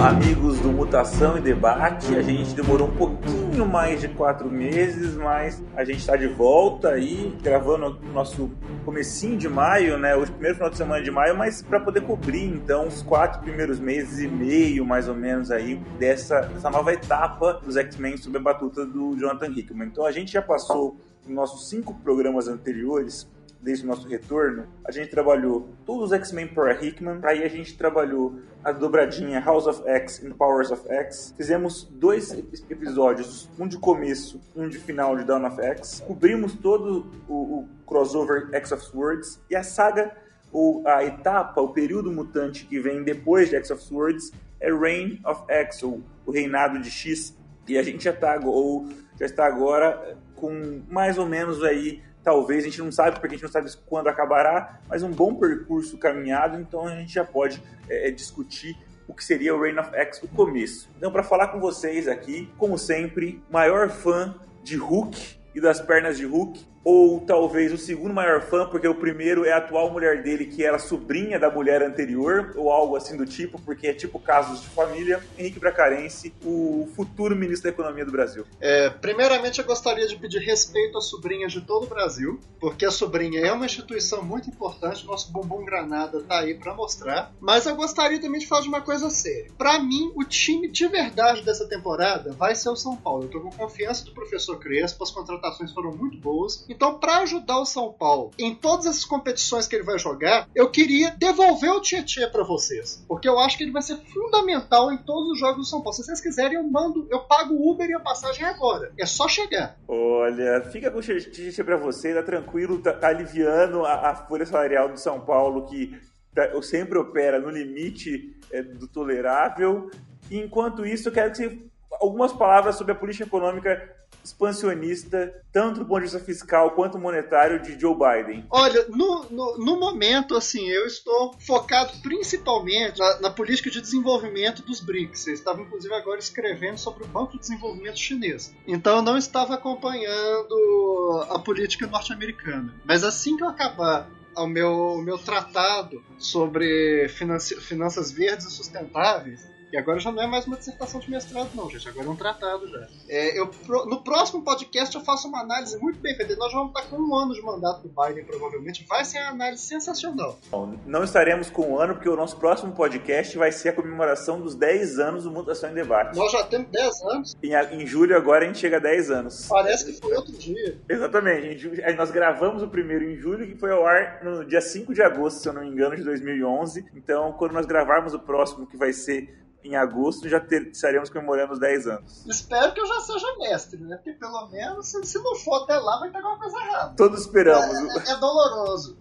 amigos do Mutação e Debate. A gente demorou um pouquinho mais de quatro meses, mas a gente está de volta aí, gravando o nosso comecinho de maio, né? O primeiro final de semana de maio, mas para poder cobrir então os quatro primeiros meses e meio, mais ou menos aí, dessa, dessa nova etapa dos X-Men sob a batuta do Jonathan Hickman. Então a gente já passou nos nossos cinco programas anteriores desde o nosso retorno, a gente trabalhou todos os X-Men por Hickman, aí a gente trabalhou a dobradinha House of X e Powers of X, fizemos dois episódios, um de começo um de final de Dawn of X, cobrimos todo o, o crossover X of Swords e a saga ou a etapa, o período mutante que vem depois de X of Swords é Reign of X, ou o reinado de X, e a gente já está ou já está agora com mais ou menos aí talvez, a gente não sabe, porque a gente não sabe quando acabará, mas um bom percurso caminhado, então a gente já pode é, é discutir o que seria o Reign of X, o começo. Então, para falar com vocês aqui, como sempre, maior fã de Hulk e das pernas de Hulk, ou talvez o segundo maior fã, porque o primeiro é a atual mulher dele, que era sobrinha da mulher anterior, ou algo assim do tipo, porque é tipo casos de família. Henrique Bracarense, o futuro ministro da Economia do Brasil. É, primeiramente, eu gostaria de pedir respeito às sobrinhas de todo o Brasil, porque a sobrinha é uma instituição muito importante, nosso Bumbum Granada tá aí para mostrar. Mas eu gostaria também de falar de uma coisa séria. Para mim, o time de verdade dessa temporada vai ser o São Paulo. Eu tô com confiança do professor Crespo, as contratações foram muito boas. Então, para ajudar o São Paulo em todas essas competições que ele vai jogar, eu queria devolver o Tietchan para vocês, porque eu acho que ele vai ser fundamental em todos os jogos do São Paulo. Se vocês quiserem, eu mando, eu pago o Uber e a passagem agora. É só chegar. Olha, fica com o Tietchan para você, tá tranquilo, tá, tá aliviando a, a folha salarial do São Paulo que tá, sempre opera no limite é, do tolerável. Enquanto isso, eu quero que você algumas palavras sobre a política econômica expansionista, tanto do ponto de vista fiscal quanto monetário, de Joe Biden? Olha, no, no, no momento, assim, eu estou focado principalmente na, na, política de desenvolvimento dos BRICS. Eu estava, inclusive, agora escrevendo sobre o Banco de Desenvolvimento Chinês. Então, eu não estava acompanhando a política norte-americana. Mas assim que eu acabar o meu, meu tratado sobre finanças verdes e sustentáveis, e agora já não é mais uma dissertação de mestrado, não, gente. Agora é um tratado já. É, eu, no próximo podcast eu faço uma análise muito bem feita. Nós vamos estar com um ano de mandato do Biden, provavelmente. Vai ser uma análise sensacional. Bom, não estaremos com um ano, porque o nosso próximo podcast vai ser a comemoração dos 10 anos do Mutação em Debate. Nós já temos 10 anos. Em, em julho agora a gente chega a 10 anos. Parece que foi outro dia. Exatamente. nós gravamos o primeiro em julho, que foi ao ar no dia 5 de agosto, se eu não me engano, de 2011. Então, quando nós gravarmos o próximo, que vai ser em agosto já ter, estaremos comemorando os 10 anos. Espero que eu já seja mestre, né? Porque pelo menos, se, se não for até lá, vai ter alguma coisa errada. Todos esperamos. É, é, é doloroso.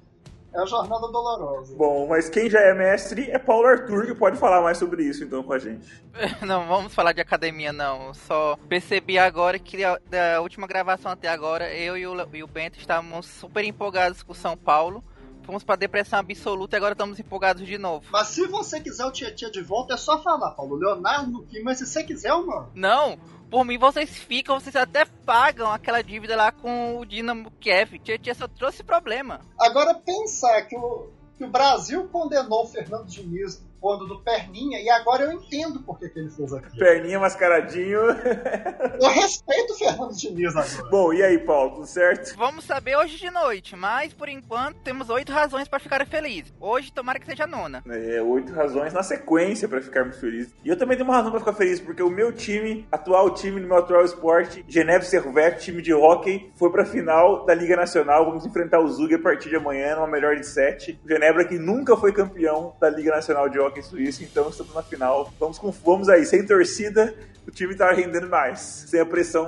É uma jornada dolorosa. Bom, mas quem já é mestre é Paulo Arthur, que pode falar mais sobre isso então com a gente. Não, vamos falar de academia não. Só percebi agora que da última gravação até agora, eu e o, e o Bento estávamos super empolgados com São Paulo fomos pra depressão absoluta e agora estamos empolgados de novo. Mas se você quiser o Tia de volta, é só falar, Paulo. Leonardo no mas se você quiser, mano. Não, por mim vocês ficam, vocês até pagam aquela dívida lá com o Dinamo Kiev. Tia só trouxe problema. Agora pensar que o, que o Brasil condenou o Fernando Diniz quando do Perninha, e agora eu entendo por que, que ele fez aquilo. Perninha mascaradinho. eu respeito o Fernando Diniz agora. Bom, e aí, Paulo, tudo certo? Vamos saber hoje de noite, mas por enquanto temos oito razões para ficar felizes. Hoje, tomara que seja a nona. É, oito razões na sequência para ficarmos felizes. E eu também tenho uma razão para ficar feliz, porque o meu time, atual time no meu atual esporte, Geneve Servette, time de hockey, foi pra final da Liga Nacional. Vamos enfrentar o Zug a partir de amanhã, numa melhor de sete. O Genebra que nunca foi campeão da Liga Nacional de Hockey Hockey Suíço, então estamos na final. Vamos, com, vamos aí, sem torcida, o time tá rendendo mais, sem a pressão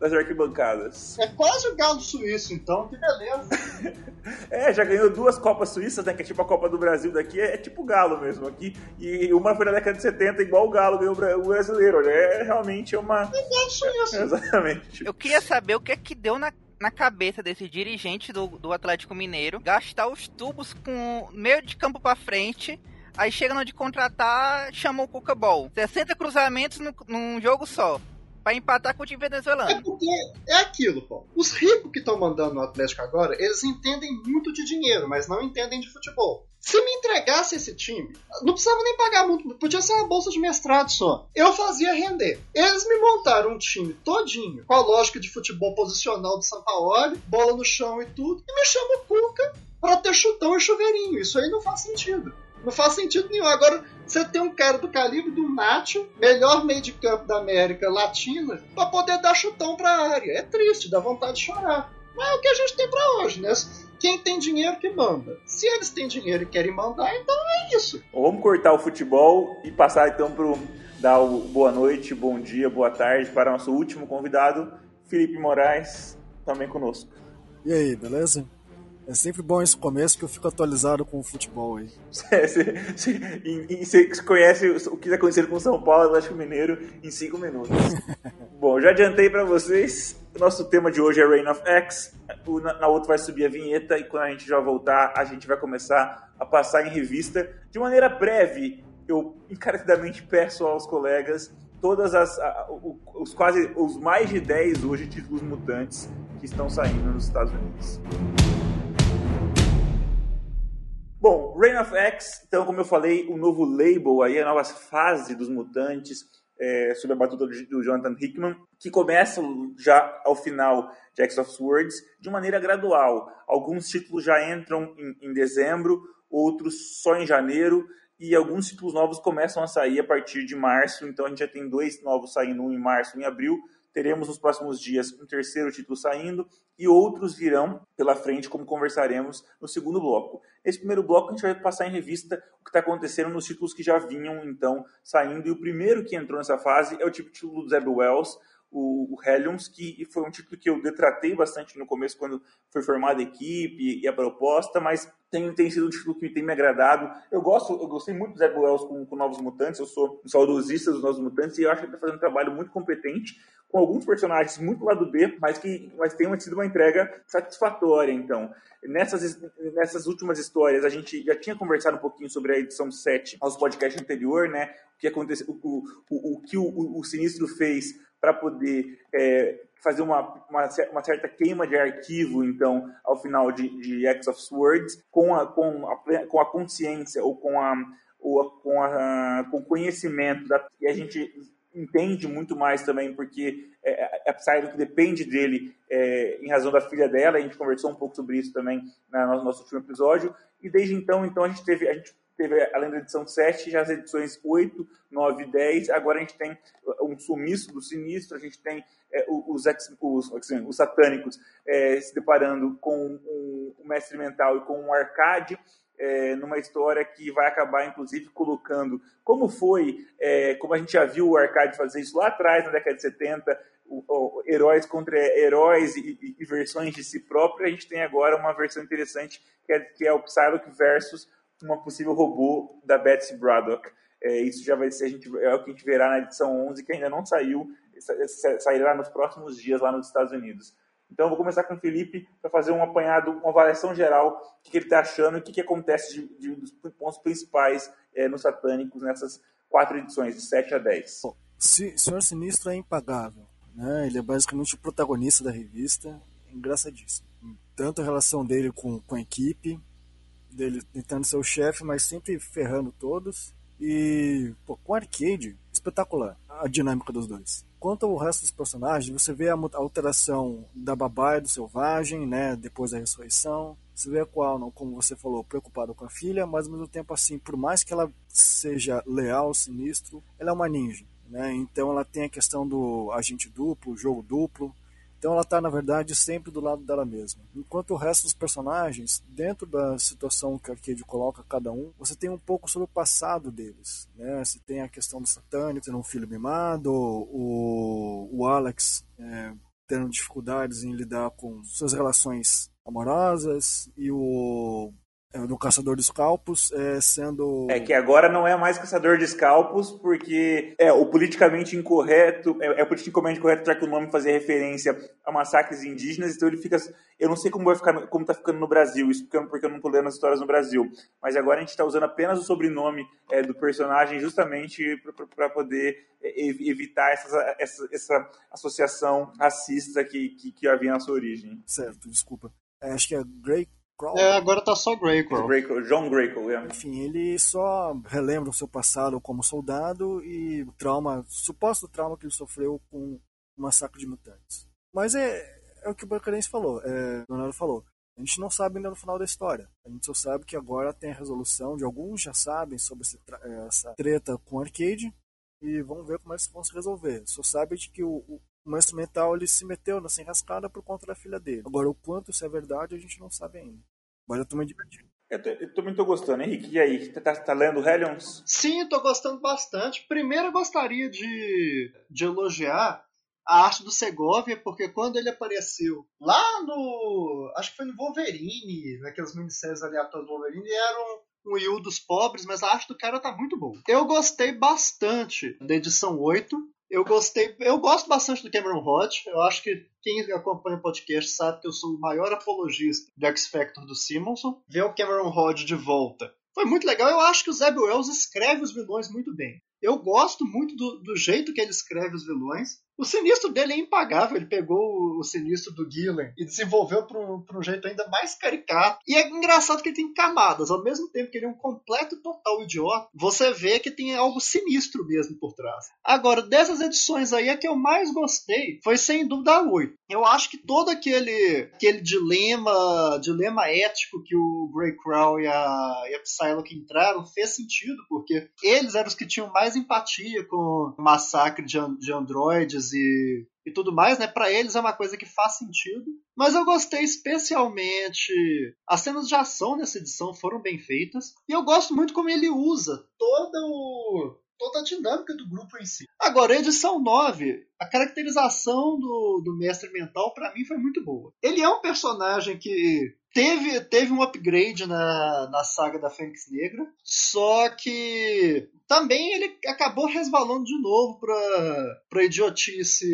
das arquibancadas. É quase o galo suíço, então, que beleza. é, já ganhou duas Copas Suíças, né? Que é tipo a Copa do Brasil daqui, é, é tipo o galo mesmo aqui. E uma foi na década de 70, igual o galo ganhou o brasileiro. Olha, é realmente uma. É galo suíço. exatamente. Eu queria saber o que é que deu na na cabeça desse dirigente do, do Atlético Mineiro gastar os tubos com meio de campo para frente Aí chega no de contratar, chama o Cuca Ball. 60 cruzamentos no, num jogo só. Pra empatar com o time venezuelano. É porque é aquilo, pô. Os ricos que estão mandando no Atlético agora, eles entendem muito de dinheiro, mas não entendem de futebol. Se me entregasse esse time, não precisava nem pagar muito, podia ser uma bolsa de mestrado só. Eu fazia render. Eles me montaram um time todinho, com a lógica de futebol posicional de São Paulo, bola no chão e tudo, e me chama Cuca pra ter chutão e chuveirinho. Isso aí não faz sentido. Não faz sentido nenhum. Agora, você tem um cara do calibre do Nacho, melhor meio de campo da América Latina, para poder dar chutão pra área. É triste, dá vontade de chorar. Mas é o que a gente tem para hoje, né? Quem tem dinheiro que manda. Se eles têm dinheiro e querem mandar, então é isso. Vamos cortar o futebol e passar então para dar o boa noite, bom dia, boa tarde para nosso último convidado, Felipe Moraes, também conosco. E aí, beleza? É sempre bom esse começo que eu fico atualizado com o futebol aí. você conhece o que está acontecendo com São Paulo e Atlético Mineiro em cinco minutos. bom, já adiantei para vocês. O nosso tema de hoje é Reign of X. Na outra vai subir a vinheta e quando a gente já voltar, a gente vai começar a passar em revista. De maneira breve, eu encarecidamente peço aos colegas todas as os quase os mais de 10 hoje títulos mutantes que estão saindo nos Estados Unidos. Bom, Reign of X, então, como eu falei, o novo label aí, a nova fase dos mutantes, é, sob a batuta do Jonathan Hickman, que começa já ao final de X of Swords de maneira gradual. Alguns títulos já entram em, em dezembro, outros só em janeiro, e alguns títulos novos começam a sair a partir de março. Então a gente já tem dois novos saindo, um em março e um em abril, teremos nos próximos dias um terceiro título saindo e outros virão pela frente, como conversaremos no segundo bloco. Nesse primeiro bloco, a gente vai passar em revista o que está acontecendo nos títulos que já vinham, então, saindo. E o primeiro que entrou nessa fase é o título do Zeb Wells, o, o Hellions, que foi um título que eu detratei bastante no começo, quando foi formada a equipe e a proposta, mas tem, tem sido um título que tem me agradado. Eu gosto, eu gostei muito do Zé Wells com, com Novos Mutantes, eu sou um saudosista dos Novos Mutantes e eu acho que ele está fazendo um trabalho muito competente, com alguns personagens muito lado B, mas que mas tem sido uma entrega satisfatória. Então, nessas, nessas últimas histórias, a gente já tinha conversado um pouquinho sobre a edição 7 aos podcasts anterior, né? O que aconteceu, o, o, o que o, o Sinistro fez para poder é, fazer uma, uma, uma, certa queima de arquivo, então, ao final de, de X of Swords, com a, com a, com a consciência ou com a, ou com, a, com o conhecimento da, e a gente entende muito mais também, porque é, a Psylocke depende dele é, em razão da filha dela, a gente conversou um pouco sobre isso também no nosso último episódio, e desde então, então a gente teve, a gente teve, além da edição 7, já as edições 8, 9 e 10, agora a gente tem um sumiço do sinistro, a gente tem é, os, ex, os, assim, os satânicos é, se deparando com um, um mestre mental e com um arcade, é, numa história que vai acabar, inclusive, colocando como foi, é, como a gente já viu o Arcade fazer isso lá atrás, na década de 70, o, o, heróis contra heróis e, e, e, versões de si próprio, a gente tem agora uma versão interessante que é, que é o Psylocke versus uma possível robô da Betsy Braddock. É, isso já vai ser, a gente, é o que a gente verá na edição 11, que ainda não saiu, sairá nos próximos dias lá nos Estados Unidos. Então, eu vou começar com o Felipe para fazer um apanhado, uma avaliação geral, o que, que ele está achando e o que, que acontece de, de, dos pontos principais é, nos Satânicos nessas quatro edições, de 7 a 10. O Senhor Sinistro é impagável. Né? Ele é basicamente o protagonista da revista, engraçadíssimo. Tanto a relação dele com, com a equipe, dele tentando ser o chefe, mas sempre ferrando todos. E pô, com Arcade, espetacular a dinâmica dos dois. Quanto ao resto dos personagens, você vê a alteração da babá e do selvagem, né, depois da ressurreição. Você vê a qual, como você falou, preocupado com a filha, mas ao mesmo tempo assim, por mais que ela seja leal, sinistro, ela é uma ninja, né? Então ela tem a questão do agente duplo, jogo duplo, então ela está, na verdade, sempre do lado dela mesma. Enquanto o resto dos personagens, dentro da situação que a Arcade coloca cada um, você tem um pouco sobre o passado deles. Né? Você tem a questão do satânico, tendo um filho mimado, o, o Alex é, tendo dificuldades em lidar com suas relações amorosas, e o do caçador de escalpos, é, sendo. É que agora não é mais caçador de escalpos, porque é o politicamente incorreto, é, é politicamente incorreto já que o nome fazia referência a massacres indígenas, então ele fica. Eu não sei como vai ficar, como tá ficando no Brasil, isso porque, eu não tô lendo as histórias no Brasil. Mas agora a gente está usando apenas o sobrenome é, do personagem justamente para poder é, evitar essa, essa, essa associação racista que, que, que havia na sua origem. Certo, desculpa. É, acho que é Grey. É, agora tá só Greycrow. Greycrow John Greycrow, é. Enfim, ele só relembra o seu passado como soldado e o trauma, suposto trauma que ele sofreu com o massacre de mutantes. Mas é, é o que o Bacarense falou, é, o Leonardo falou. A gente não sabe ainda no final da história. A gente só sabe que agora tem a resolução de alguns já sabem sobre esse, essa treta com o Arcade e vamos ver como eles vão se resolver. Só sabe de que o, o, o mestre mental ele se meteu nessa enrascada por conta da filha dele. Agora, o quanto isso é verdade, a gente não sabe ainda. Mas eu tô me divertindo. Eu, tô, eu também tô gostando, Henrique. E aí, tá, tá lendo Hellions? Sim, tô gostando bastante. Primeiro, eu gostaria de, de elogiar a arte do Segovia, porque quando ele apareceu lá no. Acho que foi no Wolverine, naquelas minisséries aleatórias do Wolverine, era um, um Yu dos pobres, mas a arte do cara tá muito boa. Eu gostei bastante da edição 8. Eu gostei, eu gosto bastante do Cameron Hodge. Eu acho que quem acompanha o podcast sabe que eu sou o maior apologista do X Factor do Simonson. Ver o Cameron Hodge de volta foi muito legal. Eu acho que o Zeb Wells escreve os vilões muito bem. Eu gosto muito do, do jeito que ele escreve os vilões. O sinistro dele é impagável. Ele pegou o, sinistro do Gillen e desenvolveu para um jeito ainda mais caricato. E é engraçado que ele tem camadas. Ao mesmo tempo que ele é um completo total idiota, você vê que tem algo sinistro mesmo por trás. Agora, dessas edições aí, a que eu mais gostei foi sem dúvida a 8. Eu acho que todo aquele, aquele dilema, dilema ético que o Grey Crow e a, e a Psylocke entraram fez sentido, porque eles eram os que tinham mais empatia com o massacre de, de androides e, e tudo mais, né? Para eles é uma coisa que faz sentido. Mas eu gostei especialmente. As cenas de ação nessa edição foram bem feitas. E eu gosto muito como ele usa todo o toda a dinâmica do grupo em si. Agora, edição 9, a caracterização do, do mestre mental, para mim, foi muito boa. Ele é um personagem que teve, teve um upgrade na, na saga da Fênix Negra, só que também ele acabou resvalando de novo pra, pra idiotice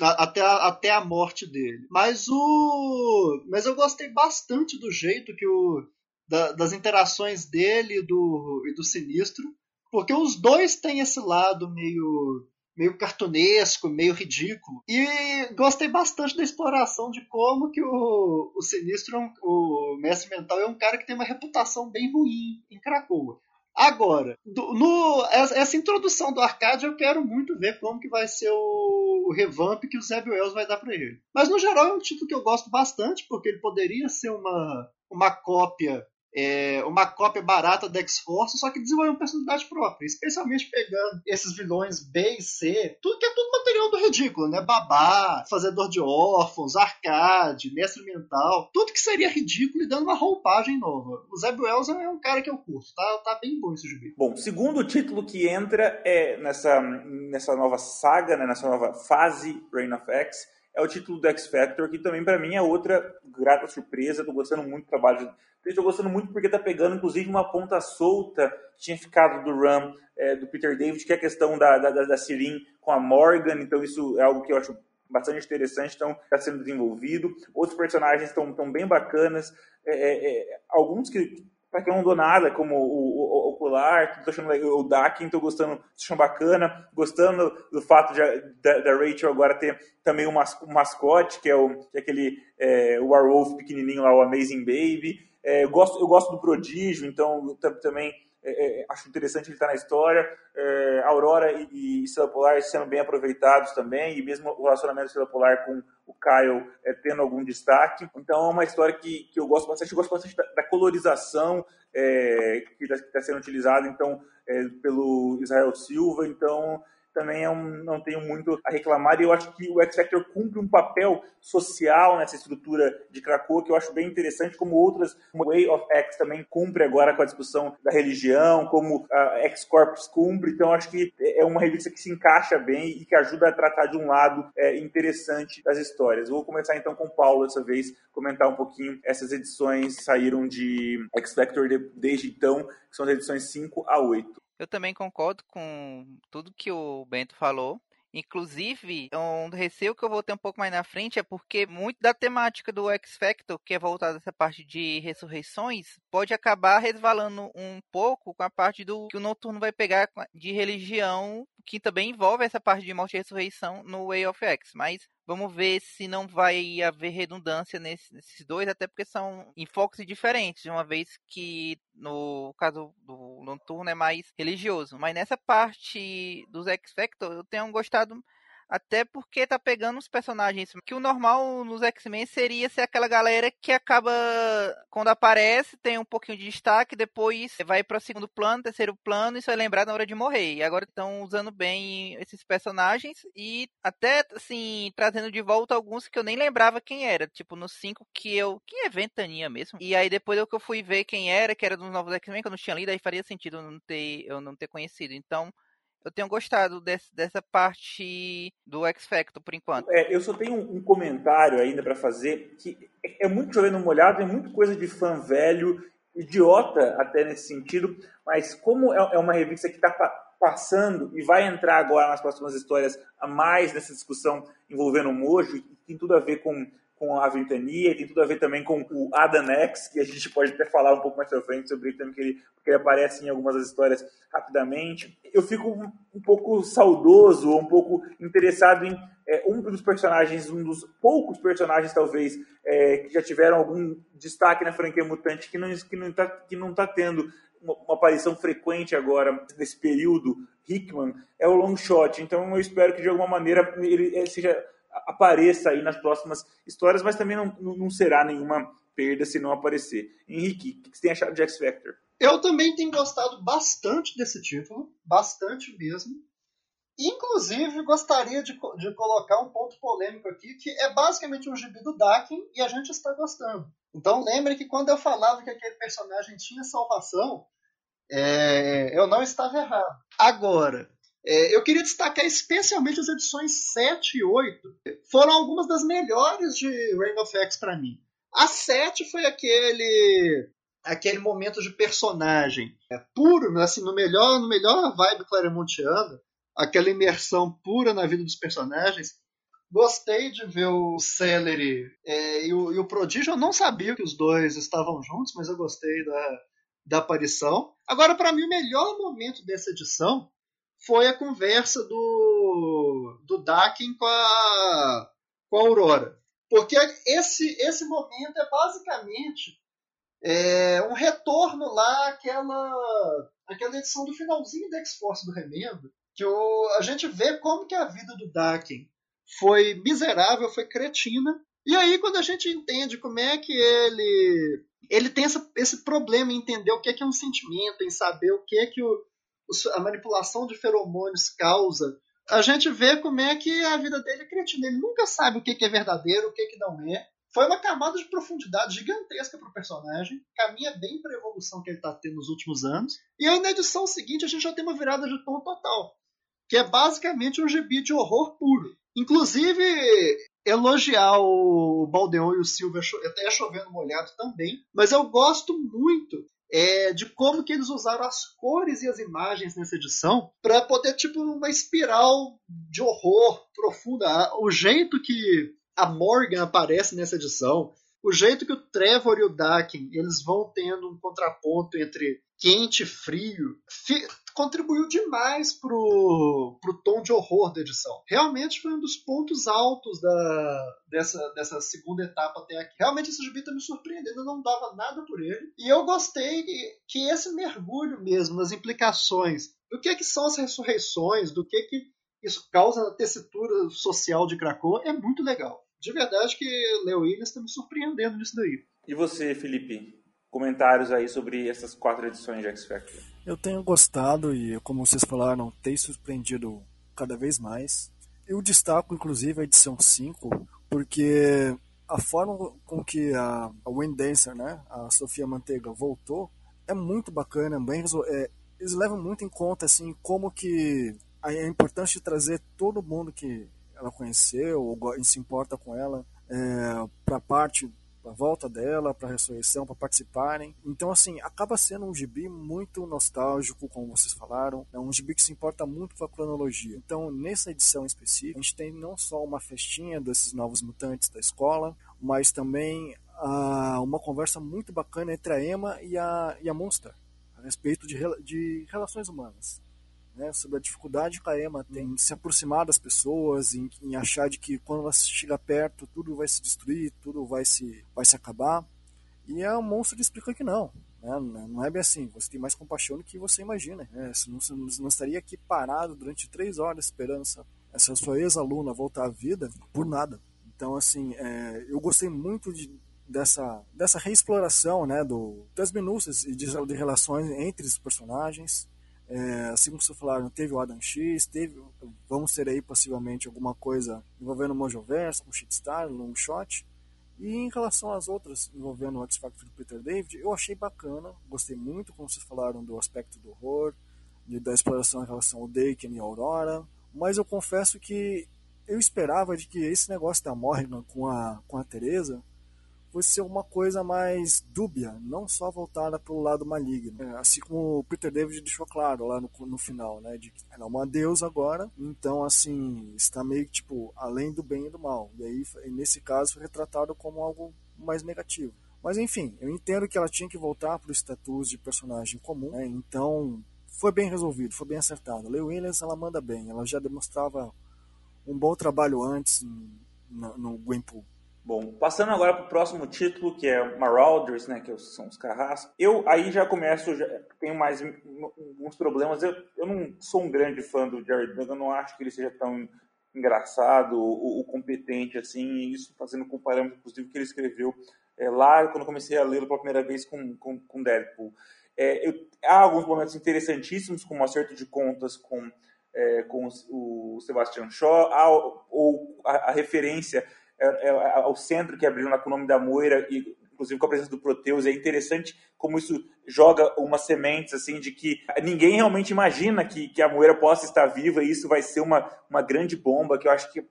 até a, até a morte dele. Mas o. Mas eu gostei bastante do jeito que o. Da, das interações dele e do, e do Sinistro. Porque os dois têm esse lado meio meio cartunesco, meio ridículo. E gostei bastante da exploração de como que o, o Sinistro, é o Mestre Mental, é um cara que tem uma reputação bem ruim em Krakoa. Agora, do, no, essa introdução do arcade eu quero muito ver como que vai ser o, o revamp que o Zeb Wells vai dar para ele. Mas no geral é um título que eu gosto bastante, porque ele poderia ser uma, uma cópia é, uma cópia barata da X-Force, só que desenvolveu uma personalidade própria, especialmente pegando esses vilões B e C, tudo que é tudo material do ridículo, né? Babá, fazedor de órfãos, arcade, mestre mental, tudo que seria ridículo e dando uma roupagem nova. O Zeb Wells é um cara que eu curto, tá, tá bem bom esse gibi. Bom, segundo título que entra é nessa, nessa nova saga, né, nessa nova fase Reign of X, é o título do X Factor, que também para mim é outra grata surpresa. Tô gostando muito do trabalho. Estou gostando muito porque tá pegando, inclusive, uma ponta solta que tinha ficado do Ram, é, do Peter David, que é a questão da, da, da Sirin com a Morgan. Então, isso é algo que eu acho bastante interessante, então está sendo desenvolvido. Outros personagens estão bem bacanas. É, é, é alguns que para quem não dou nada, como o, o, o Ocular, que tô achando o Dakin, tô gostando, tô achando bacana, gostando do fato de, da, da, Rachel agora ter também um, mas, mascote, que é, o, que é aquele é, Werewolf pequenininho lá, o Amazing Baby. É, eu, gosto, eu gosto do Prodígio, então também é, é, acho interessante ele estar na história. É, Aurora e, e Estrela Polar sendo bem aproveitados também, e mesmo o relacionamento Estrela Polar com o Kyle é, tendo algum destaque. Então é uma história que, que eu gosto bastante. Eu gosto bastante da, da colorização que está tá sendo utilizada então, pelo Israel Silva. Então também é um, não tenho muito a reclamar. E eu acho que o X Factor cumpre um papel social nessa estrutura de Krakoa que eu acho bem interessante, como outras, como Way of X também cumpre agora com a discussão da religião, como a X Corpus cumpre. Então acho que é uma revista que se encaixa bem e que ajuda a tratar de um lado é, interessante das histórias. vou começar então com o Paulo dessa vez, comentar um pouquinho essas edições saíram de X Factor desde então, que são as edições 5 a 8. Eu também concordo com tudo que o Bento falou. Inclusive, um receio que eu vou ter um pouco mais na frente é porque muito da temática do X Factor, que é voltada essa parte de ressurreições, pode acabar resvalando um pouco com a parte do que o Noturno vai pegar de religião, que também envolve essa parte de morte e ressurreição no Way of X. Mas Vamos ver se não vai haver redundância nesses dois, até porque são enfoques diferentes, uma vez que no caso do Noturno é mais religioso. Mas nessa parte dos X Factor eu tenho gostado até porque tá pegando os personagens que o normal nos X-Men seria ser aquela galera que acaba, quando aparece, tem um pouquinho de destaque, depois vai para o segundo plano, terceiro plano e só é lembrado na hora de morrer. E agora estão usando bem esses personagens e até, assim, trazendo de volta alguns que eu nem lembrava quem era. Tipo, no 5 que eu. Que é Ventania mesmo. E aí depois eu que eu fui ver quem era, que era dos novos X-Men, que eu não tinha lido, aí faria sentido eu não ter, eu não ter conhecido. Então eu tenho gostado desse, dessa parte do X Factor por enquanto. É, eu só tenho um, comentário ainda para fazer que é, é muito chovendo molhado, é muito coisa de fã velho, idiota até nesse sentido, mas como é, é uma revista que está pa passando e vai entrar agora nas próximas histórias a mais nessa discussão envolvendo o Mojo, e tem tudo a ver com com a Ventania, tem tudo a ver também com o Adam X, que a gente pode até falar um pouco mais pra frente sobre ele também, que ele, porque ele aparece em algumas das histórias rapidamente. Eu fico um, um pouco saudoso, um pouco interessado em é, um dos personagens, um dos poucos personagens, talvez, é, que já tiveram algum destaque na franquia Mutante, que não, que não, tá, que não tá tendo uma, uma aparição frequente agora, nesse período, Hickman, é o Long Shot. Então eu espero que de alguma maneira ele seja apareça aí nas próximas histórias, mas também não, não será nenhuma perda se não aparecer. Henrique, o que você tem achado de X Factor? Eu também tenho gostado bastante desse título, bastante mesmo. Inclusive, gostaria de, de colocar um ponto polêmico aqui, que é basicamente um gibi do Dakin e a gente está gostando. Então lembre que quando eu falava que aquele personagem tinha salvação, é, eu não estava errado. Agora, é, eu queria destacar especialmente as edições 7 e 8. Foram algumas das melhores de Reign of X para mim. A 7 foi aquele aquele momento de personagem é, puro, assim, no melhor, no melhor vibe claremontiano, aquela imersão pura na vida dos personagens. Gostei de ver o Celery é, e, o, e o Prodígio. Eu não sabia que os dois estavam juntos, mas eu gostei da, da aparição. Agora, para mim, o melhor momento dessa edição foi a conversa do, do Dakin com a, com a Aurora. Porque esse, esse momento é basicamente é, um retorno lá àquela, àquela edição do finalzinho da X-Force do Remendo, que o, a gente vê como que a vida do Dakin foi miserável, foi cretina. E aí, quando a gente entende como é que ele ele tem essa, esse problema em entender o que é, que é um sentimento, em saber o que é que o, a manipulação de feromônios causa, a gente vê como é que a vida dele é cretina. Ele nunca sabe o que é verdadeiro, o que não é. Foi uma camada de profundidade gigantesca para o personagem, caminha bem para a evolução que ele está tendo nos últimos anos. E aí na edição seguinte a gente já tem uma virada de tom total, que é basicamente um gibi de horror puro. Inclusive, elogiar o Baldeon e o Silva até chovendo molhado também, mas eu gosto muito é, de como que eles usaram as cores e as imagens nessa edição para poder tipo uma espiral de horror profunda. O jeito que a Morgan aparece nessa edição, o jeito que o Trevor e o Dakin eles vão tendo um contraponto entre quente e frio, contribuiu demais pro, pro tom de horror da edição. Realmente foi um dos pontos altos da, dessa, dessa segunda etapa até aqui. Realmente esse gibi tá me surpreendendo, eu não dava nada por ele. E eu gostei que, que esse mergulho mesmo nas implicações do que, que são as ressurreições, do que, que isso causa na tessitura social de Krakow, é muito legal. De verdade que Leo Williams está me surpreendendo nisso daí. E você, Felipe? Comentários aí sobre essas quatro edições de X Factor. Eu tenho gostado e, como vocês falaram, tem surpreendido cada vez mais. Eu destaco, inclusive, a edição 5, porque a forma com que a, a Wayne Dancer, né, a Sofia Manteiga, voltou é muito bacana, bem, é, eles levam muito em conta assim como que é importante trazer todo mundo que ela conheceu ou se importa com ela é, para parte para volta dela, para a ressurreição, para participarem. Então, assim, acaba sendo um gibi muito nostálgico, como vocês falaram. É um gibi que se importa muito com a cronologia. Então, nessa edição específica, a gente tem não só uma festinha desses novos mutantes da escola, mas também uh, uma conversa muito bacana entre a Emma e a, e a Monster a respeito de, de relações humanas né, sobre a dificuldade que a Emma tem em se aproximar das pessoas, em, em, achar de que quando ela chega perto tudo vai se destruir, tudo vai se, vai se acabar. E a monstro explica que não. Né, não é bem assim. Você tem mais compaixão do que você imagina. Né, você, não, você não estaria aqui parado durante três horas esperando essa, essa sua ex-aluna voltar à vida por nada. Então, assim, é, eu gostei muito de, dessa, dessa reexploração né, do, das minúcias e de, de relações entre os personagens. É, assim como vocês falaram, teve o Adam X, teve, vamos ter aí possivelmente alguma coisa envolvendo o Mojoverse, com Shitstar, Long Shot. E em relação às outras envolvendo o X Factor do Peter David, eu achei bacana, gostei muito, como vocês falaram, do aspecto do horror, da exploração em relação ao Daken e Aurora. Mas eu confesso que eu esperava de que esse negócio da Morrigan com a, com a Teresa fosse ser uma coisa mais dúbia, não só voltada para o lado maligno. É, assim como o Peter David deixou claro lá no, no final, né, de que ela é uma deusa agora, então assim, está meio que tipo além do bem e do mal. E aí nesse caso foi retratado como algo mais negativo. Mas enfim, eu entendo que ela tinha que voltar para o status de personagem comum, né, então foi bem resolvido, foi bem acertado. Leigh Williams ela manda bem, ela já demonstrava um bom trabalho antes no, no Gwenpool. Bom, passando agora para o próximo título, que é Marauders, né, que são os carrascos. Eu aí já começo, já tenho mais alguns problemas. Eu, eu não sou um grande fã do Jared Duggan, não acho que ele seja tão engraçado ou, ou competente assim, isso fazendo com parâmetro, inclusive, que ele escreveu é, lá quando comecei a lê-lo pela primeira vez com, com, com Deadpool. É, eu, há alguns momentos interessantíssimos, como o acerto de contas com, é, com o Sebastian Shaw, há, ou a, a referência ao centro que abriu o nome da Moira e inclusive com a presença do Proteus, é interessante como isso joga umas sementes assim de que ninguém realmente imagina que, que a Moira possa estar viva e isso vai ser uma, uma grande bomba que eu acho que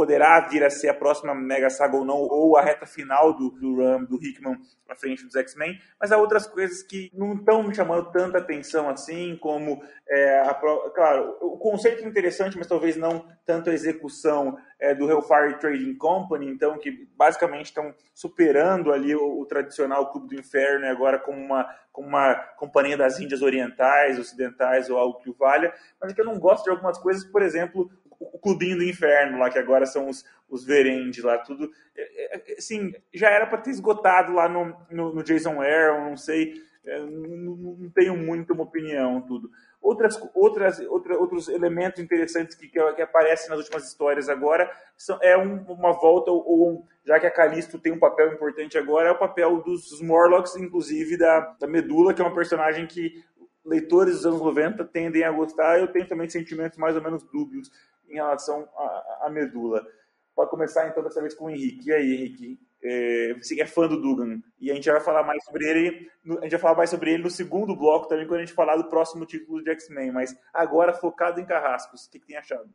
poderá vir a ser a próxima Mega Saga ou não, ou a reta final do, do Ram, do Hickman à frente dos X-Men, mas há outras coisas que não estão me chamando tanta atenção assim, como, é, a, claro, o conceito é interessante, mas talvez não tanto a execução é, do Hellfire Trading Company, então, que basicamente estão superando ali o, o tradicional Clube do Inferno, agora como uma, como uma companhia das Índias Orientais, Ocidentais ou algo que o valha, mas é que eu não gosto de algumas coisas, por exemplo, o clubinho do inferno lá, que agora são os, os lá, tudo. É, é, assim, já era para ter esgotado lá no, no, no Jason Aaron, não sei, é, não, não, tenho muito uma opinião, tudo. Outras, outras, outra, outros elementos interessantes que, que, que, aparecem nas últimas histórias agora são, é um, uma volta, ou já que a Calisto tem um papel importante agora, é o papel dos Morlocks, inclusive da, da Medula, que é uma personagem que leitores dos anos 90 tendem a gostar. Eu tenho também sentimentos mais ou menos dúbios em relação à, medula. Pode começar então dessa vez com o Henrique. E aí, Henrique? É, você é fã do Dugan. E a gente vai falar mais sobre ele. A gente vai falar mais sobre ele no segundo bloco também, quando a gente falar do próximo título de X-Men. Mas agora focado em Carrascos. O que, que tem achado?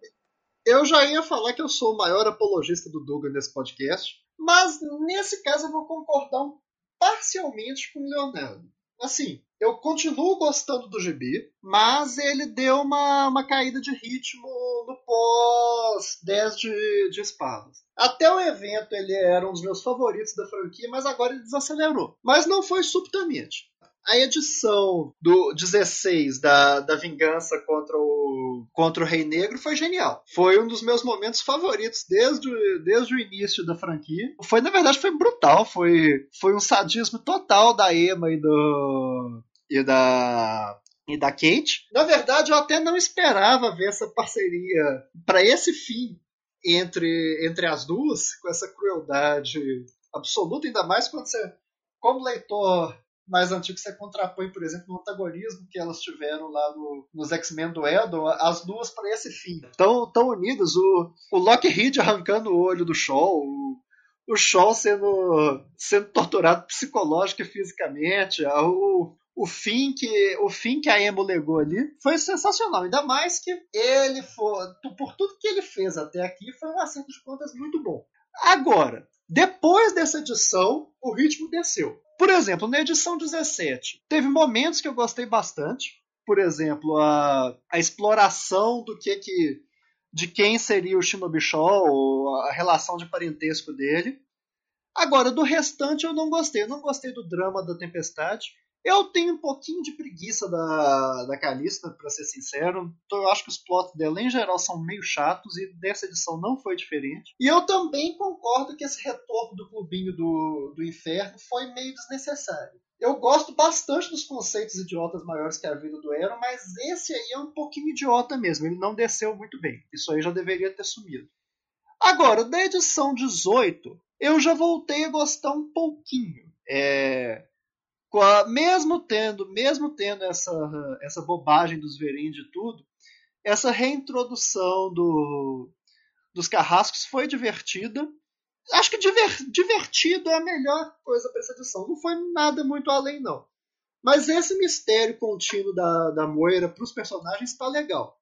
Eu já ia falar que eu sou o maior apologista do Dugan nesse podcast, mas nesse caso eu vou concordar parcialmente com o Leonardo. Assim, eu continuo gostando do GB, mas ele deu uma, uma caída de ritmo no pós 10 de, de espadas. Até o evento ele era um dos meus favoritos da franquia, mas agora ele desacelerou. Mas não foi subitamente. A edição do 16 da, da Vingança contra o, contra o Rei Negro foi genial. Foi um dos meus momentos favoritos desde, desde o início da franquia. Foi, na verdade, foi brutal. Foi, foi um sadismo total da Emma e do. e da. E da Kate. Na verdade, eu até não esperava ver essa parceria para esse fim entre, entre as duas, com essa crueldade absoluta, ainda mais quando você, como leitor mais antigo você contrapõe, por exemplo, no antagonismo que elas tiveram lá no, nos X-Men do Eldon, as duas para esse fim. Estão tão unidas, o, o Lockheed arrancando o olho do Shaw, o, o Shaw sendo, sendo torturado psicológica e fisicamente, o, o fim que o fim que a Emo legou ali foi sensacional. Ainda mais que ele foi, por tudo que ele fez até aqui, foi um acerto de contas muito bom. Agora, depois dessa edição, o ritmo desceu. Por exemplo, na edição 17, teve momentos que eu gostei bastante. Por exemplo, a, a exploração do que que de quem seria o Shinobi Shaw, a relação de parentesco dele. Agora, do restante eu não gostei. Eu não gostei do drama da Tempestade. Eu tenho um pouquinho de preguiça da, da Calista, para ser sincero. Eu acho que os plots dela, em geral, são meio chatos e dessa edição não foi diferente. E eu também concordo que esse retorno do clubinho do, do inferno foi meio desnecessário. Eu gosto bastante dos conceitos idiotas maiores que a vida do Aaron, mas esse aí é um pouquinho idiota mesmo. Ele não desceu muito bem. Isso aí já deveria ter sumido. Agora, da edição 18, eu já voltei a gostar um pouquinho. É mesmo tendo, mesmo tendo essa, essa bobagem dos Verin e tudo, essa reintrodução do, dos carrascos foi divertida. Acho que diver, divertido é a melhor coisa para essa edição. Não foi nada muito além, não. Mas esse mistério contínuo da, da Moira para os personagens está legal.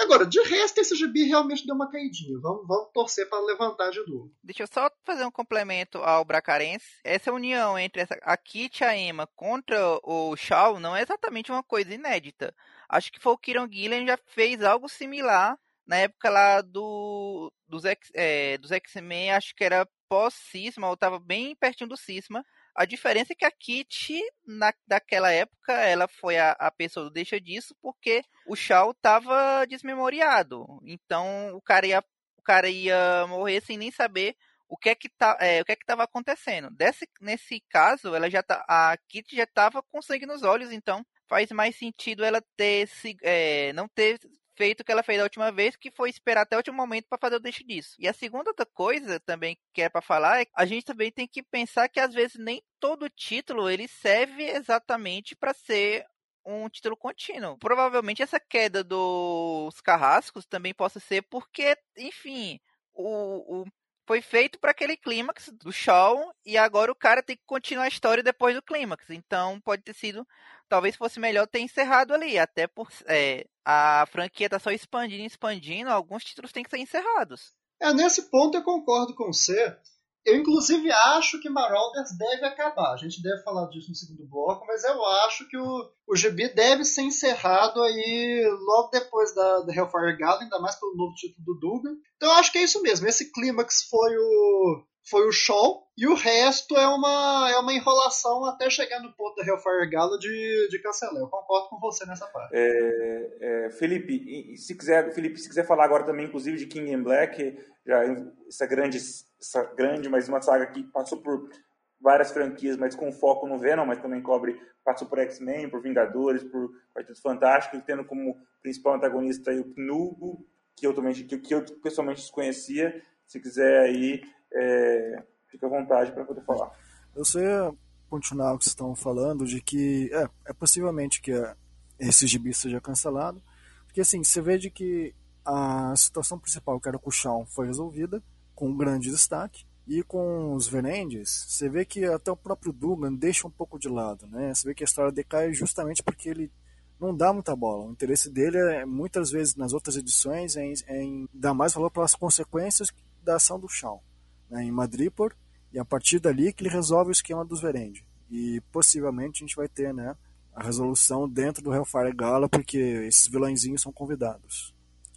Agora, de resto, esse gibi realmente deu uma caidinha. Vamos, vamos torcer para levantar de novo. Deixa eu só fazer um complemento ao Bracarense. Essa união entre essa, a Kit e a Emma contra o Shaw não é exatamente uma coisa inédita. Acho que foi o Kieron Gillen já fez algo similar na época lá do, dos, é, dos X-Men, acho que era pós-Cisma, ou estava bem pertinho do Cisma. A diferença é que a Kitty, na, daquela época, ela foi a, a pessoa do deixa disso porque o Shaw estava desmemoriado. Então o cara ia, o cara ia morrer sem nem saber o que é que tá, é, o que é que estava acontecendo. Desse, nesse caso, ela já tá, a Kitty já estava com sangue nos olhos, então faz mais sentido ela ter se, é, não ter feito o que ela fez da última vez, que foi esperar até o último momento para fazer o deixo disso. E a segunda outra coisa também que é para falar é que a gente também tem que pensar que às vezes nem todo título ele serve exatamente para ser um título contínuo. Provavelmente essa queda dos carrascos também possa ser porque, enfim, o, o foi feito para aquele clímax do show e agora o cara tem que continuar a história depois do clímax. Então pode ter sido, talvez fosse melhor ter encerrado ali, até por é, a franquia tá só expandindo, expandindo, alguns títulos têm que ser encerrados. É, nesse ponto eu concordo com você. Eu, inclusive, acho que Marauders deve acabar. A gente deve falar disso no segundo bloco, mas eu acho que o, o GB deve ser encerrado aí logo depois da, da Hellfire Gala, ainda mais pelo novo título do Dugan. Então eu acho que é isso mesmo. Esse clímax foi o, foi o show, e o resto é uma, é uma enrolação até chegar no ponto da Hellfire Gala de, de cancelar. Eu concordo com você nessa parte. É, é, Felipe, se quiser, Felipe, se quiser falar agora também, inclusive, de King and Black, já, essa grande, essa grande, mas uma saga que passou por várias franquias, mas com foco no Venom, mas também cobre, passou por X-Men, por Vingadores, por Quarteto Fantástico, tendo como principal antagonista o Knugo, que eu, também, que, que eu pessoalmente desconhecia. Se quiser aí é, fica à vontade para poder falar. Eu sei continuar o que vocês estão falando de que é, é possivelmente que esse gibi seja cancelado, porque assim, você vê de que a situação principal, que era o Cuchão, foi resolvida, com um grande destaque, e com os Venendes, você vê que até o próprio Dugan deixa um pouco de lado, né? Você vê que a história decai justamente porque ele não dá muita bola. O interesse dele é, muitas vezes, nas outras edições, é em, é em dar mais valor para as consequências da ação do Shawn né, em Madripoor, e a partir dali que ele resolve o esquema dos Verendi. E possivelmente a gente vai ter né, a resolução dentro do Hellfire Gala, porque esses vilãozinhos são convidados.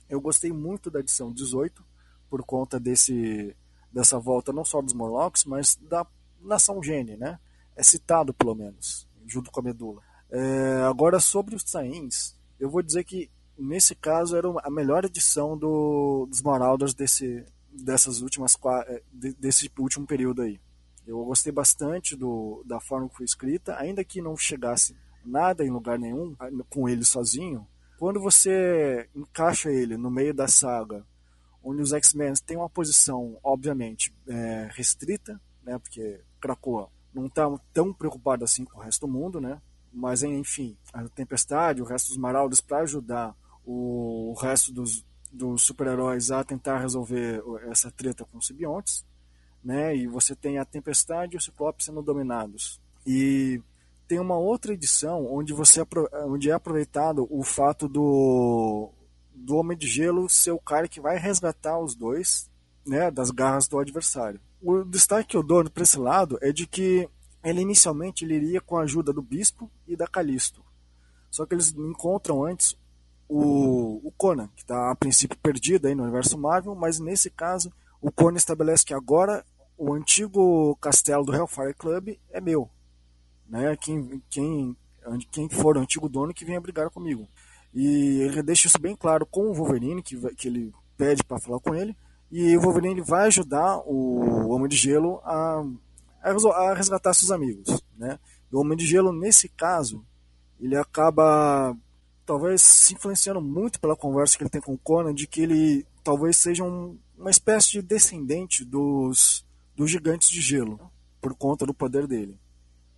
Eu gostei muito da edição 18, por conta desse, dessa volta não só dos Morlocks, mas da nação Gene, né? É citado pelo menos, junto com a Medula. É, agora sobre os Saiyans, eu vou dizer que nesse caso era a melhor edição do, dos Marauders desse, dessas últimas eh, desse último período aí. Eu gostei bastante do, da forma que foi escrita, ainda que não chegasse nada em lugar nenhum com ele sozinho. Quando você encaixa ele no meio da saga, onde os X-Men têm uma posição, obviamente, é, restrita, né, porque Krakoa não está tão preocupado assim com o resto do mundo, né? Mas enfim, a Tempestade, o resto dos Maraudas para ajudar o, resto dos, dos super-heróis a tentar resolver essa treta com os simbiontes, né? E você tem a Tempestade e o Ciclope sendo dominados. E tem uma outra edição onde você onde é aproveitado o fato do do Homem de Gelo ser o cara que vai resgatar os dois, né, das garras do adversário. O destaque que eu dou para esse lado é de que ele inicialmente ele iria com a ajuda do Bispo e da Calisto. Só que eles encontram antes o, o Conan, que está a princípio perdido aí no universo Marvel, mas nesse caso o Conan estabelece que agora o antigo castelo do Hellfire Club é meu. Né? Quem, quem, quem for o antigo dono que venha brigar comigo. E ele deixa isso bem claro com o Wolverine, que, que ele pede para falar com ele. E o Wolverine vai ajudar o Homem de Gelo a, a resgatar seus amigos. Né? E o Homem de Gelo, nesse caso, ele acaba talvez se influenciando muito pela conversa que ele tem com o Conan, de que ele talvez seja um, uma espécie de descendente dos, dos gigantes de gelo, por conta do poder dele.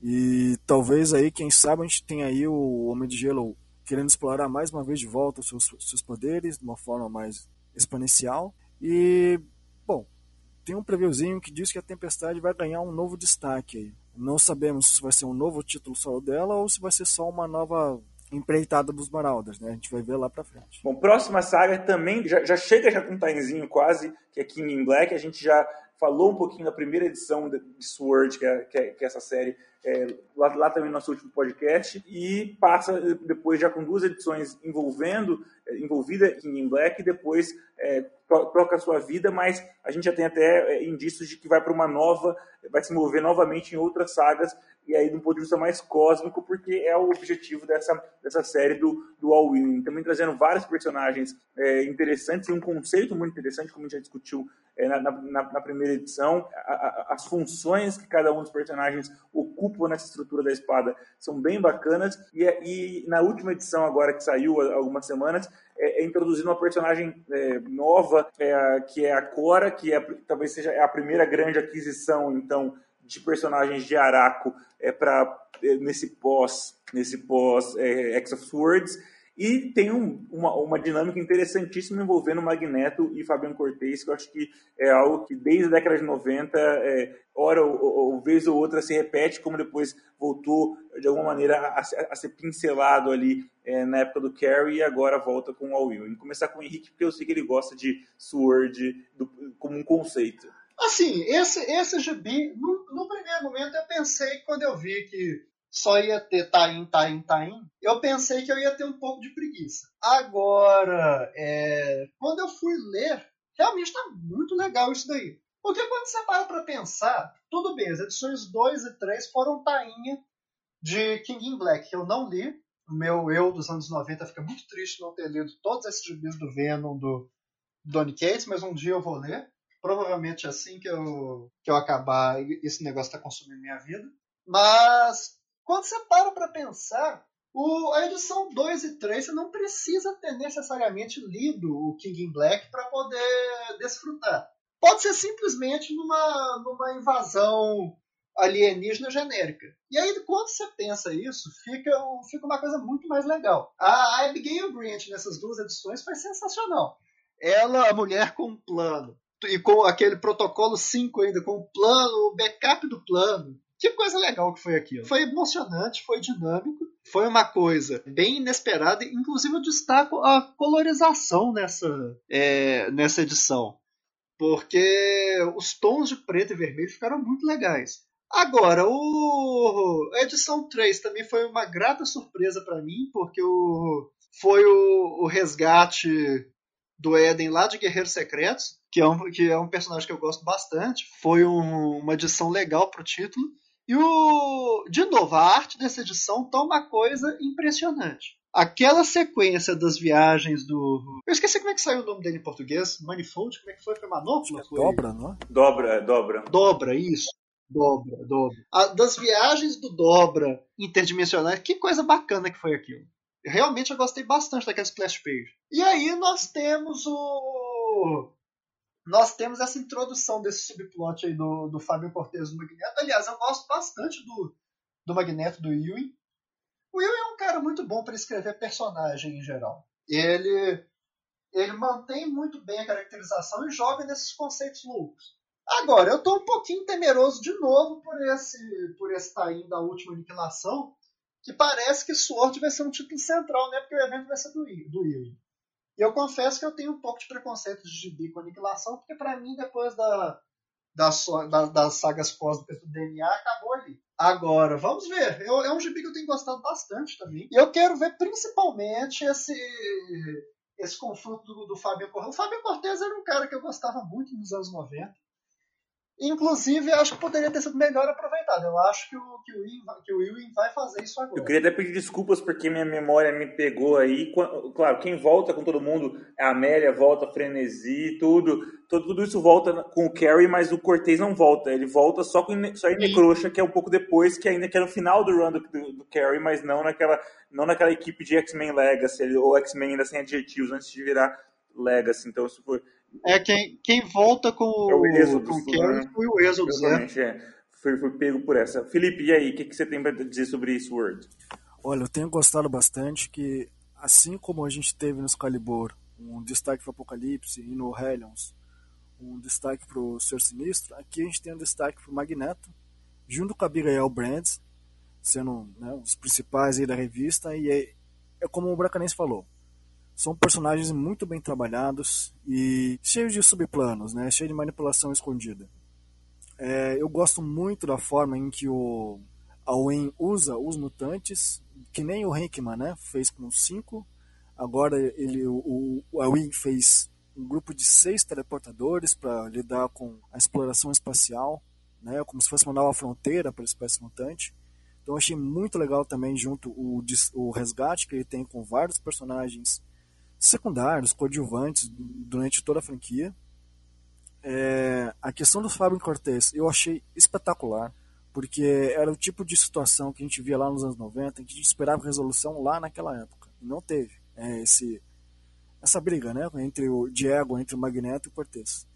E talvez aí, quem sabe, a gente tem aí o Homem de Gelo querendo explorar mais uma vez de volta os seus, seus poderes de uma forma mais exponencial. E, bom, tem um previewzinho que diz que a Tempestade vai ganhar um novo destaque aí. Não sabemos se vai ser um novo título solo dela ou se vai ser só uma nova empreitada dos Maraudas, né? A gente vai ver lá pra frente. Bom, próxima saga também já, já chega já com um timezinho quase, que é King in Black. A gente já falou um pouquinho da primeira edição de Sword, que é, que é, que é essa série, é, lá, lá, também no nosso último podcast, e passa depois já com duas edições envolvendo, é, envolvida in Black, e depois é, troca a sua vida, mas a gente já tem até indícios de que vai para uma nova, vai se mover novamente em outras sagas, e aí de um ponto de vista mais cósmico, porque é o objetivo dessa, dessa série do, do All Willing. Também trazendo vários personagens é, interessantes e um conceito muito interessante, como a gente já discutiu é, na, na, na, primeira edição. A, a, as funções que cada um dos personagens ocupam nessa estrutura da espada são bem bacanas. E, e na última edição, agora que saiu há algumas semanas, é, é introduzindo uma personagem é, nova, é, que é a Cora, que é, talvez seja a primeira grande aquisição, então, de personagens de Araco é, para é, nesse pós nesse pós é, X of Swords e tem um, uma, uma dinâmica interessantíssima envolvendo Magneto e Fabian Cortez, que eu acho que é algo que desde a década de 90, é, hora ou, ou, vez ou outra, se repete, como depois voltou de alguma maneira a, a ser pincelado ali é, na época do Carrie e agora volta com o All Will. Vou começar com o Henrique, porque eu sei que ele gosta de Sword do, como um conceito. Assim, esse, esse gibi, no, no, primeiro momento eu pensei, quando eu vi que só ia ter Tain, Tain, Tain, eu pensei que eu ia ter um pouco de preguiça. Agora, é, quando eu fui ler, realmente está muito legal isso daí. Porque quando você para para pensar, tudo bem, as edições 2 e 3 foram tainha de King in Black, que eu não li. O meu eu dos anos 90 fica muito triste não ter lido todos esses gibis do Venom, do Donny Cates, mas um dia eu vou ler provavelmente assim que eu, que eu acabar, esse negócio está consumindo minha vida. Mas quando você para para pensar, o, a edição 2 e 3 você não precisa ter necessariamente lido o King in Black para poder desfrutar. Pode ser simplesmente numa, numa invasão alienígena genérica. E aí, quando você pensa isso, fica, fica uma coisa muito mais legal. A Abigail Grant nessas duas edições foi sensacional. Ela, a mulher com um plano, e com aquele protocolo 5 ainda, com o plano, o backup do plano. Que coisa legal que foi aquilo. Foi emocionante, foi dinâmico, foi uma coisa bem inesperada. Inclusive, eu destaco a colorização nessa, é, nessa edição. Porque os tons de preto e vermelho ficaram muito legais. Agora, o... a edição 3 também foi uma grata surpresa para mim, porque o... foi o... o resgate do Eden lá de Guerreiros Secretos, que é um, que é um personagem que eu gosto bastante. Foi um, uma edição legal pro título. E o. De novo, a arte dessa edição tá uma coisa impressionante. Aquela sequência das viagens do. Eu esqueci como é que saiu o nome dele em português. Manifold? Como é que foi? Foi Manopla? Foi... Dobra, não é? Dobra, é dobra. Dobra, isso. Dobra, dobra. A, das viagens do Dobra interdimensionais, que coisa bacana que foi aquilo. Realmente eu gostei bastante daquela splash page. E aí nós temos o nós temos essa introdução desse subplot aí do, do Fábio Cortez do Magneto. Aliás, eu gosto bastante do, do Magneto, do Ewing. O Ewing é um cara muito bom para escrever personagem em geral. Ele, ele mantém muito bem a caracterização e joga nesses conceitos loucos. Agora, eu estou um pouquinho temeroso de novo por esse por esse da última aniquilação, que parece que Sword vai ser um título central, né? Porque o evento vai ser do, do Ewing. E eu confesso que eu tenho um pouco de preconceito de gibi com aniquilação, porque para mim, depois da, da, da, das sagas cósmicas do DNA, acabou ali. Agora, vamos ver. Eu, é um gibi que eu tenho gostado bastante também. E eu quero ver principalmente esse, esse confronto do, do Fábio Cortez. O Fábio Cortez era um cara que eu gostava muito nos anos 90. Inclusive, acho que poderia ter sido melhor aproveitado. Eu acho que o, que o, que o Ewing vai fazer isso agora. Eu queria até pedir desculpas porque minha memória me pegou aí. Claro, quem volta com todo mundo, a Amélia volta, Frenesi, tudo. Tudo, tudo isso volta com o Carrie, mas o Cortez não volta. Ele volta só, com, só em Necroxa, que é um pouco depois, que ainda que era no final do run do, do, do Carrie, mas não naquela, não naquela equipe de X-Men Legacy, ou X-Men ainda sem adjetivos, antes de virar Legacy. Então, isso foi é quem, quem volta com, é o Êxodo, com o foi o Êxodo, Exatamente, é. Foi, foi pego por essa. Felipe, e aí, o que, que você tem para dizer sobre isso, Word? Olha, eu tenho gostado bastante que, assim como a gente teve no Excalibur um destaque para Apocalipse e no Hellions um destaque para o Ser Sinistro, aqui a gente tem um destaque para o Magneto, junto com a Abigail Brands, sendo né, os principais aí da revista, e é, é como o Bracanense falou, são personagens muito bem trabalhados e cheios de subplanos, né? Cheio de manipulação escondida. É, eu gosto muito da forma em que o Owen usa os mutantes, que nem o Hickman, né? Fez com cinco. Agora ele, o, o fez um grupo de seis teleportadores para lidar com a exploração espacial, né? Como se fosse uma nova fronteira para a espécie mutante. Então achei muito legal também junto o, o resgate que ele tem com vários personagens secundários, coadjuvantes durante toda a franquia. É, a questão do Fábio Cortez eu achei espetacular, porque era o tipo de situação que a gente via lá nos anos 90, que a gente esperava resolução lá naquela época. E não teve é, esse, essa briga né, entre o Diego, entre o Magneto e o Cortez.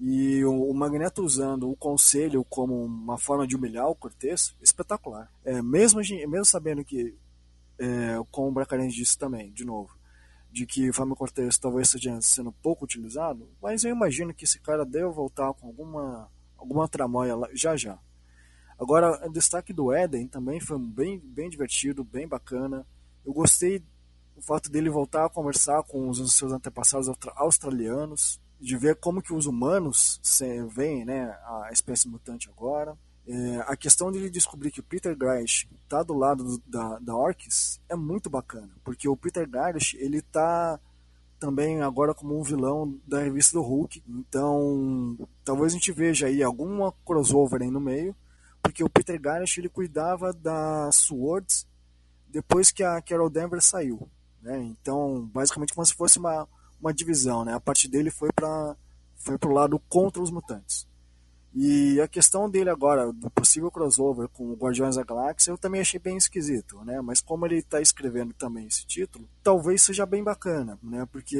E o, Magneto usando o conselho como uma forma de humilhar o Cortez, espetacular. É, mesmo, mesmo sabendo que, é, como o Bracarense disse também, de novo, de que o Fábio Cortez talvez esteja sendo pouco utilizado, mas eu imagino que esse cara deve voltar com alguma, alguma tramóia lá, já já. Agora, o destaque do Eden também foi bem, bem divertido, bem bacana. Eu gostei do fato dele voltar a conversar com os seus antepassados australianos, de ver como que os humanos veem né, a espécie mutante agora. É, a questão de ele descobrir que o Peter Greisch está do lado do, da, da Orcs é muito bacana, porque o Peter Greisch ele tá também agora como um vilão da revista do Hulk, então talvez a gente veja aí alguma crossover aí no meio, porque o Peter Greisch ele cuidava da Swords depois que a Carol Danvers saiu, né? Então basicamente como se fosse uma, uma divisão, né? A parte dele foi para foi pro lado contra os mutantes. E a questão dele agora, do possível crossover com o Guardiões da Galáxia, eu também achei bem esquisito, né? Mas como ele está escrevendo também esse título, talvez seja bem bacana, né? Porque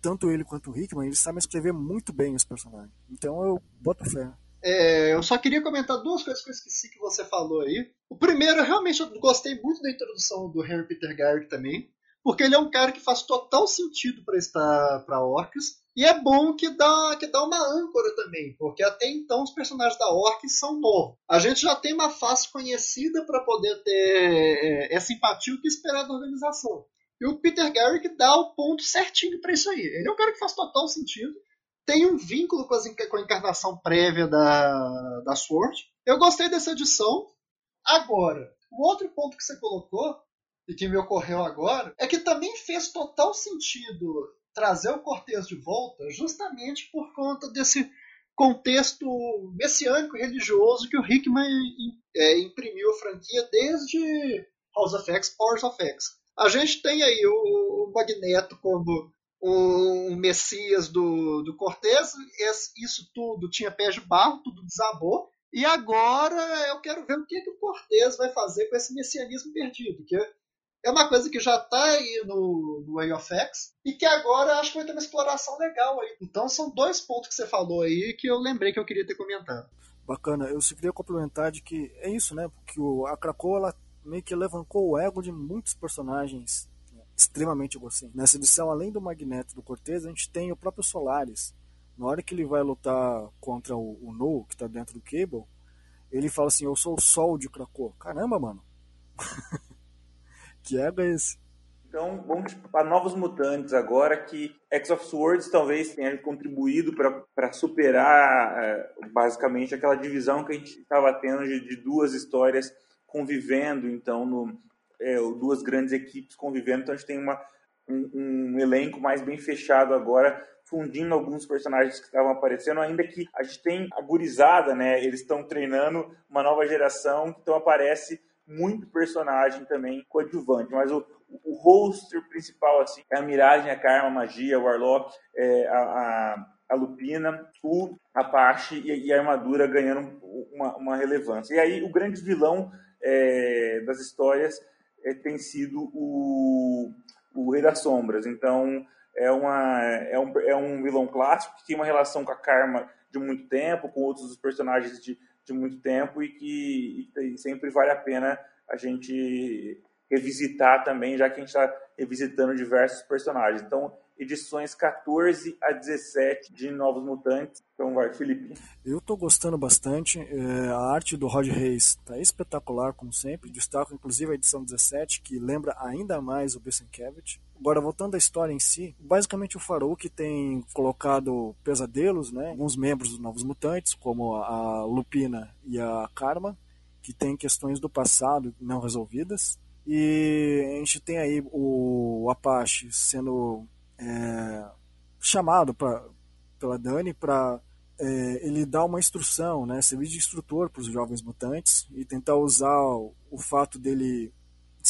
tanto ele quanto o Hickman, eles sabem escrever muito bem os personagens. Então eu boto fé. É, eu só queria comentar duas coisas que eu esqueci que você falou aí. O primeiro, eu realmente gostei muito da introdução do Henry Peter Garrick também, porque ele é um cara que faz total sentido para estar para Orcs. E é bom que dá, que dá uma âncora também, porque até então os personagens da Orc são novos. A gente já tem uma face conhecida para poder ter é, essa empatia que esperar da organização. E o Peter Garrick dá o ponto certinho para isso aí. Ele é um cara que faz total sentido. Tem um vínculo com, com a encarnação prévia da, da Sword. Eu gostei dessa edição. Agora, o outro ponto que você colocou, e que me ocorreu agora, é que também fez total sentido trazer o Cortez de volta justamente por conta desse contexto messiânico e religioso que o Hickman é, imprimiu a franquia desde House of X, Powers of X. A gente tem aí o, o Magneto como um messias do, do Cortez, isso tudo tinha pés de barro, tudo desabou, e agora eu quero ver o que, que o Cortez vai fazer com esse messianismo perdido, que é uma coisa que já está aí no, no Way of X e que agora acho que vai ter uma exploração legal aí. Então são dois pontos que você falou aí que eu lembrei que eu queria ter comentado. Bacana, eu só queria complementar de que é isso, né? Porque a Krakoa ela meio que levantou o ego de muitos personagens extremamente egocêntricos. Nessa edição, além do Magneto do Cortez, a gente tem o próprio Solaris. Na hora que ele vai lutar contra o, o No, que está dentro do Cable, ele fala assim: Eu sou o sol de Krakoa. Caramba, mano. que é esse? Então, vamos para Novos Mutantes agora, que X of Swords talvez tenha contribuído para superar é, basicamente aquela divisão que a gente estava tendo de, de, duas histórias convivendo, então, no, é, duas grandes equipes convivendo. Então, a gente tem uma, um, um elenco mais bem fechado agora, fundindo alguns personagens que estavam aparecendo, ainda que a gente tem a gurizada, né? Eles estão treinando uma nova geração, então aparece muito personagem também coadjuvante, mas o, o roster principal assim é a Miragem, a Karma, a Magia, o Warlock, é, a, a, a, Lupina, o Apache e, e, a Armadura ganhando uma, uma, relevância. E aí o grande vilão é, das histórias é, tem sido o, o Rei das Sombras. Então é, uma, é, um, é um vilão clássico que tem uma relação com a Karma de muito tempo, com outros personagens de de muito tempo e que e sempre vale a pena a gente revisitar também, já que a gente está revisitando diversos personagens. Então, edições 14 a 17 de Novos Mutantes. Então vai, Felipe. Eu estou gostando bastante. É, a arte do Rod Reis está espetacular, como sempre. Destaco inclusive a edição 17, que lembra ainda mais o Bessenkiewicz. Agora, voltando à história em si, basicamente o Farouk tem colocado pesadelos, né? Alguns membros dos Novos Mutantes, como a Lupina e a Karma, que têm questões do passado não resolvidas. E a gente tem aí o Apache sendo é, chamado pra, pela Dani para é, ele dar uma instrução, né, servir de instrutor para os jovens mutantes e tentar usar o, o, fato dele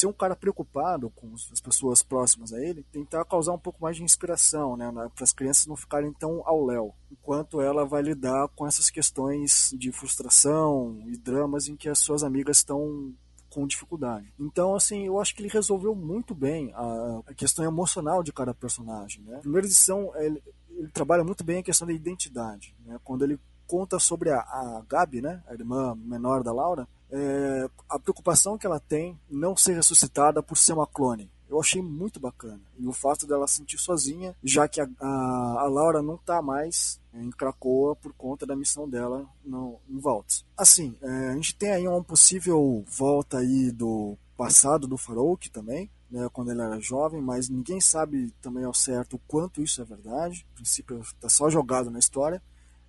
ser um cara preocupado com as pessoas próximas a ele, tentar causar um pouco mais de inspiração, né, para as crianças não ficarem tão ao léu, enquanto ela vai lidar com essas questões de frustração e dramas em que as suas amigas estão com dificuldade. Então, assim, eu acho que ele resolveu muito bem a, a questão emocional de cada personagem. Né? A primeira edição, ele, ele trabalha muito bem a questão da identidade. Né? Quando ele conta sobre a, a Gabi, né, a irmã menor da Laura, é, a preocupação que ela tem não ser ressuscitada por ser uma clone. Eu achei muito bacana. E o fato dela se sentir sozinha, já que a, a, a Laura não está mais em Cracoa por conta da missão dela no, em Valtz. Assim, é, a gente tem aí uma possível volta aí do passado do Farouk também, né, quando ele era jovem, mas ninguém sabe também ao certo o quanto isso é verdade. No princípio está só jogado na história.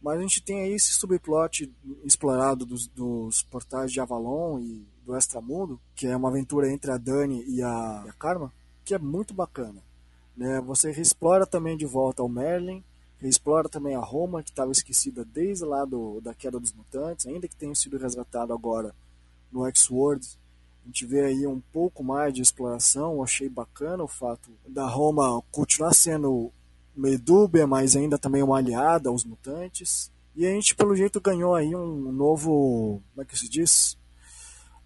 Mas a gente tem aí esse subplot explorado dos, dos portais de Avalon e do Extramundo, que é uma aventura entre a Dani e a, e a Karma, que é muito bacana. Né? Você explora também de volta o Merlin, explora também a Roma, que estava esquecida desde lá do, da queda dos mutantes, ainda que tenha sido resgatado agora no X-World. A gente vê aí um pouco mais de exploração, eu achei bacana o fato da Roma continuar sendo meio dúbia, mas ainda também uma aliada aos mutantes. E a gente, pelo jeito, ganhou aí um novo. Como é que se diz?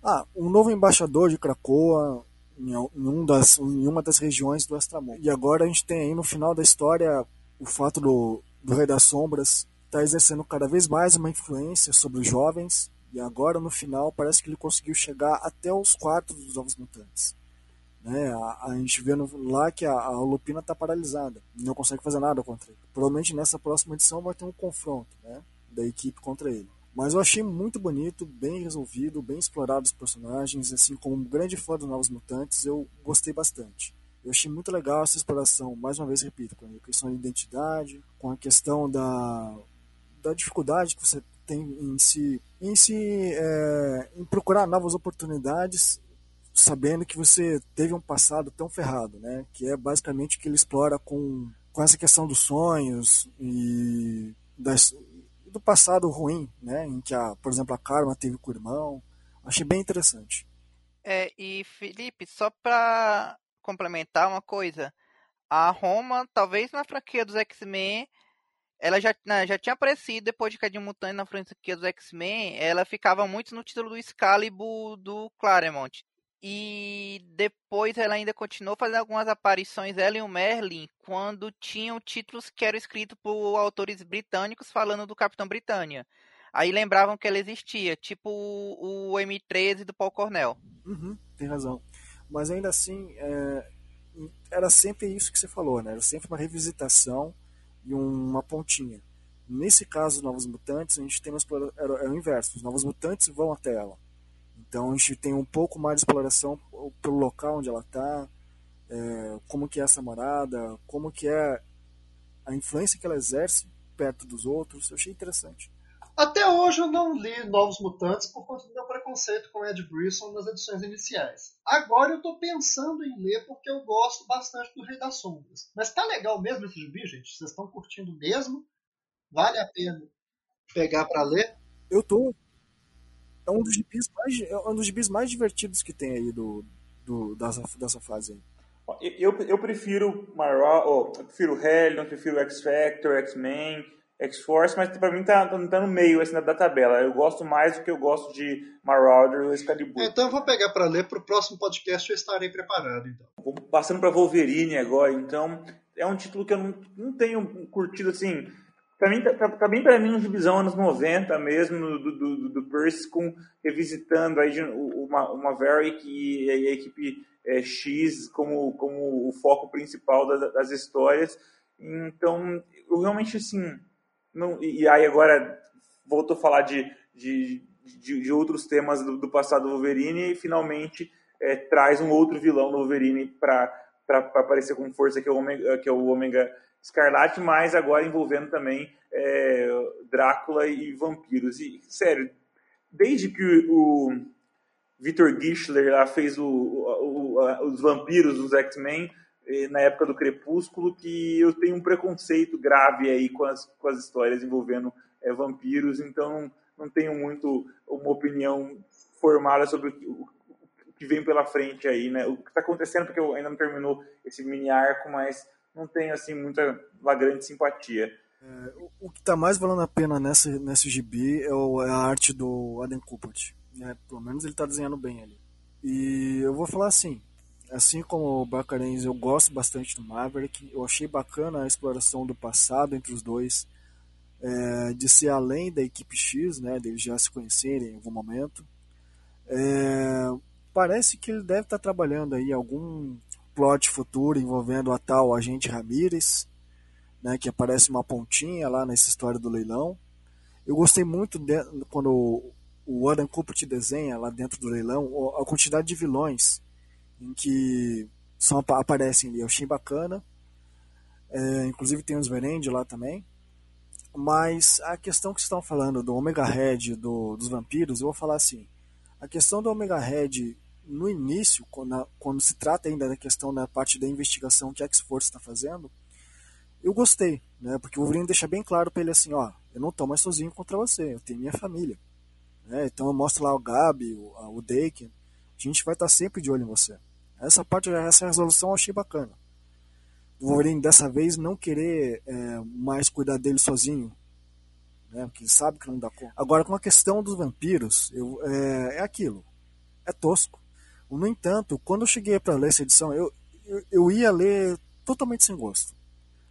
Ah, um novo embaixador de Krakoa em, um das, em uma das regiões do Extramundo. E agora a gente tem aí no final da história o fato do, do Rei das Sombras estar tá exercendo cada vez mais uma influência sobre os jovens. E agora no final parece que ele conseguiu chegar até os quartos dos Novos Mutantes. Né? A, a, gente vê no, lá que a, a Lupina está paralisada, não consegue fazer nada contra ele. Provavelmente nessa próxima edição vai ter um confronto né, da equipe contra ele. Mas eu achei muito bonito, bem resolvido, bem explorado os personagens, assim como um grande fã dos Novos Mutantes, eu gostei bastante. Eu achei muito legal essa exploração, mais uma vez repito, com a questão da identidade, com a questão da, da dificuldade que você tem em si, em, si é, em procurar novas oportunidades sabendo que você teve um passado tão ferrado, né? Que é basicamente o que ele explora com, com essa questão dos sonhos e das, do passado ruim, né? Em que, a, por exemplo, a Karma teve com o irmão. Achei bem interessante. É, e Felipe, só para complementar uma coisa, a Roma, talvez na franquia dos X-Men, ela já, né, já tinha aparecido depois de Cadinho Mutante na franquia dos X-Men, ela ficava muito no título do Excalibur do Claremont. E depois ela ainda continuou fazendo algumas aparições, ela e o Merlin, quando tinham títulos que eram escritos por autores britânicos falando do Capitão Britânia. Aí lembravam que ela existia, tipo o, o M13 do Paul Cornell. Uhum, tem razão. Mas ainda assim, é, era sempre isso que você falou, né? Era sempre uma revisitação e uma pontinha. Nesse caso, Novos Mutantes, a gente tem uma é, é o inverso. Os Novos Mutantes vão até ela. Então a gente tem um pouco mais de exploração pelo local onde ela está, é, como que é essa morada, como que é a influência que ela exerce perto dos outros. Eu achei interessante. Até hoje eu não li Novos Mutantes por conta do meu preconceito com Ed Brisson nas edições iniciais. Agora eu estou pensando em ler porque eu gosto bastante do Rei das Sombras. Mas tá legal mesmo esse gibi, gente? Vocês estão curtindo mesmo? Vale a pena pegar para ler? Eu tô. É um dos gibis mais, é um dos gibis mais divertidos que tem aí do, do, dessa, dessa fase aí. Eu, eu prefiro Marvel, oh, eu prefiro Hellion, prefiro X-Factor, X-Men, X-Force, mas pra mim tá, tá, no meio assim, da tabela. Eu gosto mais do que eu gosto de Marauder ou Excalibur. Então eu vou pegar para ler pro próximo podcast eu estarei preparado. Então. Vou passando pra Wolverine agora, então é um título que eu não, não tenho curtido assim Pra mim, tá, tá, tá bem para mim no divisão anos 90 mesmo, do, do, do Percy, com, revisitando aí uma, uma Maverick e a, equipe é, X como, como o foco principal das, das histórias. Então, eu realmente, assim, não, e aí agora voltou a falar de, de, de, de outros temas do, do, passado do Wolverine e finalmente é, traz um outro vilão do Wolverine para aparecer com força, que é o Omega, que é o Omega Escarlate, mas agora envolvendo também é, Drácula e vampiros. E, sério, desde que o Victor Gischler lá fez o, o, os vampiros dos X-Men, eh, na época do Crepúsculo, que eu tenho um preconceito grave aí com as, com as histórias envolvendo é, vampiros, então não tenho muito uma opinião formada sobre o que vem pela frente aí, né? O que está acontecendo, porque eu ainda não terminou esse mini arco, mas não tenho assim muita grande simpatia. É, o que está mais valendo a pena nessa, nesse gibi é, o, é a arte do Adam Kubert. Né? Pelo menos ele está desenhando bem ali. E eu vou falar assim, assim como o Bacarens, eu gosto bastante do Maverick. Eu achei bacana a exploração do passado entre os dois, é, de ser além da equipe X, né, deles já se conhecerem em algum momento. É, parece que ele deve estar tá trabalhando aí algum plot futuro envolvendo a tal agente Ramírez, né, que aparece uma pontinha lá nessa história do leilão. Eu gostei muito de, quando o Adam Cooper te desenha lá dentro do leilão a quantidade de vilões em que são, aparecem ali. Eu achei bacana. É, inclusive tem os Verendi lá também. Mas a questão que estão falando do Omega Red do, dos vampiros, eu vou falar assim. A questão do Omega Red no início, quando, quando, se trata ainda da questão da parte da investigação que a X-Force está fazendo, eu gostei, né? Porque o Wolverine deixa bem claro para ele assim, ó, eu não estou mais sozinho contra você, eu tenho minha família. Né? Então eu mostro lá o Gabi, o, o Daken, a gente vai estar tá sempre de olho em você. Essa parte, essa resolução eu achei bacana. O Wolverine dessa vez não querer é, mais cuidar dele sozinho, né? Porque ele sabe que não dá conta. Agora com a questão dos vampiros, eu, é, é aquilo, é tosco no entanto, quando eu cheguei para ler essa edição, eu, eu, eu, ia ler totalmente sem gosto.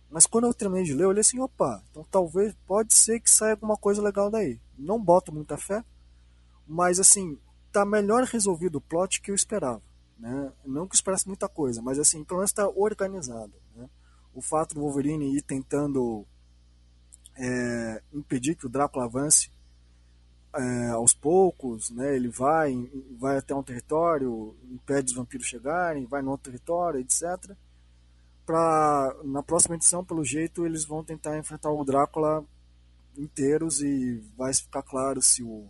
Mas quando eu terminei de ler, eu olhei assim, opa, então talvez, pode ser que saia alguma coisa legal daí. Não boto muita fé, mas assim, tá melhor resolvido o plot que eu esperava. Né? Não que eu esperasse muita coisa, mas assim, pelo menos está organizado. Né? O fato do Wolverine ir tentando é, impedir que o Drácula avance é, aos poucos, né, ele vai, vai até um território, impede os vampiros chegarem, vai no outro território, etc. Pra, na próxima edição, pelo jeito, eles vão tentar enfrentar o Drácula inteiros e vai ficar claro se o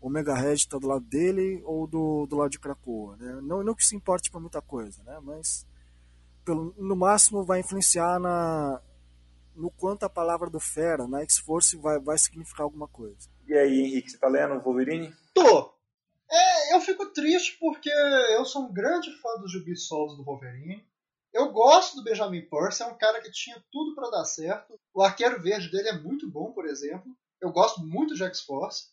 Omega Red está do lado dele ou do, do lado de Krakoa. Né? Não, não que se importe para muita coisa, né? mas pelo, no máximo vai influenciar na, no quanto a palavra do Fera na X-Force vai, vai significar alguma coisa. E aí, Henrique, você tá lendo Wolverine? Tô! É, eu fico triste porque eu sou um grande fã dos gibis solos do Wolverine. Eu gosto do Benjamin Percy, é um cara que tinha tudo para dar certo. O arqueiro verde dele é muito bom, por exemplo. Eu gosto muito de X-Force.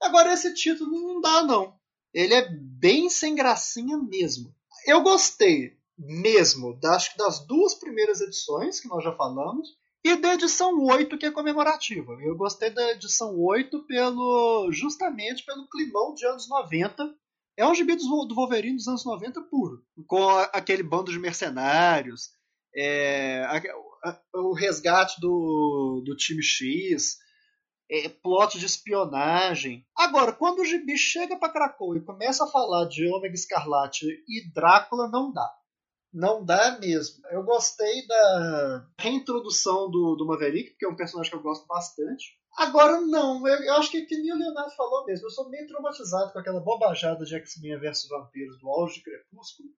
Agora, esse título não dá, não. ele é bem sem gracinha mesmo. Eu gostei mesmo, acho que das duas primeiras edições que nós já falamos, e da edição 8, que é comemorativa. Eu gostei da edição 8 pelo justamente pelo climão de anos 90. É um gibi do Wolverine dos anos 90 puro, com aquele bando de mercenários, é, a, a, o resgate do, do time X, é, plot de espionagem. Agora, quando o gibi chega para Krakow e começa a falar de Ômega Escarlate e Drácula, não dá. Não dá mesmo. Eu gostei da reintrodução do, do Maverick, porque é um personagem que eu gosto bastante. Agora, não. Eu, eu acho que, que nem o Leonardo falou mesmo. Eu sou meio traumatizado com aquela bobajada de X-Men vs Vampiros do auge de Crepúsculo.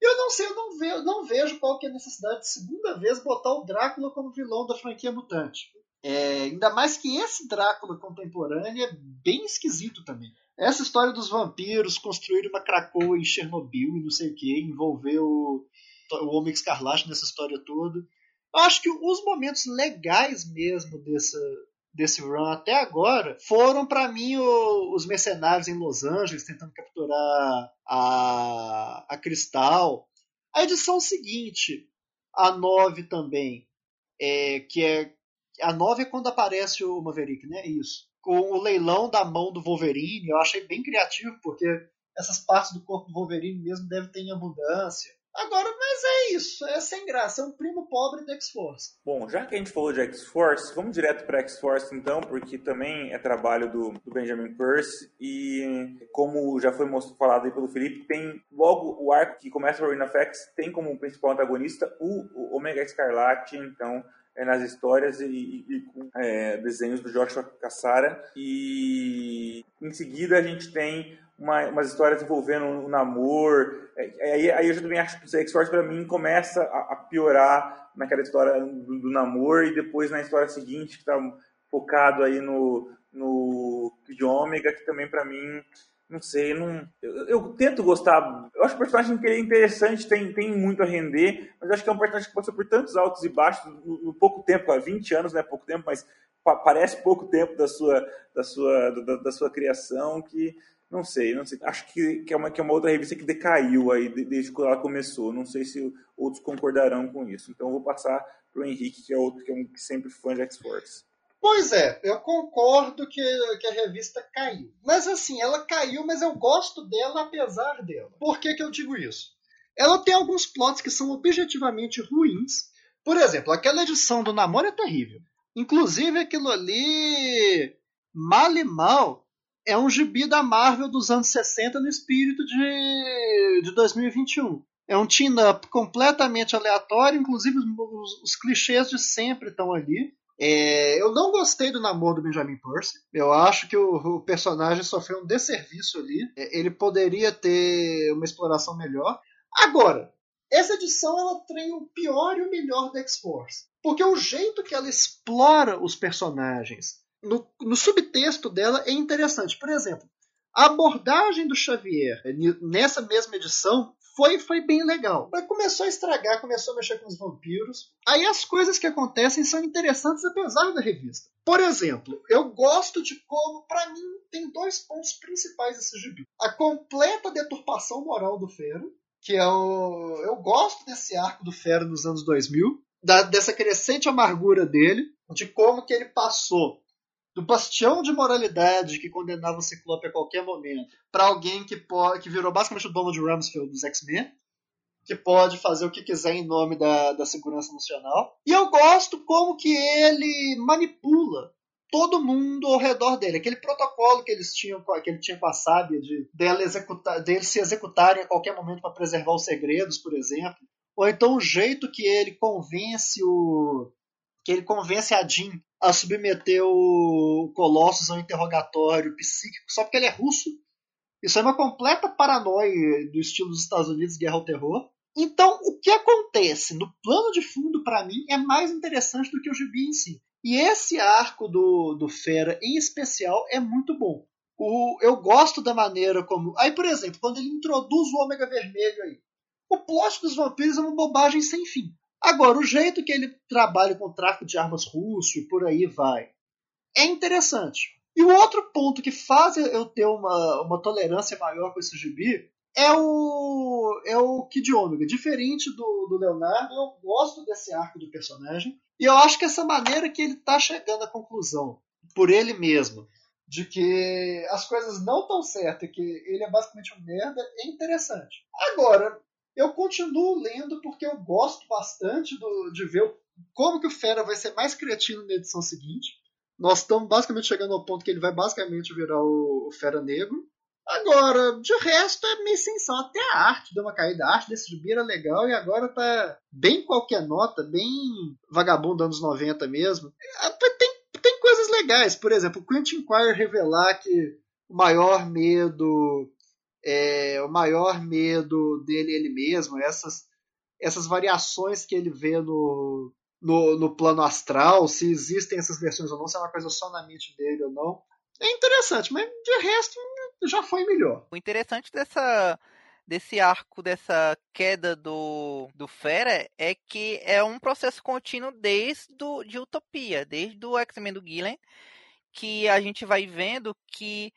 E eu não sei, eu não, vejo, não vejo qual que é a necessidade de segunda vez botar o Drácula como vilão da franquia mutante. É, ainda mais que esse Drácula contemporâneo é bem esquisito também. Essa história dos vampiros construir uma Krakoa em Chernobyl e não sei o que, envolver o, o Homem Escarlate nessa história toda. Eu acho que os momentos legais mesmo dessa, desse run até agora foram para mim o, os mercenários em Los Angeles tentando capturar a, a Cristal. A edição seguinte, a 9 também, é, que é a 9 é quando aparece o Maverick, né? Isso. Com o leilão da mão do Wolverine, eu achei bem criativo, porque essas partes do corpo do Wolverine mesmo devem ter em abundância. Agora, mas é isso, é sem graça, é um primo pobre da X-Force. Bom, já que a gente falou de X-Force, vamos direto para X-Force então, porque também é trabalho do, do, Benjamin Percy e como já foi falado aí pelo Felipe, tem logo o arco que começa o Arena FX, tem como principal antagonista o, o Omega Escarlate, então é, nas histórias e, e, e com é, desenhos do Joshua Cassara. E em seguida a gente tem uma, umas histórias envolvendo o namoro. É, aí, aí eu já também acho que o X-Force para mim começa a, a, piorar naquela história do, do namoro e depois na história seguinte que está focado aí no, no Kid Omega, que também para mim não sei, não, eu, eu, tento gostar. Eu acho o personagem que é interessante, tem, tem muito a render, mas acho que é um personagem que passou por tantos altos e baixos no, no pouco tempo, há 20 anos não é pouco tempo, mas pa, parece pouco tempo da sua, da sua, da, da, sua criação que não sei, não sei. Acho que, que, é uma, que é uma outra revista que decaiu aí desde que ela começou. Não sei se outros concordarão com isso. Então vou passar para o Henrique, que é outro que é um que sempre fã de X-Force. Pois é, eu concordo que, que a revista caiu. Mas assim, ela caiu, mas eu gosto dela apesar dela. Por que, que eu digo isso? Ela tem alguns plots que são objetivamente ruins. Por exemplo, aquela edição do Namoro é terrível. Inclusive aquilo ali, mal e mal, é um gibi da Marvel dos anos 60 no espírito de, de 2021. É um team-up completamente aleatório, inclusive os, os, clichês de sempre estão ali. É, eu não gostei do namoro do Benjamin Percy. Eu acho que o, o, personagem sofreu um desserviço ali. É, ele poderia ter uma exploração melhor. Agora, essa edição ela tem o pior e o melhor da X-Force. Porque o jeito que ela explora os personagens no, no subtexto dela é interessante. Por exemplo, a abordagem do Xavier nessa mesma edição foi, foi bem legal. Mas começou a estragar, começou a mexer com os vampiros. Aí as coisas que acontecem são interessantes apesar da revista. Por exemplo, eu gosto de como, para mim, tem dois pontos principais desse gibi. A completa deturpação moral do Fero, que é o... Eu gosto desse arco do Fero nos anos 2000, da, dessa crescente amargura dele, de como que ele passou do bastião de moralidade que condenava o Ciclope a qualquer momento para alguém que, pode, que virou basicamente o Donald Rumsfeld dos X-Men, que pode fazer o que quiser em nome da, da segurança nacional. E eu gosto como que ele manipula todo mundo ao redor dele. Aquele protocolo que eles tinham, que ele tinha com a sábia de dela executar, deles se executarem a qualquer momento para preservar os segredos, por exemplo. Ou então o jeito que ele convence o que ele convence a Jean a submeter o Colossus a um interrogatório psíquico só porque ele é russo. Isso é uma completa paranoia do estilo dos Estados Unidos, guerra ao terror. Então, o que acontece no plano de fundo, para mim, é mais interessante do que o gibi em si. E esse arco do, do Fera, em especial, é muito bom. O, eu gosto da maneira como. Aí, por exemplo, quando ele introduz o Ômega Vermelho aí. O plot dos vampiros é uma bobagem sem fim. Agora, o jeito que ele trabalha com o tráfico de armas russo e por aí vai é interessante. E o outro ponto que faz eu ter uma, uma tolerância maior com esse gibi é o, é o Kid Omega. Diferente do, do Leonardo, eu gosto desse arco do personagem. E eu acho que essa maneira que ele está chegando à conclusão, por ele mesmo, de que as coisas não estão certas, que ele é basicamente um merda, é interessante. Agora, eu continuo lendo porque eu gosto bastante do, de ver como que o Fera vai ser mais criativo na edição seguinte. Nós estamos basicamente chegando ao ponto que ele vai basicamente virar o, o Fera Negro. Agora, de resto, é meio sensão. Até a arte deu uma caída. A arte desse gibi era legal e agora tá bem qualquer nota, bem vagabundo anos 90 mesmo. É, tem, tem coisas legais. Por exemplo, Quentin Quire revelar que o maior medo é, o maior medo dele é ele mesmo, essas, essas variações que ele vê no, no, no plano astral, se existem essas versões ou não, se é uma coisa só na mente dele ou não. É interessante, mas de resto já foi melhor. O interessante dessa desse arco, dessa queda do, do Fera, é que é um processo contínuo desde do, de Utopia, desde o X-Men do Gillen, que a gente vai vendo que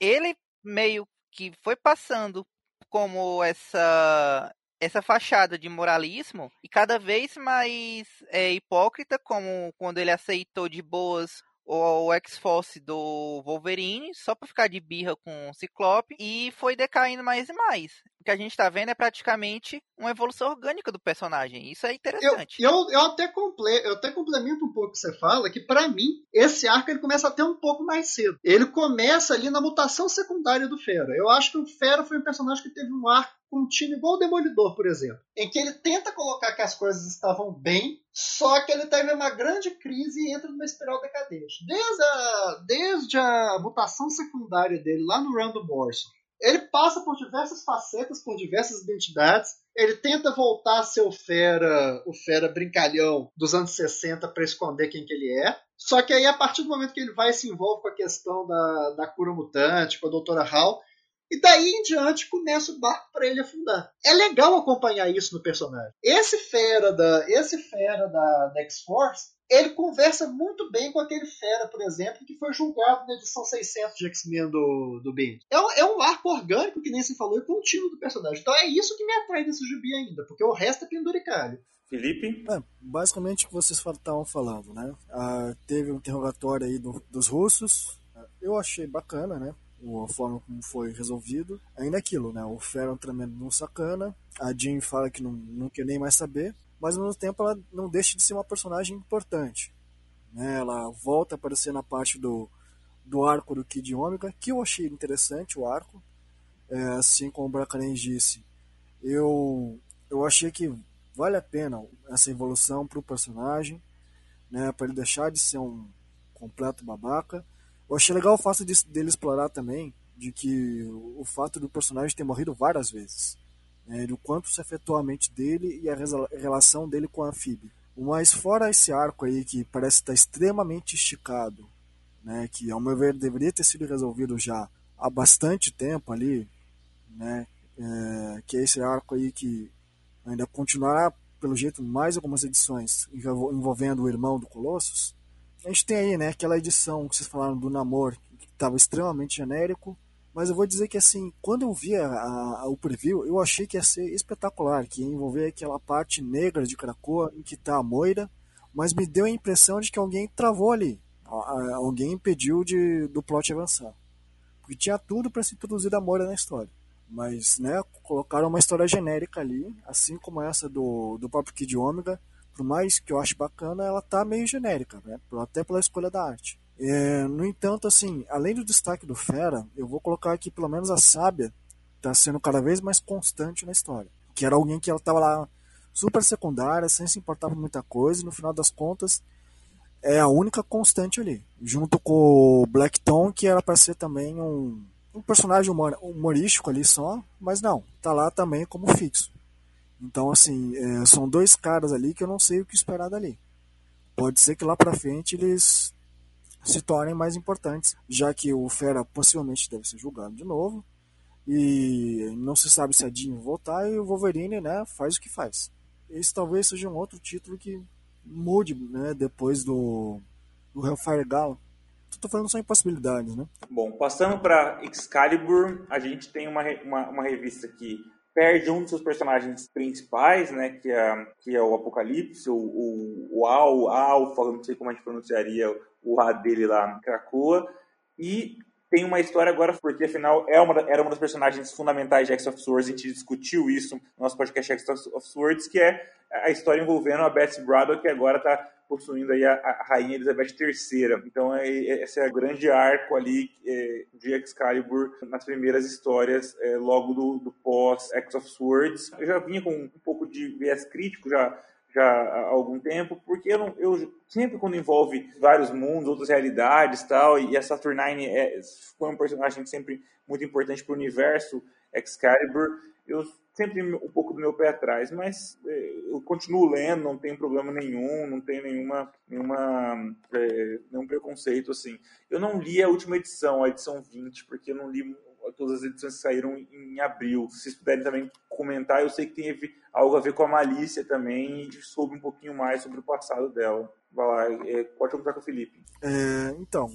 ele meio que foi passando como essa essa fachada de moralismo e cada vez mais é, hipócrita, como quando ele aceitou de boas o X-Force do Wolverine, só pra ficar de birra com o Ciclope, e foi decaindo mais e mais. O que a gente tá vendo é praticamente uma evolução orgânica do personagem. Isso é interessante. Eu, eu, eu até, comple, eu até complemento um pouco o que você fala, que para mim, esse arco ele começa até um pouco mais cedo. Ele começa ali na mutação secundária do Fera. Eu acho que o Fera foi um personagem que teve um arco contínuo igual o Demolidor, por exemplo, em que ele tenta colocar que as coisas estavam bem, só que ele teve uma grande crise e entra numa espiral decadente. Desde a, desde a mutação secundária dele lá no Random Morrison, ele passa por diversas facetas, por diversas identidades. Ele tenta voltar a ser o fera, o fera brincalhão dos anos 60 para esconder quem que ele é. Só que aí, a partir do momento que ele vai se envolve com a questão da, da cura mutante, com a doutora Hall, e daí em diante começa o barco para ele afundar. É legal acompanhar isso no personagem. Esse fera da, esse fera da, da X-Force, ele conversa muito bem com aquele fera, por exemplo, que foi julgado na edição 600 de X-Men do, do Ben. É, um, é um arco orgânico, que nem se falou, e contínuo do personagem. Então é isso que me atrai nesse gibi ainda, porque o resto é penduricalho. Felipe? É, basicamente o que vocês estavam falando, né? Ah, teve um interrogatório aí do, dos russos. Eu achei bacana, né? a forma como foi resolvido. Ainda é aquilo, né? O Fera é um tremendo um sacana. A Jean fala que não, não quer nem mais saber. Mas ao mesmo tempo ela não deixa de ser uma personagem importante. Né? Ela volta a aparecer na parte do, do arco do Kid Omega, que eu achei interessante o arco. É, assim como o Bracanen disse, eu, eu achei que vale a pena essa evolução para o personagem, né, para ele deixar de ser um completo babaca eu achei legal o fato de, dele explorar também de que o fato do personagem ter morrido várias vezes. Né, o quanto se afetou a mente dele e a relação dele com a Phoebe. Mas fora esse arco aí que parece estar extremamente esticado, né, que ao meu ver deveria ter sido resolvido já há bastante tempo ali, né, é, que é esse arco aí que ainda continuará pelo jeito mais algumas edições envolvendo o irmão do Colossus, a gente tem aí, né, aquela edição que vocês falaram do Namor, que estava extremamente genérico, mas eu vou dizer que assim, quando eu vi a, a, o preview, eu achei que ia ser espetacular, que ia envolver aquela parte negra de Krakoa em que está a Moira, mas me deu a impressão de que alguém travou ali, alguém impediu de, do plot avançar. Porque tinha tudo para se introduzir a Moira na história. Mas, né, colocaram uma história genérica ali, assim como essa do, do próprio Kid Omega, por mais que eu ache bacana, ela tá meio genérica, né? até pela escolha da arte. É, no entanto, assim, além do destaque do Fera, eu vou colocar aqui pelo menos a Sábia tá sendo cada vez mais constante na história. Que era alguém que ela tava lá super secundária, sem se importar com muita coisa, e no final das contas é a única constante ali. Junto com o Blackton, que era para ser também um, um personagem humor, humorístico ali só, mas não, tá lá também como fixo. Então, assim, é, são dois caras ali que eu não sei o que esperar dali. Pode ser que lá pra frente eles se tornem mais importantes, já que o Fera possivelmente deve ser julgado de novo. E não se sabe se a Jean voltar e o Wolverine, né, faz o que faz. Esse talvez seja um outro título que mude, né, depois do, do Hellfire Gala, tô falando só em possibilidades, né? Bom, passando para Excalibur, a gente tem uma, uma, uma revista que perde um dos seus personagens principais, né, que é, que é o Apocalipse, o, o, o Al, Alpha, não sei como a gente pronunciaria o A dele lá em Krakoa, e tem uma história agora, porque afinal é uma, era uma das personagens fundamentais de X of Swords, a gente discutiu isso no nosso podcast X of Swords, que é a história envolvendo a Betsy Braddock, que agora está possuindo aí a, a, Rainha Elizabeth III. Então é, é, esse é o grande arco ali é, de Excalibur nas primeiras histórias, é, logo do, do pós X of Swords. Eu já vinha com um pouco de viés crítico, já já há algum tempo, porque eu, não, eu sempre quando envolve vários mundos, outras realidades tal, e a Saturnine é, foi um personagem sempre muito importante para o universo Excalibur, eu sempre um pouco do meu pé atrás, mas é, eu continuo lendo, não tenho problema nenhum, não tenho nenhuma, nenhuma é, nenhum preconceito assim. Eu não li a última edição, a edição 20, porque eu não li todas as edições que saíram em abril. Se vocês puderem também comentar, eu sei que teve algo a ver com a malícia também e soube um pouquinho mais sobre o passado dela. Vai lá, é, pode contar com o Felipe. É, então,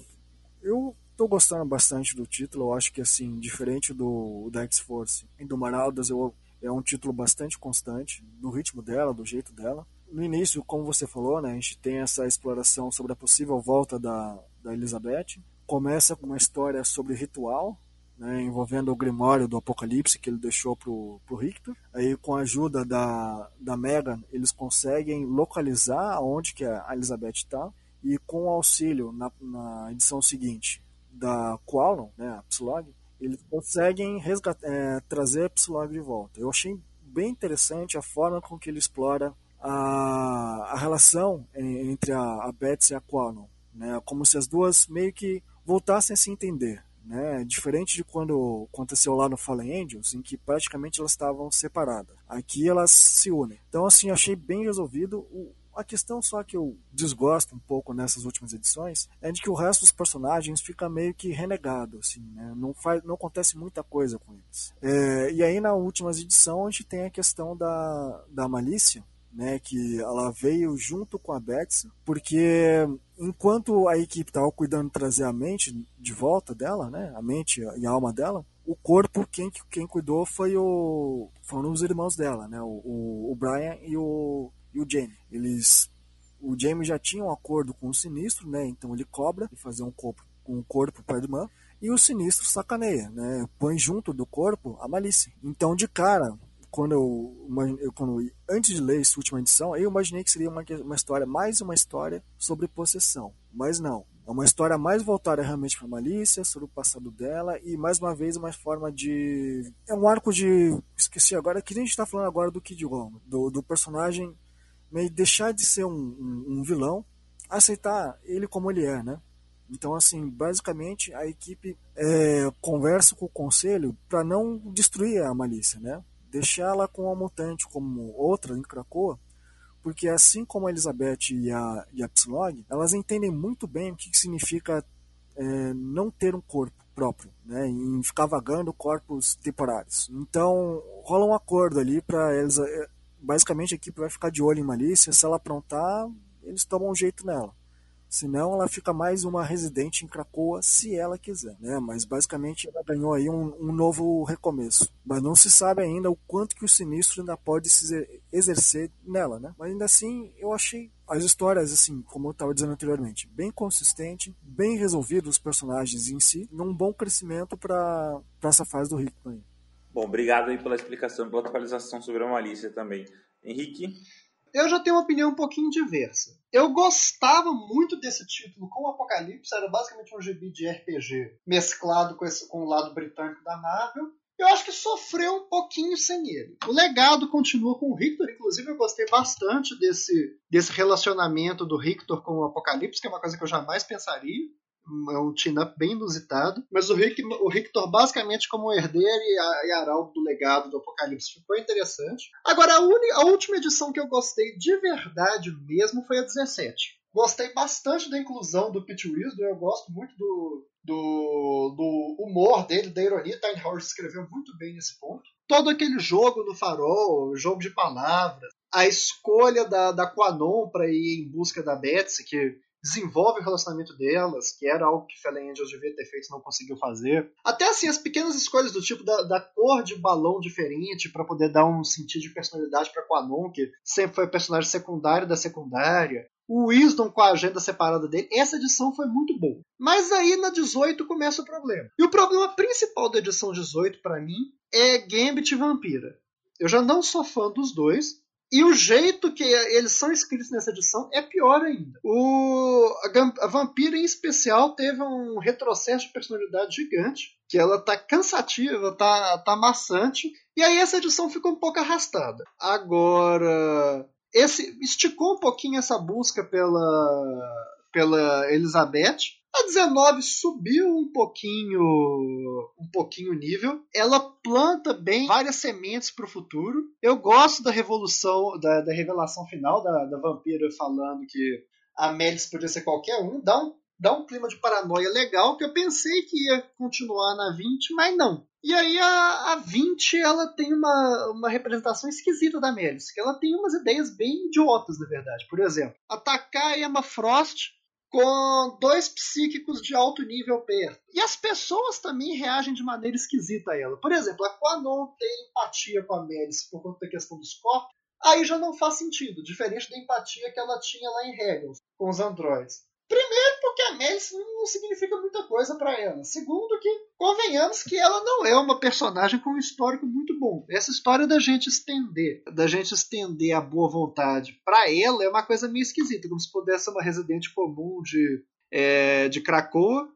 eu tô gostando bastante do título. Eu acho que, assim, diferente do da X-Force e do Maraldas, eu, é um título bastante constante no ritmo dela, do jeito dela. No início, como você falou, né, a gente tem essa exploração sobre a possível volta da, da Elizabeth. Começa com uma história sobre ritual, né, envolvendo o Grimório do Apocalipse que ele deixou pro, pro Richter. Aí com a ajuda da, da Megan, eles conseguem localizar onde que a Elizabeth está e com o auxílio na, na edição seguinte da Qualon, né, a Psylog, eles conseguem resgatar, é, trazer a Psylog de volta. Eu achei bem interessante a forma com que ele explora a, a relação entre a, a Betsy e a Qualon, né, como se as duas meio que voltassem a se entender né? Diferente de quando aconteceu lá no Fallen Angels, em que praticamente elas estavam separadas. Aqui elas se unem. Então, assim, achei bem resolvido. O, a questão só que eu desgosto um pouco nessas últimas edições é de que o resto dos personagens fica meio que renegado, assim, né? Não, faz, não acontece muita coisa com eles. É, e aí na última edição a gente tem a questão da, da malícia, né, que ela veio junto com a Betsy, porque enquanto a equipe estava cuidando de trazer a mente de volta dela, né, a mente e a alma dela, o corpo quem, quem cuidou foi o foram os irmãos dela, né, o, o Brian e o, e o Jamie. Eles o Jamie já tinha um acordo com o Sinistro, né, então ele cobra e fazer um corpo um corpo para a irmã. E o Sinistro sacaneia, né, põe junto do corpo a malícia. Então de cara quando eu, eu, quando antes de ler essa última edição, eu imaginei que seria uma, uma história, mais uma história sobre possessão. Mas não. É uma história mais voltada realmente para Malícia, sobre o passado dela, e mais uma vez uma forma de. É um arco de. Esqueci agora, que a gente está falando agora do Kid Roma, do, do personagem meio deixar de ser um, um, um vilão, aceitar ele como ele é, né? Então, assim, basicamente a equipe é, conversa com o conselho para não destruir a malícia, né? Deixá-la com a mutante como outra em Krakoa, porque assim como a Elizabeth e a, e a Psylog, elas entendem muito bem o que significa é, não ter um corpo próprio, né, em ficar vagando corpos temporários. Então rola um acordo ali para eles, é, basicamente a equipe vai ficar de olho em Malícia, se ela aprontar, eles tomam um jeito nela. Senão ela fica mais uma residente em Cracoa se ela quiser, né? Mas basicamente ela ganhou aí um, um, novo recomeço. Mas não se sabe ainda o quanto que o sinistro ainda pode se exercer nela, né? Mas ainda assim eu achei as histórias, assim, como eu estava dizendo anteriormente, bem consistente, bem resolvido os personagens em si, num bom crescimento para essa fase do Rick. Bom, obrigado aí pela explicação, pela atualização sobre a Malícia também. Henrique? Eu já tenho uma opinião um pouquinho diversa. Eu gostava muito desse título com o Apocalipse, era basicamente um gibi de RPG mesclado com, esse, com o lado britânico da Marvel. Eu acho que sofreu um pouquinho sem ele. O legado continua com o Rictor, inclusive eu gostei bastante desse, desse relacionamento do Rictor com o Apocalipse, que é uma coisa que eu jamais pensaria é um team-up bem inusitado. Mas o, Rick, o Rictor, basicamente, como herdeiro e, e arauto do legado do Apocalipse, ficou interessante. Agora, a, uni, a última edição que eu gostei de verdade mesmo foi a 17. Gostei bastante da inclusão do Pete Wisdom, eu gosto muito do, do, do humor dele, da ironia. Tiny Howard escreveu muito bem nesse ponto. Todo aquele jogo no farol, jogo de palavras, a escolha da, da Quanon para ir em busca da Betsy, que desenvolve o relacionamento delas, que era algo que Fallen Angels devia ter feito e não conseguiu fazer. Até assim, as pequenas escolhas do tipo da, da cor de balão diferente para poder dar um sentido de personalidade para Quanon, que sempre foi personagem secundário da secundária. O Wisdom com a agenda separada dele. Essa edição foi muito boa. Mas aí na 18 começa o problema. E o problema principal da edição 18 para mim é Gambit e Vampira. Eu já não sou fã dos dois, e o jeito que eles são escritos nessa edição é pior ainda. O, a, a Vampira, em especial, teve um retrocesso de personalidade gigante, que ela tá cansativa, tá, tá maçante, e aí essa edição ficou um pouco arrastada. Agora, esse esticou um pouquinho essa busca pela, pela Elizabeth, a 19 subiu um pouquinho um pouquinho o nível. Ela planta bem várias sementes para o futuro. Eu gosto da revolução, da, da revelação final da, da vampira falando que a Melis podia ser qualquer um. Dá um, dá um clima de paranoia legal que eu pensei que ia continuar na 20, mas não. E aí a, a 20 ela tem uma, uma representação esquisita da Melis, que ela tem umas ideias bem idiotas, na verdade. Por exemplo, atacar a Emma Frost com dois psíquicos de alto nível perto. E as pessoas também reagem de maneira esquisita a ela. Por exemplo, a Quanon tem empatia com a Melis por conta da questão dos corpos, aí já não faz sentido, diferente da empatia que ela tinha lá em Hegel com os androides. Primeiro, porque a Melis não significa muita coisa para ela. Segundo, que convenhamos que ela não é uma personagem com um histórico muito bom. Essa história da gente estender, da gente estender a boa vontade para ela é uma coisa meio esquisita, como se pudesse ser uma residente comum de, é, de Krakoa.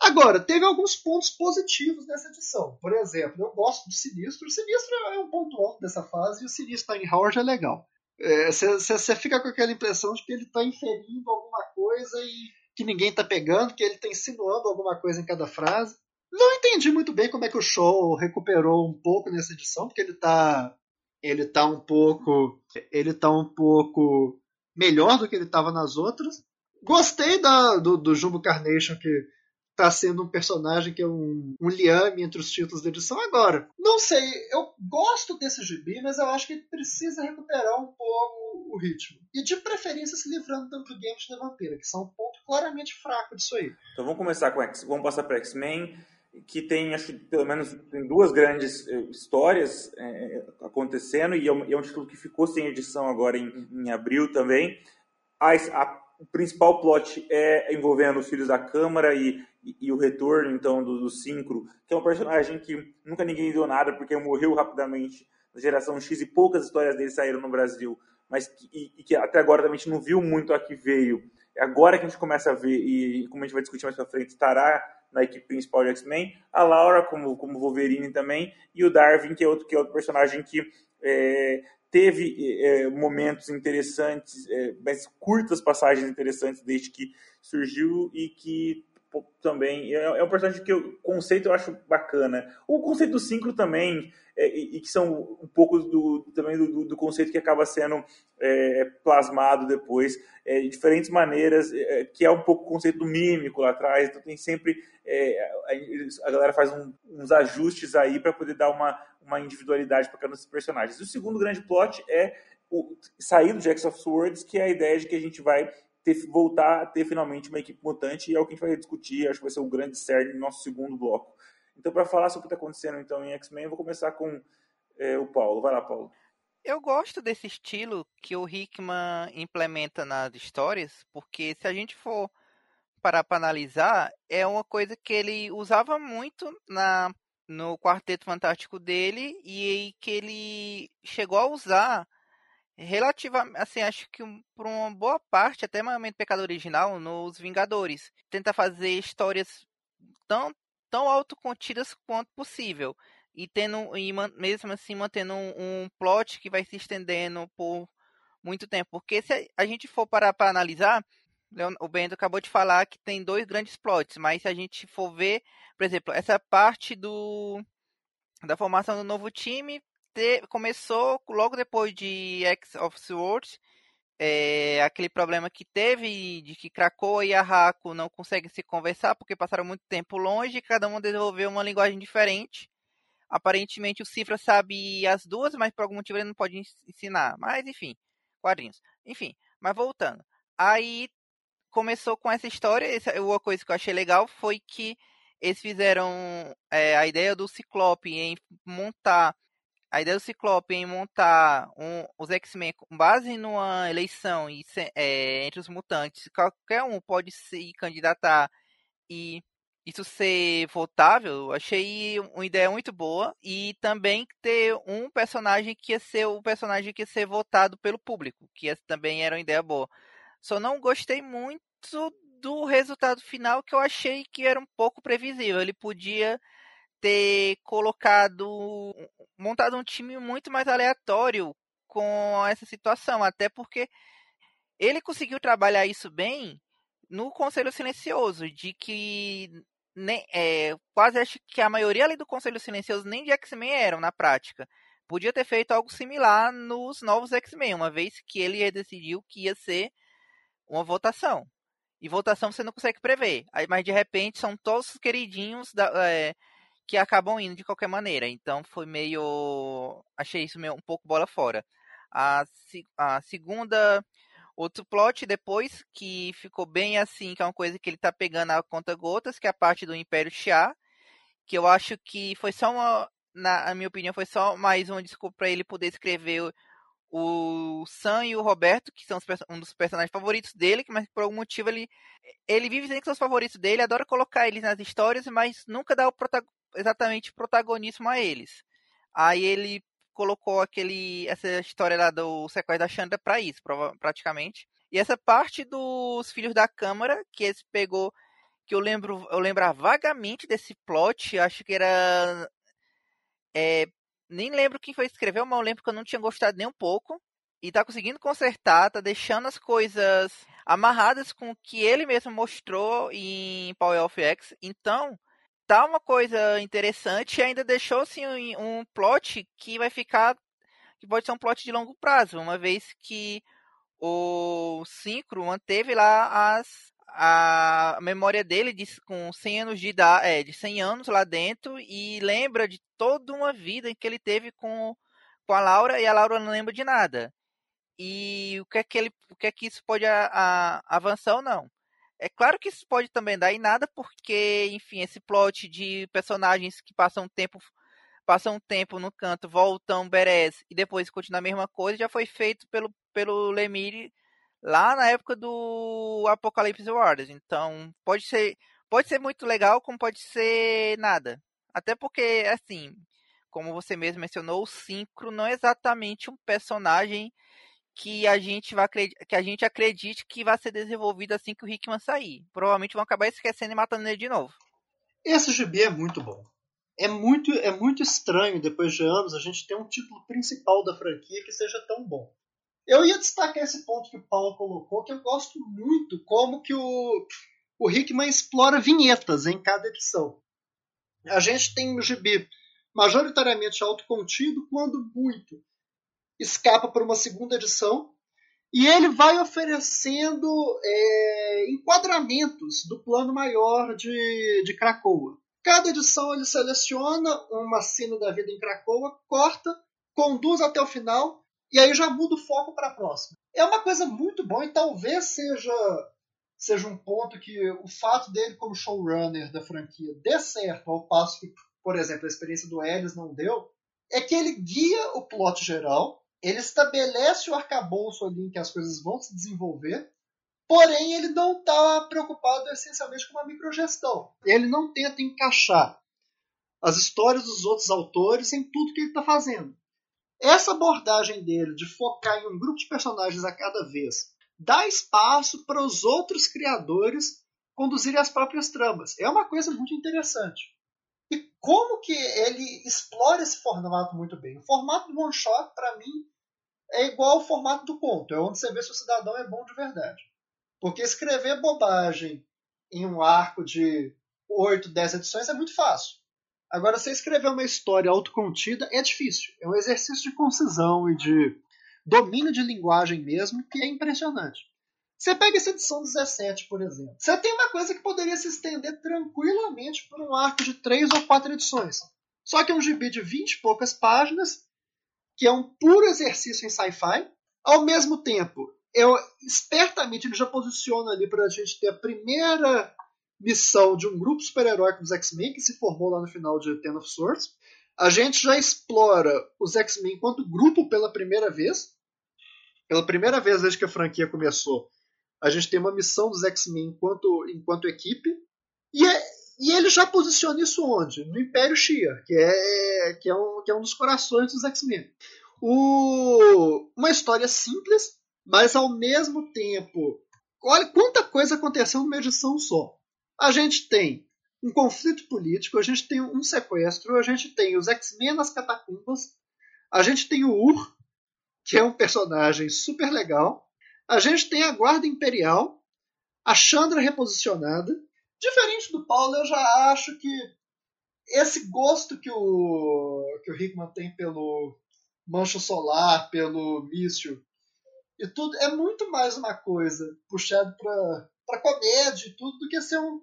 Agora, teve alguns pontos positivos nessa edição. Por exemplo, eu gosto do Sinistro. O Sinistro é um ponto alto dessa fase e o Sinistro em Howard é legal. Você é, fica com aquela impressão de que ele está inferindo alguma coisa e que ninguém está pegando, que ele está insinuando alguma coisa em cada frase. Não entendi muito bem como é que o show recuperou um pouco nessa edição, porque ele está ele tá um pouco ele tá um pouco melhor do que ele estava nas outras. Gostei da, do, do Jumbo Carnation que está sendo um personagem que é um, um liame entre os títulos da edição agora. Não sei, eu gosto desse gibi, mas eu acho que ele precisa recuperar um pouco o ritmo. E de preferência se livrando do Games da Vampira, que são um ponto claramente fraco disso aí. Então vamos começar com X, vamos passar para X-Men que tem, acho pelo menos tem duas grandes eh, histórias é, acontecendo, e é, um, é, um, título que ficou sem edição agora em, em abril também. A, a, o principal plot é envolvendo os filhos da Câmara e e, o retorno então do, do Syncro, que é um personagem que nunca ninguém viu nada porque morreu rapidamente na geração X e poucas histórias dele saíram no Brasil, mas que, e, e que até agora também a gente não viu muito a que veio. É agora que a gente começa a ver, e como a gente vai discutir mais pra frente, estará na equipe principal de X-Men, a Laura como, como Wolverine também, e o Darwin, que é outro, que é outro personagem que é, teve é, momentos interessantes, é, mas curtas passagens interessantes desde que surgiu e que também. É, é um personagem que o conceito eu acho bacana. O conceito do Synchro também, é, e, que são um pouco do, também do, do conceito que acaba sendo é, plasmado depois, é, de diferentes maneiras, é, que é um pouco o conceito do mímico lá atrás. Então tem sempre. É, a galera faz um, uns ajustes aí para poder dar uma, uma individualidade para cada um desses personagens. O segundo grande plot é o, sair do Jacks of Swords, que é a ideia de que a gente vai ter, voltar a ter finalmente uma equipe mutante e é o que a gente vai discutir, acho que vai ser o grande cerne no nosso segundo bloco. Então, para falar sobre o que está acontecendo então em X-Men, vou começar com é, o Paulo. Vai lá, Paulo. Eu gosto desse estilo que o Hickman implementa nas histórias, porque se a gente for parar para analisar, é uma coisa que ele usava muito na no Quarteto Fantástico dele e que ele chegou a usar relativamente, assim, acho que por uma boa parte, até Momento Pecado Original, nos Vingadores. Tenta fazer histórias tão, tão autocontidas quanto possível. E tendo, e mesmo assim, mantendo um, um plot que vai se estendendo por muito tempo. Porque se a gente for parar para analisar, o Bento acabou de falar que tem dois grandes plots, mas se a gente for ver, por exemplo, essa parte do da formação do novo time te, começou logo depois de X of Swords, é, aquele problema que teve de que Krakoa e Arraco não conseguem se conversar porque passaram muito tempo longe e cada um desenvolveu uma linguagem diferente. Aparentemente o Cifra sabe as duas, mas por algum motivo ele não pode ensinar. Mas enfim, quadrinhos. Enfim, mas voltando. Aí começou com essa história. Essa, uma coisa que eu achei legal foi que eles fizeram é, a ideia do Ciclope em montar a ideia do Ciclope em montar um, os X-Men com base numa eleição e, é, entre os mutantes, qualquer um pode se candidatar e isso ser votável, achei uma ideia muito boa. E também ter um personagem que ia ser o personagem que ia ser votado pelo público, que também era uma ideia boa. Só não gostei muito do resultado final, que eu achei que era um pouco previsível. Ele podia ter colocado, montado um time muito mais aleatório com essa situação, até porque ele conseguiu trabalhar isso bem no Conselho Silencioso, de que nem, é, quase acho que a maioria ali do Conselho Silencioso nem de X-Men eram na prática. Podia ter feito algo similar nos novos X-Men, uma vez que ele decidiu que ia ser uma votação. E votação você não consegue prever. Aí, mas de repente são todos os queridinhos da, é, que acabam indo de qualquer maneira. Então foi meio. Achei isso meio um pouco bola fora. A, a segunda. Outro plot depois, que ficou bem assim, que é uma coisa que ele tá pegando a conta gotas, que é a parte do Império Xia, que eu acho que foi só uma, na minha opinião, foi só mais uma desculpa para ele poder escrever o Sam e o Roberto, que são um dos personagens favoritos dele, mas por algum motivo ele, ele vive dizendo que são os favoritos dele, adora colocar eles nas histórias, mas nunca dá o exatamente protagonismo a eles. Aí ele colocou aquele essa história lá do sequestro da Chandra para isso, praticamente. E essa parte dos filhos da Câmara, que ele pegou, que eu lembro, eu lembro vagamente desse plot, acho que era é, nem lembro quem foi escrever, mas eu lembro que eu não tinha gostado nem um pouco. E tá conseguindo consertar, tá deixando as coisas amarradas com o que ele mesmo mostrou em Power of X. Então, tá uma coisa interessante e ainda deixou assim um, um plot que vai ficar que pode ser um plot de longo prazo, uma vez que o Synchro manteve lá as a memória dele de, com 100 anos de idade, é, de 100 anos lá dentro e lembra de toda uma vida que ele teve com, com a Laura e a Laura não lembra de nada. E o que é que ele, o que é que isso pode a, a, avançar ou não? É claro que isso pode também dar em nada, porque, enfim, esse plot de personagens que passam tempo passam um tempo no canto, voltam Beres e depois continua a mesma coisa, já foi feito pelo, pelo Lemire lá na época do Apocalipse Wars. Então, pode ser, pode ser muito legal, como pode ser nada. Até porque, assim, como você mesmo mencionou, o Synchro não é exatamente um personagem que a gente vai que a gente acredite que vai ser desenvolvido assim que o Hickman sair. Provavelmente vão acabar esquecendo e matando ele de novo. Esse gibi é muito bom. É muito, é muito estranho, depois de anos, a gente ter um título principal da franquia que seja tão bom. Eu ia destacar esse ponto que o Paulo colocou, que eu gosto muito como que o, o Hickman explora vinhetas em cada edição. A gente tem um gibi majoritariamente autocontido, quando muito escapa para uma segunda edição, e ele vai oferecendo é, enquadramentos do plano maior de, de. Cada edição ele seleciona uma cena da vida em Krakoa, corta, conduz até o final e aí já muda o foco para a próxima. É uma coisa muito boa e talvez seja seja um ponto que o fato dele como showrunner da franquia dê certo, ao passo que, por exemplo, a experiência do Ellis não deu, é que ele guia o plot geral, ele estabelece o arcabouço ali em que as coisas vão se desenvolver, porém ele não está preocupado essencialmente com uma microgestão. Ele não tenta encaixar as histórias dos outros autores em tudo que ele está fazendo. Essa abordagem dele de focar em um grupo de personagens a cada vez dá espaço para os outros criadores conduzirem as próprias tramas. É uma coisa muito interessante. Como que ele explora esse formato muito bem? O formato do one shot, para mim, é igual ao formato do conto. É onde você vê se o cidadão é bom de verdade. Porque escrever bobagem em um arco de 8, 10 edições é muito fácil. Agora, você escrever uma história autocontida é difícil. É um exercício de concisão e de domínio de linguagem mesmo que é impressionante. Você pega essa edição 17, por exemplo. Você tem uma coisa que poderia se estender tranquilamente por um arco de três ou quatro edições. Só que é um gibi de 20 e poucas páginas, que é um puro exercício em sci-fi. Ao mesmo tempo, eu espertamente ele já posiciona ali para a gente ter a primeira missão de um grupo super-heróico dos X-Men que se formou lá no final de Ten of Swords. A gente já explora os X-Men enquanto grupo pela primeira vez. Pela primeira vez desde que a franquia começou, a gente tem uma missão dos X-Men enquanto, enquanto equipe. E, é, e ele já posiciona isso onde? No Império Shia, que é, que é, um, que é um dos corações dos X-Men. Uma história simples, mas ao mesmo tempo, olha quanta coisa aconteceu numa edição só. A gente tem um conflito político, a gente tem um sequestro, a gente tem os X-Men nas catacumbas, a gente tem o Ur, que é um personagem super legal, a gente tem a Guarda Imperial, a Chandra reposicionada. Diferente do Paulo, eu já acho que esse gosto que o, que o Hickman tem pelo Mancho Solar, pelo Mício, e tudo é muito mais uma coisa puxado para comédia e tudo do que ser um,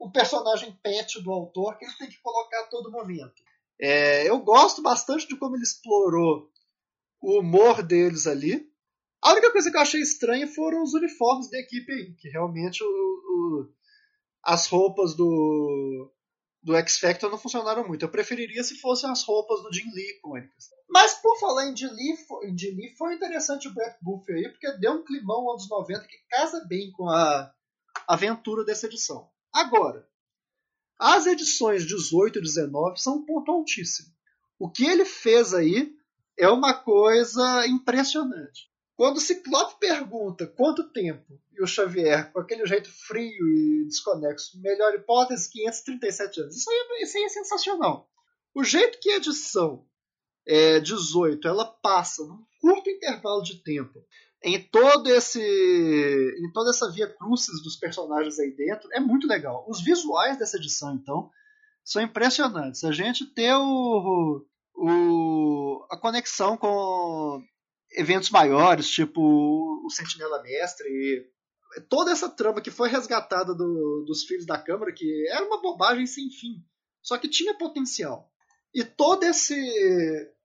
um personagem pet do autor que ele tem que colocar a todo momento. É, eu gosto bastante de como ele explorou o humor deles ali. A única coisa que eu achei estranha foram os uniformes da equipe aí, que realmente o, o, as roupas do, do X Factor não funcionaram muito. Eu preferiria se fossem as roupas do Jim Lee icônicas. Mas por falar em Jim Lee, em Jim Lee foi interessante o Brett Buff aí, porque deu um climão anos 90 que casa bem com a aventura dessa edição. Agora, as edições 18 e 19 são um ponto altíssimo. O que ele fez aí é uma coisa impressionante. Quando o Ciclope pergunta quanto tempo e o Xavier, com aquele jeito frio e desconexo, melhor hipótese, 537 anos. Isso aí, é, isso aí é sensacional. O jeito que a edição é, 18 ela passa num curto intervalo de tempo em todo esse em toda essa via crucis dos personagens aí dentro é muito legal. Os visuais dessa edição então são impressionantes. A gente ter o, o a conexão com eventos maiores, tipo o Sentinela Mestre, toda essa trama que foi resgatada do, dos filhos da Câmara, que era uma bobagem sem fim, só que tinha potencial. E todo esse.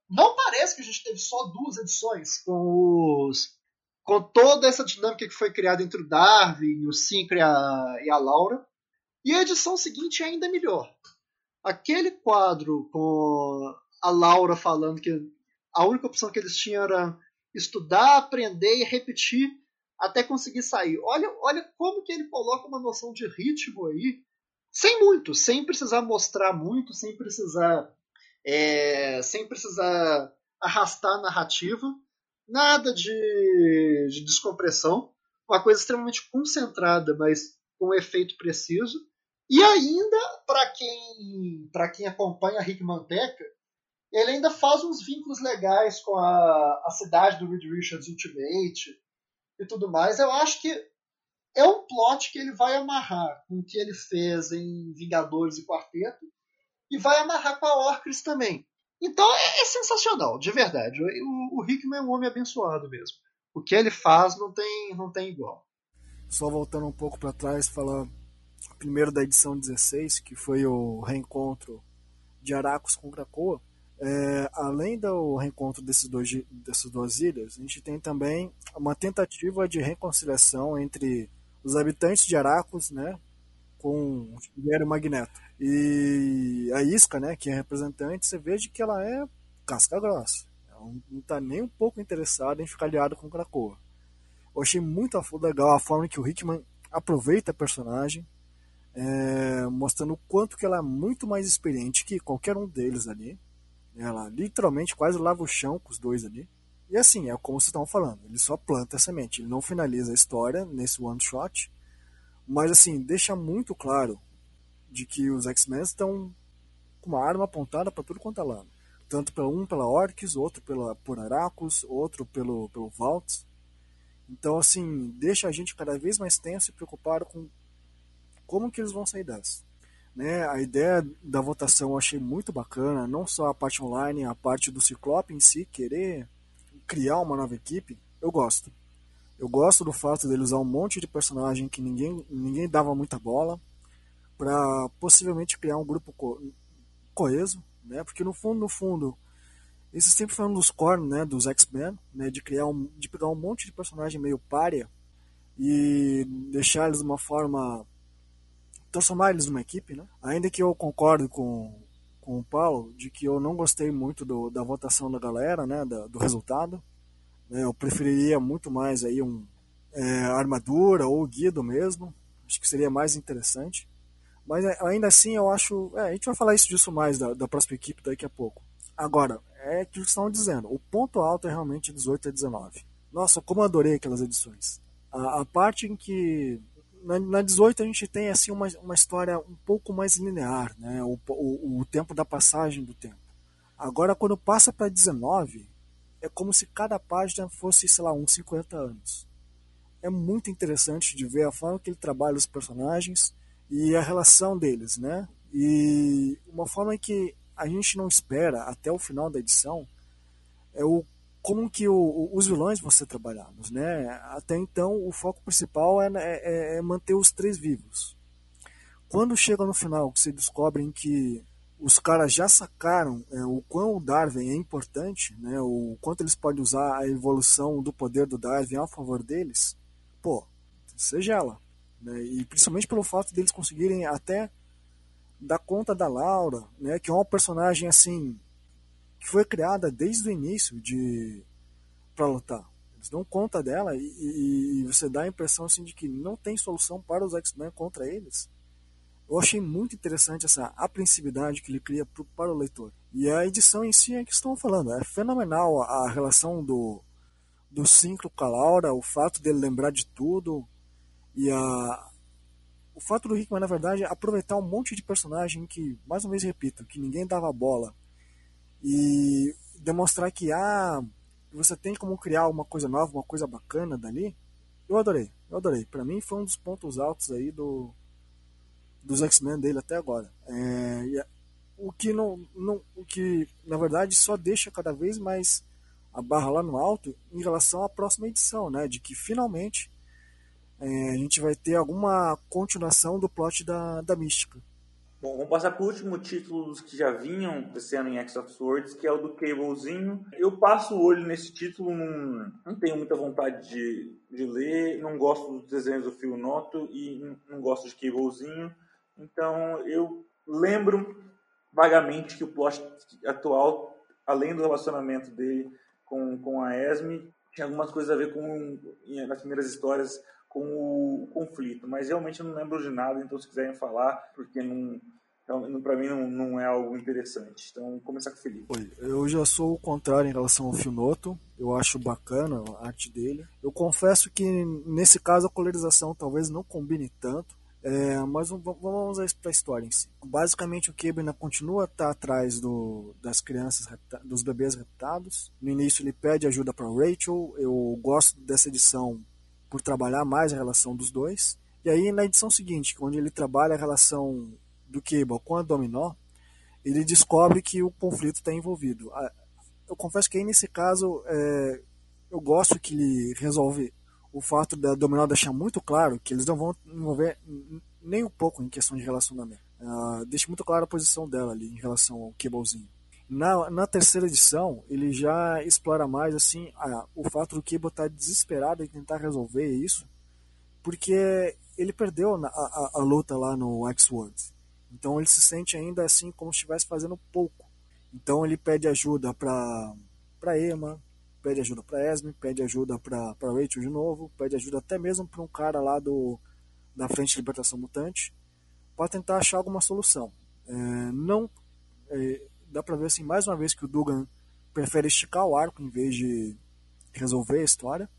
Não parece que a gente teve só duas edições com os. Com toda essa dinâmica que foi criada entre o Darwin, o Sincre e a, e a Laura. E a edição seguinte é ainda melhor. Aquele quadro com a Laura falando que a única opção que eles tinham era estudar, aprender e repetir até conseguir sair. Olha, olha como que ele coloca uma noção de ritmo aí, sem muito, sem precisar mostrar muito, sem precisar, é, sem precisar arrastar a narrativa, nada de, de descompressão, uma coisa extremamente concentrada, mas com efeito preciso. E ainda, para quem, quem acompanha a Rick Manteca, ele ainda faz uns vínculos legais com a, a cidade do Reed Richards Ultimate e tudo mais. Eu acho que é um plot que ele vai amarrar com o que ele fez em Vingadores e Quarteto e vai amarrar com a Orcris também. Então é, é sensacional, de verdade. O, o Hickman é um homem abençoado mesmo. O que ele faz não tem, não tem igual. Só voltando um pouco para trás, falar primeiro da edição 16, que foi o reencontro de Aracos com Krakoa é, além do reencontro desses dois, dessas duas ilhas, a gente tem também uma tentativa de reconciliação entre os habitantes de Aracos, né, com o Magneto. E a Isca, né, que é representante, você vê que ela é casca grossa. Ela não está nem um pouco interessada em ficar aliado com o Krakoa. Eu achei muito legal a forma que o Hickman aproveita a personagem, é, mostrando o quanto que ela é muito mais experiente que qualquer um deles ali. Ela literalmente quase lava o chão com os dois ali. E assim, é como vocês estão falando, ele só planta a semente, ele não finaliza a história nesse one shot, mas assim, deixa muito claro de que os X-Men estão com uma arma apontada para tudo quanto é lado. Tanto pela um pela Orcs, outro pela, por Aracos, outro pelo, pelo Vaults. Então, assim, deixa a gente cada vez mais tenso e preocupado com como que eles vão sair dessa. Né? A ideia da votação eu achei muito bacana, não só a parte online, a parte do Ciclope em si, querer criar uma nova equipe, eu gosto. Eu gosto do fato dele usar um monte de personagem que ninguém, ninguém dava muita bola para possivelmente criar um grupo co coeso, né? Porque no fundo, no fundo, Esse sempre foi um dos core, né, dos X-Men, né, de criar um, de pegar um monte de personagem meio párea e deixar eles de uma forma transformar eles numa equipe, né? Ainda que eu concordo com, com o Paulo de que eu não gostei muito do, da votação da galera, né, da, do resultado. Né, eu preferiria muito mais aí um é, armadura ou guido mesmo. Acho que seria mais interessante. Mas é, ainda assim eu acho. É, a gente vai falar isso disso mais da, da próxima equipe daqui a pouco. Agora, é o que estão dizendo. O ponto alto é realmente 18 a 19. Nossa, como eu adorei aquelas edições. A, a parte em que na, na 18 a gente tem assim uma, uma história um pouco mais linear, né? O, o, o tempo da passagem do tempo. Agora, quando passa para 19, é como se cada página fosse, sei lá, uns 50 anos. É muito interessante de ver a forma que ele trabalha os personagens e a relação deles, né? E uma forma que a gente não espera até o final da edição é o como que o, os vilões vão ser trabalhados, né? Até então o foco principal é, é, é manter os três vivos. Quando chega no final, que se descobrem que os caras já sacaram é, o quão o Darwin é importante, né? O quanto eles podem usar a evolução do poder do Darwin a favor deles, pô, você gela, né? E principalmente pelo fato deles conseguirem até dar conta da Laura, né? Que é uma personagem assim que foi criada desde o início de para lutar. Eles dão conta dela e, e, você dá a impressão assim de que não tem solução para os X-Men contra eles. Eu achei muito interessante essa apreensividade que ele cria pro, para o leitor. E a edição em si é que estão falando. É fenomenal a, relação do, do Cinco com a Laura, o fato dele lembrar de tudo e a, o fato do Hickman, na verdade, aproveitar um monte de personagem que, mais uma vez repito, que ninguém dava bola e demonstrar que ah, você tem como criar uma coisa nova, uma coisa bacana dali. Eu adorei, eu adorei. Para mim foi um dos pontos altos aí do dos X-Men dele até agora. É, o que não, não, o que na verdade só deixa cada vez mais a barra lá no alto em relação à próxima edição, né? De que finalmente é, a gente vai ter alguma continuação do plot da, da Mística. Bom, vamos passar para o último título dos que já vinham acontecendo em X of Swords, que é o do Cablezinho. Eu passo o olho nesse título, não, não tenho muita vontade de, de ler, não gosto dos desenhos do Fio Noto e não gosto de Cablezinho. Então eu lembro vagamente que o plot atual, além do relacionamento dele com, com a Esme, tinha algumas coisas a ver com, nas primeiras histórias, com o conflito, mas realmente eu não lembro de nada, então se quiserem falar, porque não, para mim não, não é algo interessante. Então, começar com o Felipe. Oi, eu já sou o contrário em relação ao Finoto. Eu acho bacana a arte dele. Eu confesso que nesse caso a colorização talvez não combine tanto. É, mas vamos para a história em si. Basicamente o ainda continua a estar atrás do, das crianças, dos bebês raptados. No início ele pede ajuda para Rachel. Eu gosto dessa edição por trabalhar mais a relação dos dois. E aí na edição seguinte, onde ele trabalha a relação do Cable com a Dominó, ele descobre que o conflito está envolvido. Eu confesso que aí nesse caso é, eu gosto que ele resolve o fato da Dominó deixar muito claro que eles não vão envolver nem um pouco em questão de relacionamento. Uh, deixa muito clara a posição dela ali em relação ao Cablezinho. Na, na terceira edição, ele já explora mais assim a, o fato do Cable estar tá desesperado em tentar resolver isso, porque ele perdeu na, a, a, luta lá no X-World. Então ele se sente ainda assim como se estivesse fazendo pouco. Então ele pede ajuda para para Emma, pede ajuda para Esme, pede ajuda para Rachel de novo, pede ajuda até mesmo para um cara lá do da Frente de Libertação Mutante, para tentar achar alguma solução. É, não é, dá para ver assim mais uma vez que o Dugan prefere esticar o arco em vez de resolver a história,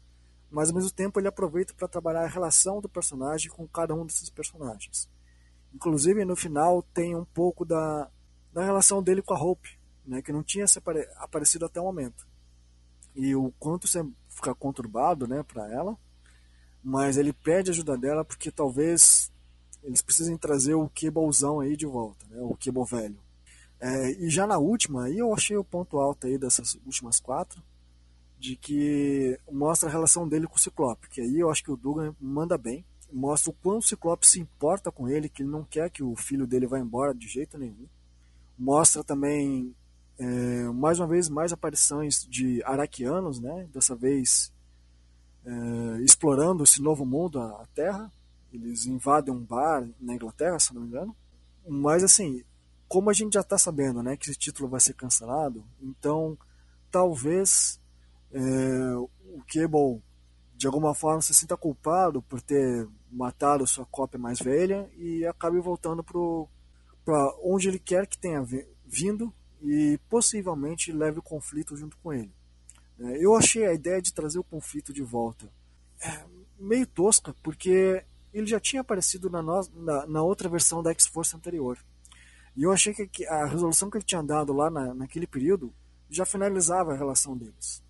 mas ao mesmo tempo ele aproveita para trabalhar a relação do personagem com cada um desses personagens. Inclusive, no final, tem um pouco da, da relação dele com a Hope, né, que não tinha aparecido até o momento. E o quanto você fica conturbado né, para ela, mas ele pede ajuda dela porque talvez eles precisem trazer o Kebalzão aí de volta, né, o Kebal velho. É, e já na última, aí eu achei o ponto alto aí dessas últimas quatro, de que mostra a relação dele com o Ciclope, que aí eu acho que o Dugan manda bem mostra o quanto o Ciclope se importa com ele, que ele não quer que o filho dele vá embora de jeito nenhum. Mostra também É, mais uma vez, mais aparições de araquianos, né? dessa vez é, explorando esse novo mundo, a Terra. Eles invadem um bar na Inglaterra, se não me engano. Mas, assim, como a gente já está sabendo né, que esse título vai ser cancelado, então talvez é, o Cable de alguma forma se sinta culpado por ter matado sua cópia mais velha e acabe voltando para onde ele quer que tenha vindo e possivelmente leve o conflito junto com ele. É, eu achei a ideia de trazer o conflito de volta é, meio tosca, porque ele já tinha aparecido na, no, na, na outra versão da X-Force anterior. E eu achei que a resolução que ele tinha dado lá na, naquele período já finalizava a relação deles.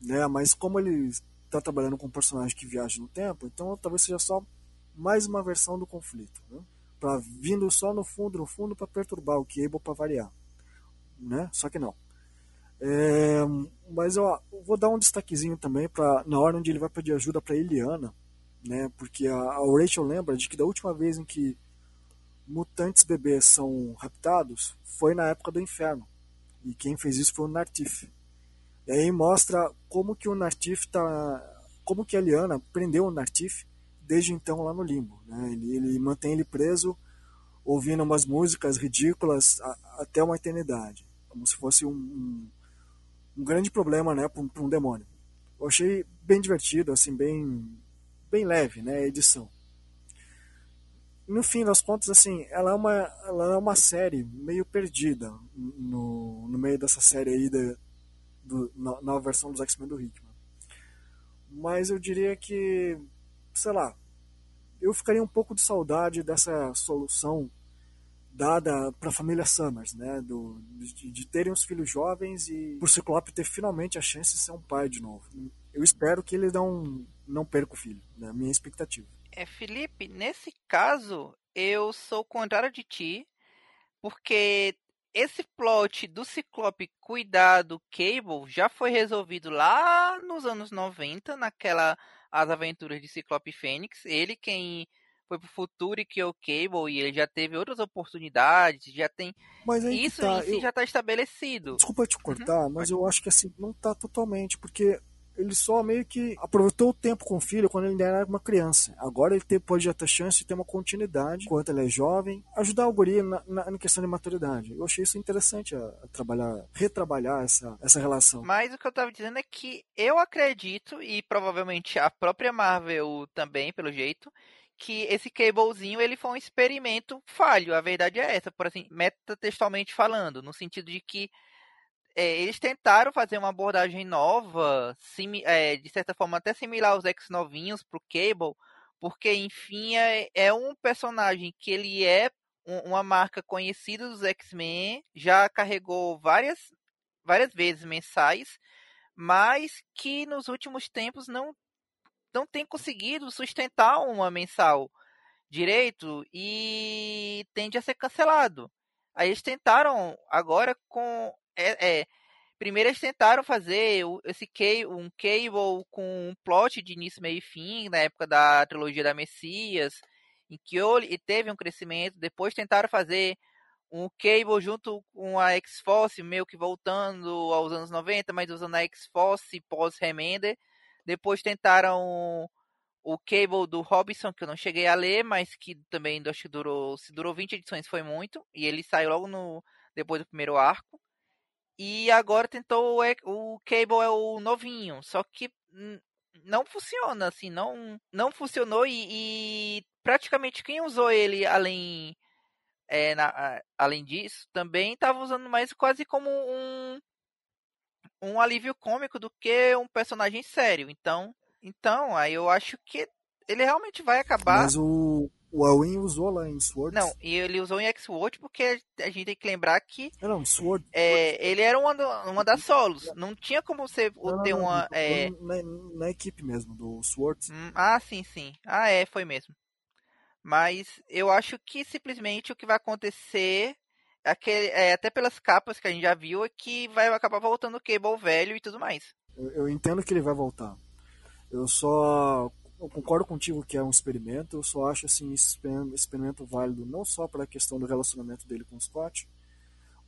Né? Mas como ele está trabalhando com um personagem que viaja no tempo, então talvez seja só mais uma versão do conflito. Né? Pra, vindo só no fundo, no fundo, para perturbar o Cable para variar. Né? Só que não. É, mas eu vou dar um destaquezinho também para na hora onde ele vai pedir ajuda para Eliana, né? Porque a, a Rachel lembra de que da última vez em que mutantes bebês são raptados foi na época do inferno. E quem fez isso foi o Nartif. E aí mostra como que o Nartif tá. como que a Liana prendeu o Nartif desde então lá no limbo. Né? Ele, ele mantém ele preso, ouvindo umas músicas ridículas a, até uma eternidade. Como se fosse um, um, um grande problema né, para um, um demônio. Eu achei bem divertido, assim, bem, bem leve né, a edição no fim das contas, assim, ela é uma, ela é uma série meio perdida no, no meio dessa série aí da do, na, na versão dos X-Men do Hickman. Mas eu diria que, sei lá, eu ficaria um pouco de saudade dessa solução dada para a família Summers, né, do, de, de, terem os filhos jovens e por Ciclope ter finalmente a chance de ser um pai de novo. Eu espero que ele não, não perca o filho, né, minha expectativa. É, Felipe, nesse caso, eu sou contrário de ti, porque esse plot do Ciclope cuidar do Cable já foi resolvido lá nos anos 90, naquela As Aventuras de Ciclope Fênix. Ele quem foi pro futuro e que o Cable e ele já teve outras oportunidades, já tem isso tá, eu... já está estabelecido. Desculpa te uhum. cortar, uhum. mas eu acho que assim não está totalmente, porque ele só meio que aproveitou o tempo com o filho quando ele ainda era uma criança. Agora ele pode ter chance de ter uma continuidade enquanto ele é jovem, ajudar o guri na, na, na questão de maturidade. Eu achei isso interessante a, a, trabalhar, retrabalhar essa, essa relação. Mas o que eu tava dizendo é que eu acredito, e provavelmente a própria Marvel também, pelo jeito, que esse cablezinho ele foi um experimento falho. A verdade é essa, por assim, metatextualmente falando, no sentido de que é, eles tentaram fazer uma abordagem nova, sim, é, de certa forma até similar aos X novinhos pro Cable, porque enfim é, é um personagem que ele é um, uma marca conhecida dos X-Men, já carregou várias várias vezes mensais, mas que nos últimos tempos não não tem conseguido sustentar uma mensal direito e tende a ser cancelado. Aí eles tentaram agora com é, é, primeiro eles tentaram fazer esse um Cable com um plot de início, meio e fim, na época da trilogia da Messias, em que ele teve um crescimento. Depois tentaram fazer um Cable junto com a X-Force, meio que voltando aos anos 90, mas usando a X-Force pós-Remender. Depois tentaram o Cable do Robinson, que eu não cheguei a ler, mas que também acho que durou, se durou 20 edições foi muito, e ele saiu logo no depois do primeiro arco. E agora tentou o, o Cable é o novinho, só que não funciona, assim, não, não funcionou e, e praticamente quem usou ele além é, na, além disso também estava usando mais quase como um um alívio cômico do que um personagem sério. Então, então aí eu acho que ele realmente vai acabar. Mas o o Alwyn usou lá em Sword. Não, e ele usou em X-Sword porque a gente tem que lembrar que. Não, não Sword. É, ele era uma, uma das solos. Não tinha como você não, ter não, uma. É... Na, na, equipe mesmo, do Sword. Hum, ah, sim, sim. Ah, é, foi mesmo. Mas eu acho que simplesmente o que vai acontecer. Aquele, é, até pelas capas que a gente já viu, é que vai acabar voltando o Cable velho e tudo mais. Eu, eu entendo que ele vai voltar. Eu só eu concordo contigo que é um experimento, eu só acho assim esse experimento válido não só para a questão do relacionamento dele com o Scott,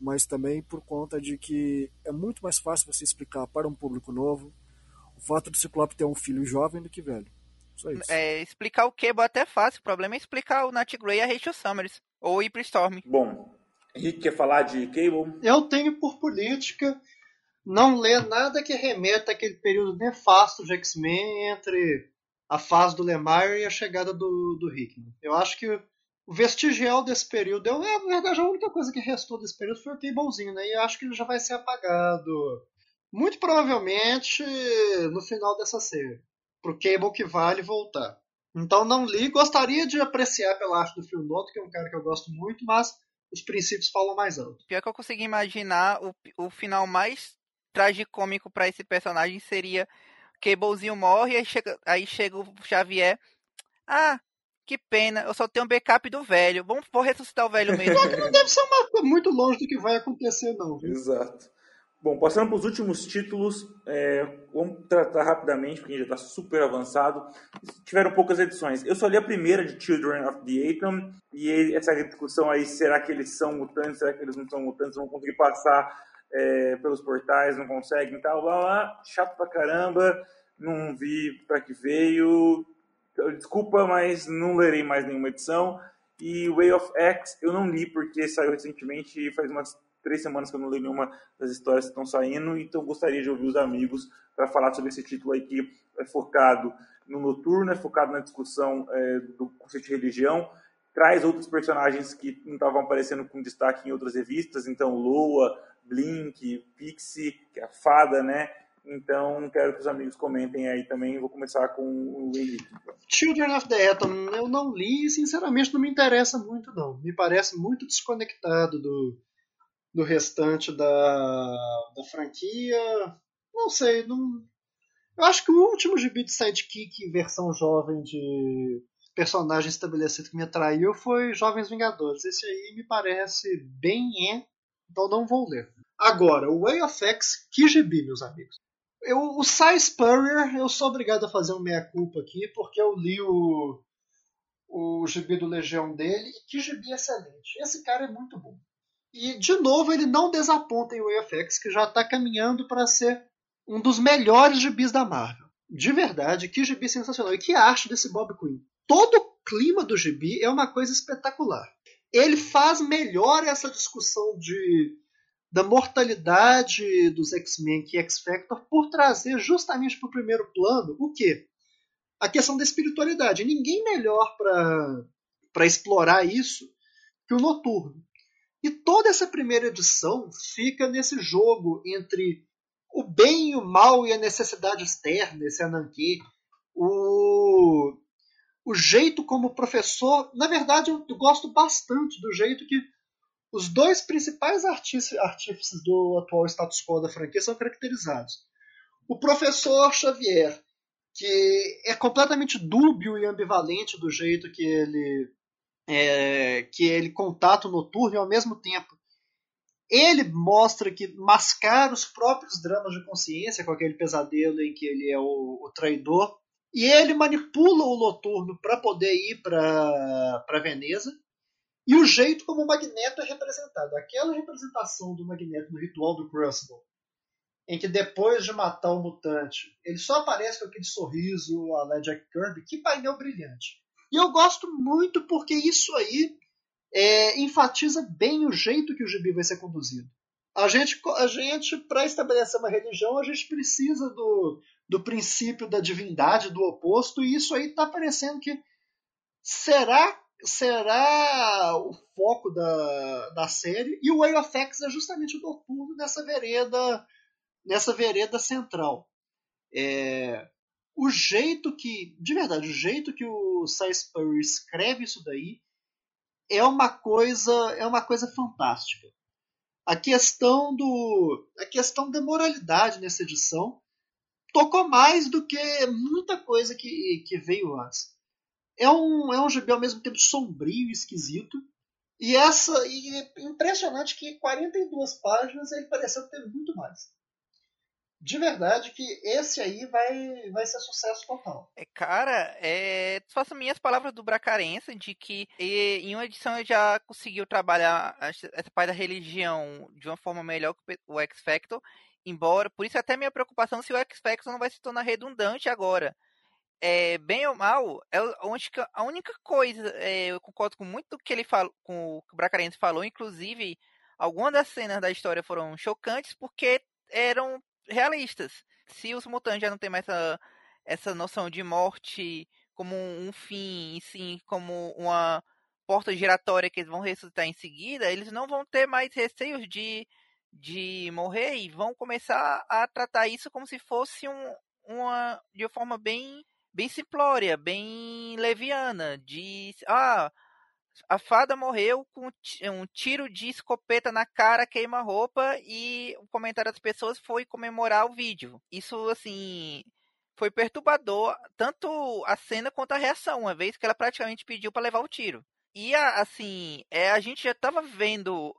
mas também por conta de que é muito mais fácil você explicar para um público novo o fato do Ciclope ter um filho jovem do que velho. Só isso. É, explicar o Cable é até fácil, o problema é explicar o Nat Grey e a Rachel Summers, ou ir pro Storm. Bom, Henrique quer falar de Cable? Eu tenho por política não ler nada que remeta àquele período nefasto de X-Men entre a fase do Lemire e a chegada do, do Hickman. Eu acho que o vestigial desse período, eu, é, na verdade, a única coisa que restou desse período foi o Cablezinho, né? E eu acho que ele já vai ser apagado. Muito provavelmente no final dessa série. Pro Cable que vale voltar. Então não li, gostaria de apreciar pela arte do Phil Noto, que é um cara que eu gosto muito, mas os princípios falam mais alto. Pior que eu consegui imaginar o, o final mais tragicômico para esse personagem seria Cablezinho morre, aí chega, aí chega o Xavier. Ah, que pena, eu só tenho um backup do velho. Vamos, vou ressuscitar o velho mesmo. Só que não deve ser uma, muito longe do que vai acontecer, não. Viu? Exato. Bom, passando para os últimos títulos, é, vamos tratar rapidamente, porque a gente já está super avançado. Tiveram poucas edições. Eu só li a primeira de Children of the Atom, e essa discussão aí, será que eles são mutantes, será que eles não são mutantes, vão conseguir passar é, pelos portais, não conseguem tal, blá, blá, chato pra caramba, não vi para que veio, desculpa, mas não lerei mais nenhuma edição. E Way of X eu não li porque saiu recentemente e faz umas três semanas que eu não li nenhuma das histórias que estão saindo, então gostaria de ouvir os amigos para falar sobre esse título aí que é focado no noturno, é focado na discussão é, do conceito de religião, traz outros personagens que não estavam aparecendo com destaque em outras revistas, então Loa, Blink, Pixie, que é a fada, né? Então, quero que os amigos comentem aí também. Vou começar com o Henrique. Children of the Atom, eu não li e, sinceramente, não me interessa muito, não. Me parece muito desconectado do, do restante da, da franquia. Não sei, não... Eu acho que o último gibi de Sidekick, versão jovem de personagem estabelecido que me atraiu foi Jovens Vingadores. Esse aí me parece bem é, então não vou ler. Agora, o Way of X, que gibi, meus amigos. Eu, o Cy Spurrier, eu sou obrigado a fazer um meia-culpa aqui, porque eu li o, o gibi do Legião dele, e que gibi excelente. Esse cara é muito bom. E, de novo, ele não desaponta em Way of X, que já está caminhando para ser um dos melhores gibis da Marvel. De verdade, que gibi sensacional. E que arte desse Bob Quinn. Todo o clima do gibi é uma coisa espetacular. Ele faz melhor essa discussão de da mortalidade dos X-Men que X-Factor por trazer justamente para o primeiro plano o quê? A questão da espiritualidade. Ninguém melhor para explorar isso que o Noturno. E toda essa primeira edição fica nesse jogo entre o bem e o mal e a necessidade externa, esse ananquê. O, o jeito como o professor. Na verdade, eu gosto bastante do jeito que os dois principais artífices do atual status quo da franquia são caracterizados. O professor Xavier, que é completamente dúbio e ambivalente do jeito que ele é, que ele contata o noturno e ao mesmo tempo ele mostra que mascara os próprios dramas de consciência com aquele pesadelo em que ele é o, o traidor e ele manipula o noturno para poder ir para Veneza e o jeito como o Magneto é representado. Aquela representação do Magneto no ritual do Crucible, em que depois de matar o mutante, ele só aparece com aquele sorriso a Jack Kirby, que painel brilhante. E eu gosto muito porque isso aí é, enfatiza bem o jeito que o gibi vai ser conduzido. A gente, a gente para estabelecer uma religião, a gente precisa do, do princípio da divindade, do oposto, e isso aí está parecendo que será será o foco da, da série e o Way of X é justamente o noturno nessa vereda nessa vereda central. É, o jeito que de verdade o jeito que o Spurrier escreve isso daí é uma coisa é uma coisa fantástica a questão do a questão da moralidade nessa edição tocou mais do que muita coisa que, que veio antes é um, é um gibi ao mesmo tempo sombrio e esquisito. E essa. E é impressionante que 42 páginas ele pareceu ter muito mais. De verdade que esse aí vai, vai ser sucesso total. É, cara, é, faço minhas palavras do Bracarense de que e, em uma edição ele já conseguiu trabalhar essa parte da religião de uma forma melhor que o X Factor, embora, por isso até minha preocupação se o X Factor não vai se tornar redundante agora. É, bem ou mal, é a única, coisa, é, eu concordo com muito que ele falou, com o que o Bracarense falou, inclusive algumas das cenas da história foram chocantes porque eram realistas. Se os mutantes já não têm mais essa, essa noção de morte como um fim, e sim como uma porta giratória que eles vão ressuscitar em seguida, eles não vão ter mais receios de, de morrer e vão começar a tratar isso como se fosse um, uma de uma forma bem bem simplória, bem leviana, de ah, a fada morreu com um tiro de escopeta na cara, queima-roupa, e o comentário das pessoas foi comemorar o vídeo. Isso, assim, foi perturbador, tanto a cena quanto a reação, uma vez que ela praticamente pediu para levar o tiro. E, assim, é, a gente já estava vendo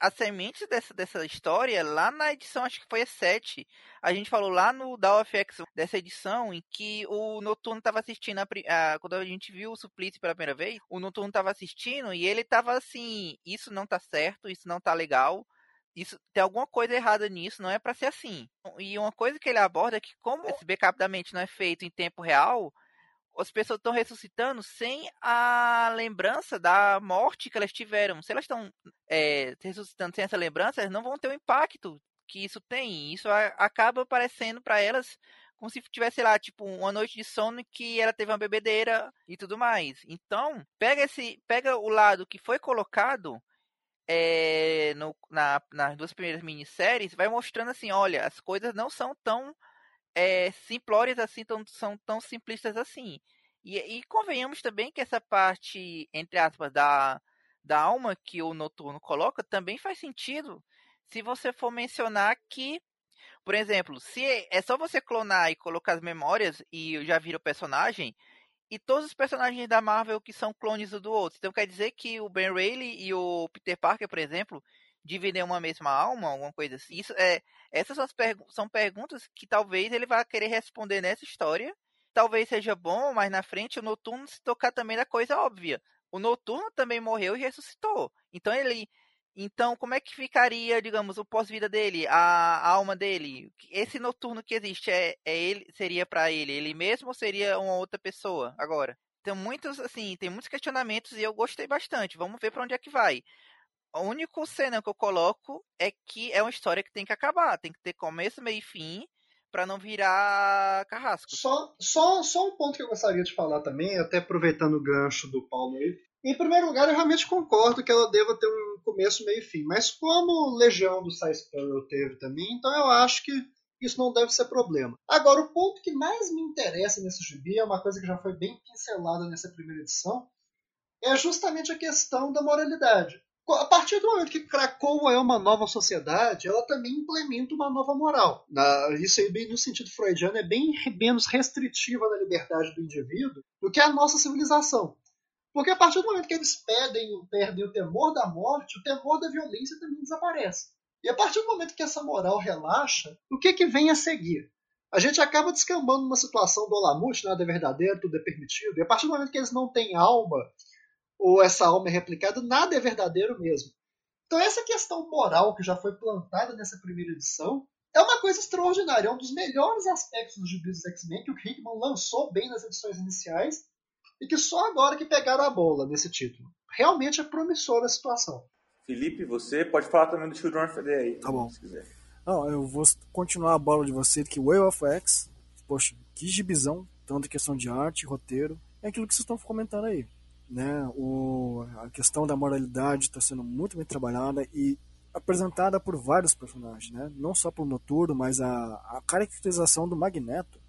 as sementes dessa, dessa história, lá na edição, acho que foi a 7, a gente falou lá no Dow FX dessa edição, em que o Noturno estava assistindo, a, a, quando a gente viu o Suplício pela primeira vez, o Noturno estava assistindo e ele estava assim, isso não tá certo, isso não tá legal, isso tem alguma coisa errada nisso, não é para ser assim. E uma coisa que ele aborda é que como esse backup da mente não é feito em tempo real, as pessoas estão ressuscitando sem a lembrança da morte que elas tiveram. Se elas estão é, ressuscitando sem essa lembrança, elas não vão ter o impacto que isso tem. Isso acaba parecendo para elas como se tivesse lá, tipo, uma noite de sono que ela teve uma bebedeira e tudo mais. Então, pega esse, pega o lado que foi colocado é, no, na, nas duas primeiras minisséries, vai mostrando assim, olha, as coisas não são tão é, simplórias assim, tão, são tão simplistas assim. E, e, convenhamos também que essa parte, entre aspas, da, da alma que o Noturno coloca também faz sentido se você for mencionar que, por exemplo, se é só você clonar e colocar as memórias e já vira o personagem, e todos os personagens da Marvel que são clones um do outro. Então quer dizer que o Ben Reilly e o Peter Parker, por exemplo, dividem uma mesma alma, alguma coisa assim. Isso é, essas são, pergu são perguntas que talvez ele vá querer responder nessa história. Talvez seja bom, mas na frente o Noturno se tocar também da coisa óbvia. O Noturno também morreu e ressuscitou. Então ele. Então, como é que ficaria, digamos, o pós-vida dele, a, a, alma dele? Esse noturno que existe é, é ele, seria para ele ele mesmo ou seria uma outra pessoa agora? Tem muitos, assim, tem muitos questionamentos e eu gostei bastante. Vamos ver para onde é que vai a única cena que eu coloco é que é uma história que tem que acabar, tem que ter começo, meio e fim, para não virar carrasco. Só, só, só um ponto que eu gostaria de falar também, até aproveitando o gancho do Paulo aí. Em primeiro lugar, eu realmente concordo que ela deva ter um começo, meio e fim. Mas como Legião do Cy teve também, então eu acho que isso não deve ser problema. Agora, o ponto que mais me interessa nesse gibi é uma coisa que já foi bem pincelada nessa primeira edição, é justamente a questão da moralidade a partir do momento que Krakow é uma nova sociedade, ela também implementa uma nova moral. Na, isso aí, bem no sentido freudiano, é bem menos restritiva na liberdade do indivíduo do que a nossa civilização. Porque a partir do momento que eles perdem, perdem o temor da morte, o temor da violência também desaparece. E a partir do momento que essa moral relaxa, o que, que vem a seguir? A gente acaba descambando numa situação do Alamute, nada é verdadeiro, tudo é permitido. E a partir do momento que eles não têm alma, ou essa alma é replicada, nada é verdadeiro mesmo. Então essa questão moral que já foi plantada nessa primeira edição é uma coisa extraordinária, é um dos melhores aspectos dos gibis dos X-Men que o Hickman lançou bem nas edições iniciais e que só agora que pegaram a bola nesse título. Realmente é promissora a situação. Felipe, você pode falar também do Children of the aí. Tá bom. Se quiser. Não, eu vou continuar a bola de você que Way of X, poxa, que gibizão, tanto questão de arte, roteiro, é aquilo que vocês estão comentando aí né? O, a questão da moralidade está sendo muito bem trabalhada e apresentada por vários personagens, né? Não só por Noturno, mas a, a caracterização do Magneto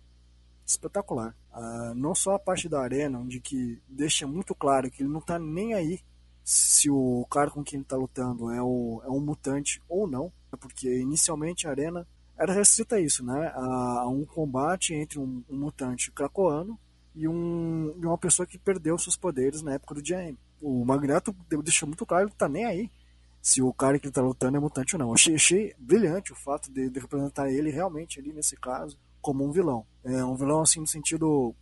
espetacular. Uh, não só a parte da arena, onde que deixa muito claro que ele não está nem aí se o cara com quem ele está lutando é, o, é um mutante ou não, porque inicialmente a arena era restrita a isso, né? A, a um combate entre um, um mutante cracoano e, um, e uma pessoa que perdeu seus poderes na época do GM. O Magneto deixou muito claro que tá nem aí. se o cara que ele tá lutando é mutante ou não. Achei, achei brilhante o fato de, de, representar ele realmente ali nesse caso como um vilão. É um vilão assim no sentido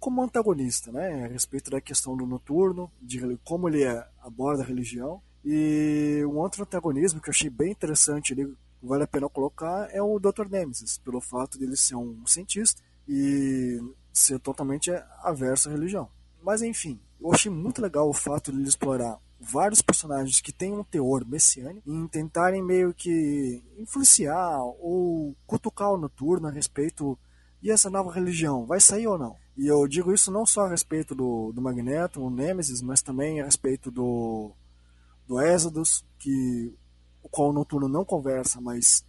como antagonista, né? A respeito da questão do noturno, de como ele é, aborda a religião. E um outro antagonismo que eu achei bem interessante ali, vale a pena colocar, é o Dr. Nemesis, pelo fato de ele ser um cientista e ser totalmente averso à religião. Mas enfim, eu achei muito legal o fato de ele explorar vários personagens que têm um teor messiânico em tentarem meio que influenciar ou cutucar o noturno a respeito e essa nova religião vai sair ou não? E eu digo isso não só a respeito do, do Magneto, o Nemesis, mas também a respeito do, do Exodus, que o qual o Noturno não conversa, mas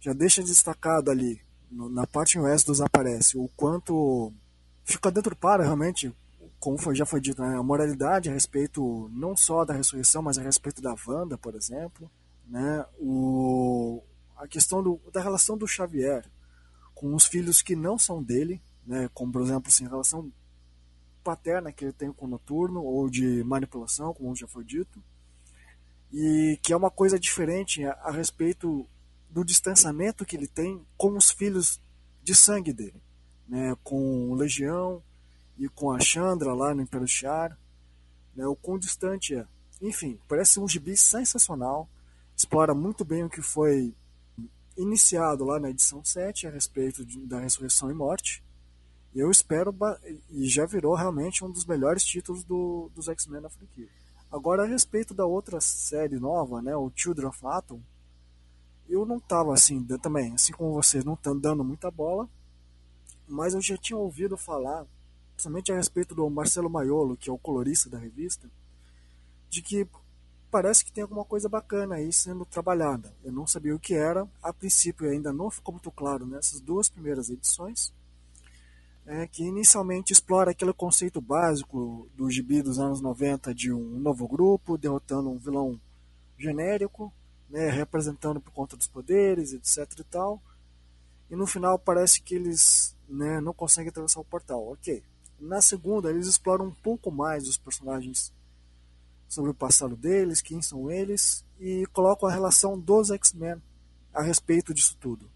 já deixa destacado ali, no, na parte Exodus aparece, o quanto fica dentro para realmente como foi, já foi dito, né, a moralidade a respeito não só da ressurreição, mas a respeito da Wanda, por exemplo, né, o, a questão do, da relação do Xavier com os filhos que não são dele, né, como por exemplo assim, a relação paterna que ele tem com o Noturno, ou de manipulação, como já foi dito, e que é uma coisa diferente a, a respeito do distanciamento que ele tem com os filhos de sangue dele, né, com o Legião, e com a Chandra lá no Império Char, né, o quão distante é. Enfim, parece um gibi sensacional, explora muito bem o que foi iniciado lá na edição 7 a respeito de, da ressurreição e morte. Eu espero, e já virou realmente um dos melhores títulos do, dos X-Men na franquia. Agora, a respeito da outra série nova, né, o Children of Atom, eu não estava assim, também, assim como vocês, não dando muita bola, mas eu já tinha ouvido falar principalmente a respeito do Marcelo Maiolo, que é o colorista da revista, de que parece que tem alguma coisa bacana aí sendo trabalhada. Eu não sabia o que era, a princípio ainda não ficou muito claro nessas duas primeiras edições, é, que inicialmente explora aquele conceito básico do gibi dos anos 90 de um novo grupo derrotando um vilão genérico, né, representando por conta dos poderes, etc e tal. E no final parece que eles né, não conseguem atravessar o portal. Ok, na segunda, eles exploram um pouco mais os personagens sobre o passado deles, quem são eles, e colocam a relação dos X-Men a respeito disso tudo.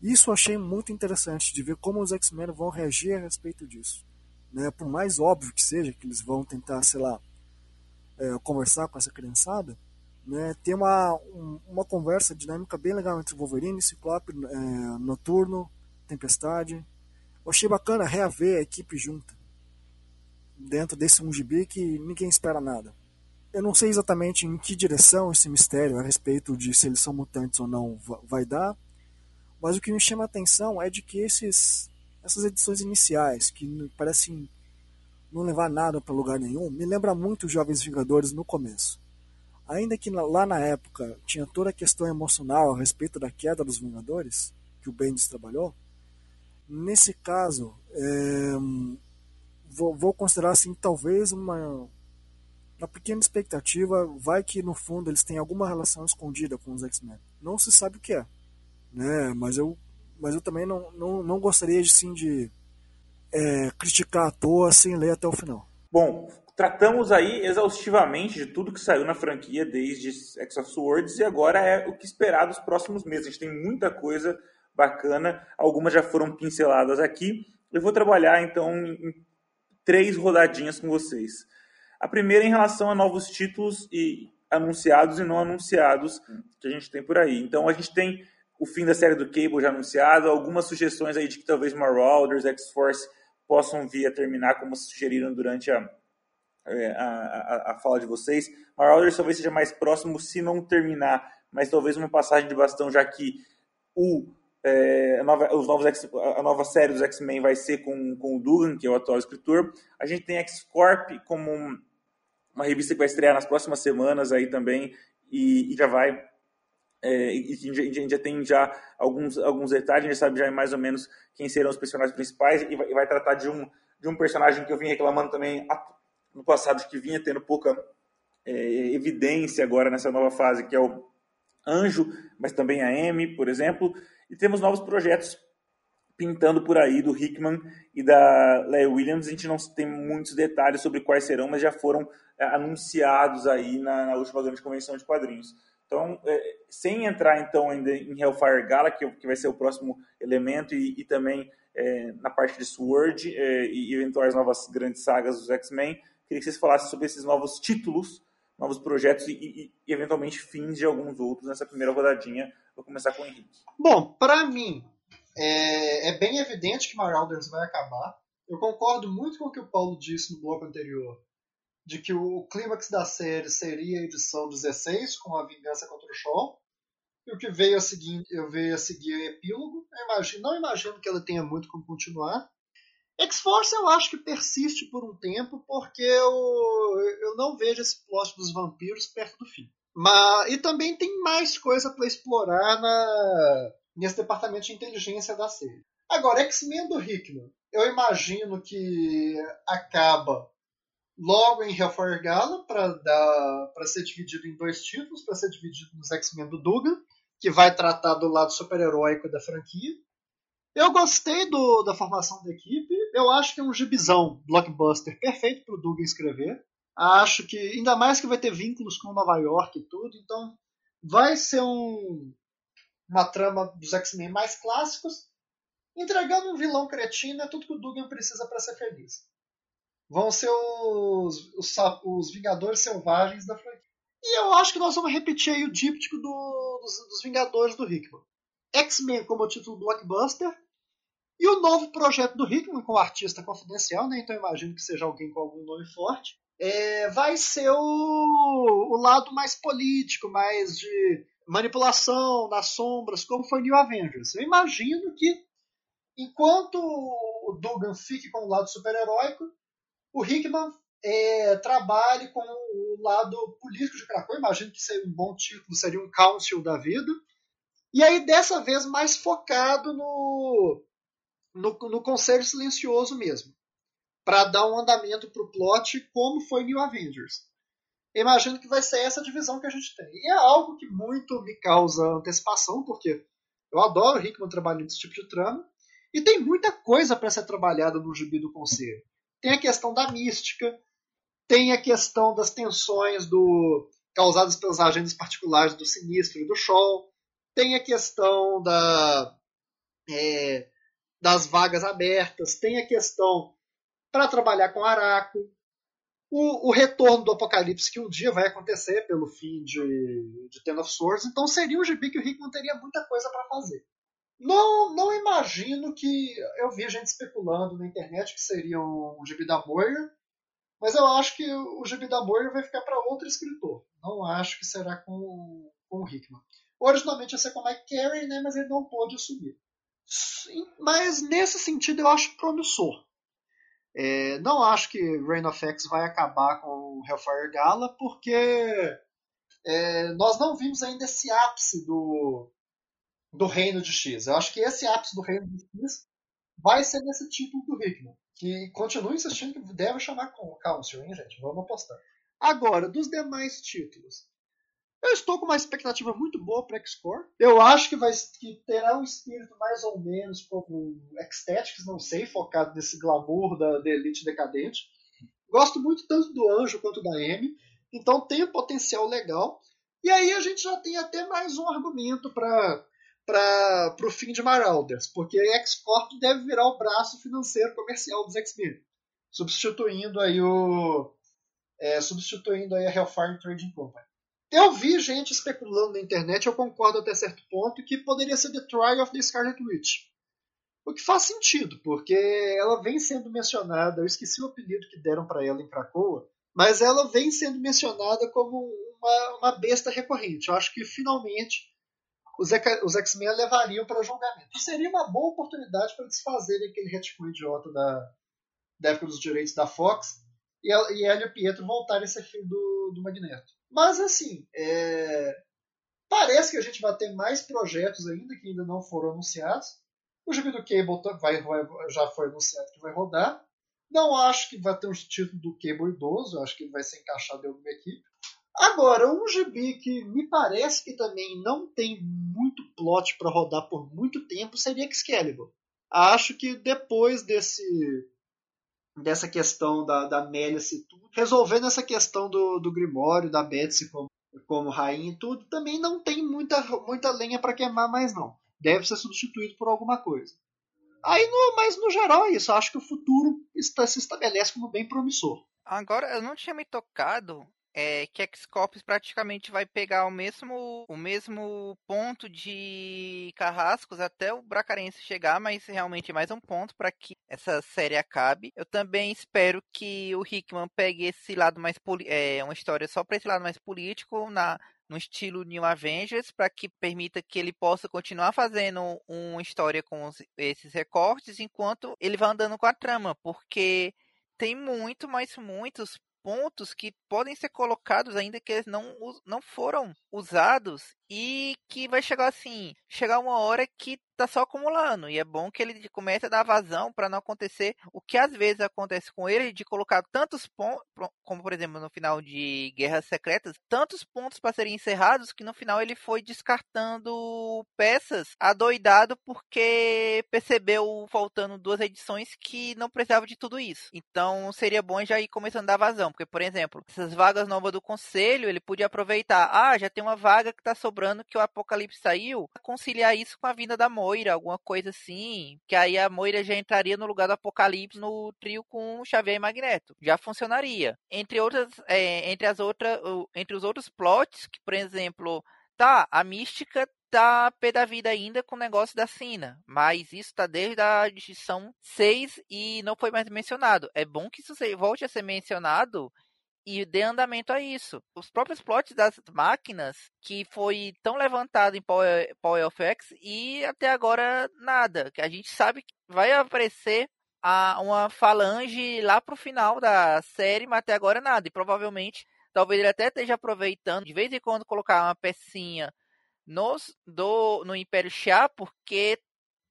Isso eu achei muito interessante de ver como os X-Men vão reagir a respeito disso. Né? Por mais óbvio que seja que eles vão tentar, sei lá, é, conversar com essa criançada, né? tem uma, um, uma conversa dinâmica bem legal entre Wolverine, Ciclope, é, Noturno, Tempestade, eu achei bacana reaver a equipe junta dentro desse 1 GB que ninguém espera nada. Eu não sei exatamente em que direção esse mistério a respeito de se eles são mutantes ou não vai dar, mas o que me chama a atenção é de que esses, essas edições iniciais, que parecem não levar nada para lugar nenhum, me lembra muito os Jovens Vingadores no começo. Ainda que lá na época tinha toda a questão emocional a respeito da queda dos Vingadores, que o Bendis trabalhou, Nesse caso, é, vou, vou, considerar assim, talvez uma, uma pequena expectativa, vai que no fundo eles têm alguma relação escondida com os X-Men. Não se sabe o que é, né? mas, eu, mas eu também não, não, não gostaria de, sim, de é, criticar à toa sem ler até o final. Bom, tratamos aí exaustivamente de tudo que saiu na franquia desde X of Swords e agora é o que esperar dos próximos meses. A gente tem muita coisa bacana. Algumas já foram pinceladas aqui. Eu vou trabalhar então em três rodadinhas com vocês. A primeira em relação a novos títulos e anunciados e não anunciados que a gente tem por aí. Então a gente tem o fim da série do Cable já anunciado, algumas sugestões aí de que talvez Marauders, X-Force possam vir a terminar como sugeriram durante a, é, a, a, a fala de vocês. Marauders talvez seja mais próximo se não terminar, mas talvez uma passagem de bastão, já que o é, a, nova, os novos X, a nova série dos X-Men vai ser com, com o Dugan, que é o atual escritor. A gente tem X-Corp como uma revista que vai estrear nas próximas semanas aí também e, e já vai é, e a gente já tem já alguns, alguns detalhes, a gente sabe já mais ou menos quem serão os personagens principais e vai, e vai tratar de um, de um personagem que eu vim reclamando também no passado, que vinha tendo pouca é, evidência agora nessa nova fase, que é o Anjo, mas também a M, por exemplo. E temos novos projetos pintando por aí do Hickman e da Leigh Williams. A gente não tem muitos detalhes sobre quais serão, mas já foram é, anunciados aí na, na, última grande convenção de quadrinhos. Então, é, sem entrar então ainda em Hellfire Gala, que, que vai ser o próximo elemento, e, e também é, na parte de Sword é, e eventuais novas grandes sagas dos X-Men, queria que vocês falassem sobre esses novos títulos, novos projetos e, e, e eventualmente fins de alguns outros nessa primeira rodadinha. Vou começar com o Henrique. Bom, para mim, é, é, bem evidente que Marauders vai acabar. Eu concordo muito com o que o Paulo disse no bloco anterior, de que o clímax da série seria a edição 16, com a vingança contra o Shaw. E o que veio a seguir, eu veio a seguir o epílogo. Eu imagino, não imagino que ela tenha muito como continuar. X-Force eu acho que persiste por um tempo, porque eu, eu não vejo esse plot dos vampiros perto do fim. Mas, e também tem mais coisa para explorar na, nesse departamento de inteligência da série. Agora, X-Men do Hickman, eu imagino que acaba logo em Hellfire Gala para ser dividido em dois títulos, para ser dividido nos X-Men do Dugan, que vai tratar do lado super-heróico da franquia. Eu gostei do, da formação da equipe. Eu acho que é um gibizão blockbuster perfeito para o Dugan escrever. Acho que, ainda mais que vai ter vínculos com Nova York e tudo, então vai ser um, uma trama dos X-Men mais clássicos, entregando um vilão cretino é tudo que o Dugan precisa para ser feliz. Vão ser os, os, os, Vingadores Selvagens da franquia. E eu acho que nós vamos repetir aí o díptico do, dos, dos Vingadores do Hickman. X-Men como título blockbuster, e o novo projeto do Hickman, com o artista confidencial, né? então imagino que seja alguém com algum nome forte, é, vai ser o, o lado mais político, mais de manipulação nas sombras, como foi New Avengers. Eu imagino que, enquanto o Dugan fique com o lado super-heróico, o Hickman é, trabalhe com o lado político de Krakow. Imagino que seria um bom título, seria um Council da vida. E aí, dessa vez, mais focado no, no, no Conselho Silencioso mesmo. Para dar um andamento para o plot, como foi New Avengers imagino que vai ser essa divisão que a gente tem. E é algo que muito me causa antecipação, porque eu adoro o Hickman trabalhando nesse tipo de trama, e tem muita coisa para ser trabalhada no gibi do Conselho. Tem a questão da mística, tem a questão das tensões do causadas pelas agendas particulares do Sinistro e do Shaw, tem a questão da, é, das vagas abertas, tem a questão para trabalhar com Araco, o, o, retorno do Apocalipse, que um dia vai acontecer pelo fim de, de Ten of Swords, então seria um gibi que o Hickman teria muita coisa para fazer. Não, não imagino que. Eu vi gente especulando na internet que seria um, gibi da Moira, mas eu acho que o gibi da Moira vai ficar para outro escritor. Não acho que será com, com o Hickman. Originalmente ia ser com o Mike Carey, né, mas ele não pôde assumir. Mas nesse sentido eu acho promissor. É, não acho que Reign of X vai acabar com o Hellfire Gala, porque é, nós não vimos ainda esse ápice do, do Reino de X. Eu acho que esse ápice do Reino de X vai ser nesse título do Hickman. Que continua insistindo que deve chamar com Council, hein, gente? Vamos apostar. Agora, dos demais títulos. Eu estou com uma expectativa muito boa para X-Core. Eu acho que, vai, que terá um espírito mais ou menos como Ecstatics, não sei, focado nesse glamour da, da elite decadente. Gosto muito tanto do Anjo quanto da M, então tem um potencial legal. E aí a gente já tem até mais um argumento para para o fim de Marauders, porque X-Corp deve virar o braço financeiro comercial dos X-Men, substituindo aí o é, substituindo aí a Hellfire Trading Company. Eu vi gente especulando na internet, eu concordo até certo ponto, que poderia ser The Trial of the Scarlet Witch. O que faz sentido, porque ela vem sendo mencionada, eu esqueci o apelido que deram para ela em Krakoa, mas ela vem sendo mencionada como uma, uma besta recorrente. Eu acho que finalmente os, X-Men levariam para julgamento. Seria uma boa oportunidade para desfazerem aquele retcon idiota da, da época dos direitos da Fox e, e ela e Pietro voltarem a ser filho do, do Magneto. Mas assim, é... parece que a gente vai ter mais projetos ainda que ainda não foram anunciados. O gibi do Cable vai, vai, já foi anunciado que vai rodar. Não acho que vai ter um título do Cable idoso, acho que ele vai ser encaixado em alguma equipe. Agora, um gibi que me parece que também não tem muito plot para rodar por muito tempo seria Excalibur. Acho que depois desse dessa questão da, da Mélice e tudo, resolvendo essa questão do, do Grimório, da Betsy como, como rainha e tudo, também não tem muita, muita lenha para queimar mais não. Deve ser substituído por alguma coisa. Aí, no, mas no geral é isso. Acho que o futuro está, se estabelece como bem promissor. Agora, eu não tinha me tocado é, que X-Corps praticamente vai pegar o mesmo, o mesmo ponto de Carrascos até o Bracarense chegar, mas realmente é mais um ponto para que essa série acabe. Eu também espero que o Hickman pegue esse lado mais é, uma história só para esse lado mais político na no estilo New Avengers para que permita que ele possa continuar fazendo uma história com os, esses recortes enquanto ele vai andando com a trama, porque tem muito, mas muitos pontos que podem ser colocados ainda que eles não, não foram usados e que vai chegar assim, chegar uma hora que tá só acumulando e é bom que ele comece a dar vazão para não acontecer o que às vezes acontece com ele de colocar tantos pontos, como por exemplo no final de Guerras Secretas, tantos pontos para serem encerrados que no final ele foi descartando peças adoidado porque percebeu faltando duas edições que não precisava de tudo isso. Então seria bom já ir começando a dar vazão, porque por exemplo, essas vagas novas do conselho, ele podia aproveitar, ah, já tem uma vaga que tá sobrando que o Apocalipse saiu, conciliar isso com a vinda da Moira alguma coisa assim, que aí a Moira já entraria no lugar do Apocalipse no trio com Xavier e Magneto. Já funcionaria. Entre outras, é, entre as outras, entre os outros plots, que por exemplo, tá, a Mística tá pé da vida ainda com o negócio da Sina, mas isso tá desde a edição 6 e não foi mais mencionado. É bom que isso volte a ser mencionado e dê andamento a isso. Os próprios plots das máquinas que foi tão levantado em Power, Power of X e até agora nada. Que a gente sabe que vai aparecer a, uma falange lá pro final da série, mas até agora nada. E provavelmente, talvez ele até esteja aproveitando de vez em quando colocar uma pecinha nos, do, no Império Chá, porque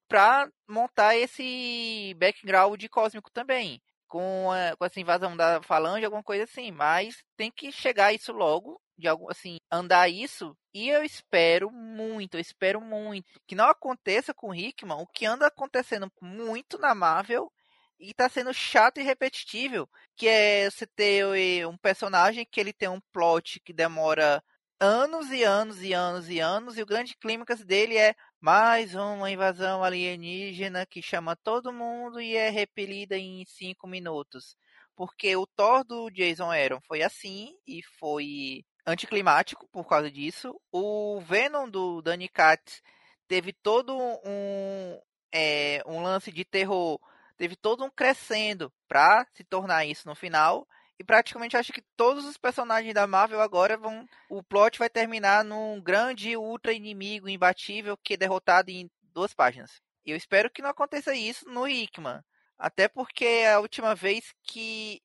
para montar esse background cósmico também com, a, com essa invasão da falange, alguma coisa assim. Mas tem que chegar isso logo, de algum assim, andar isso. E eu espero muito, eu espero muito que não aconteça com o Hickman o que anda acontecendo muito na Marvel e tá sendo chato e repetitivo, que é você ter eh, um personagem que ele tem um plot que demora anos e anos e anos e anos, e o grande clímax dele é mais uma invasão alienígena que chama todo mundo e é repelida em cinco minutos. Porque o Thor do Jason Aaron foi assim e foi anticlimático por causa disso. O Venom do Danny Katz teve todo um, é, um lance de terror, teve todo um crescendo para se tornar isso no final. E praticamente acho que todos os personagens da Marvel agora vão. O plot vai terminar num grande ultra inimigo imbatível que é derrotado em duas páginas. Eu espero que não aconteça isso no Hickman. Até porque a última vez que,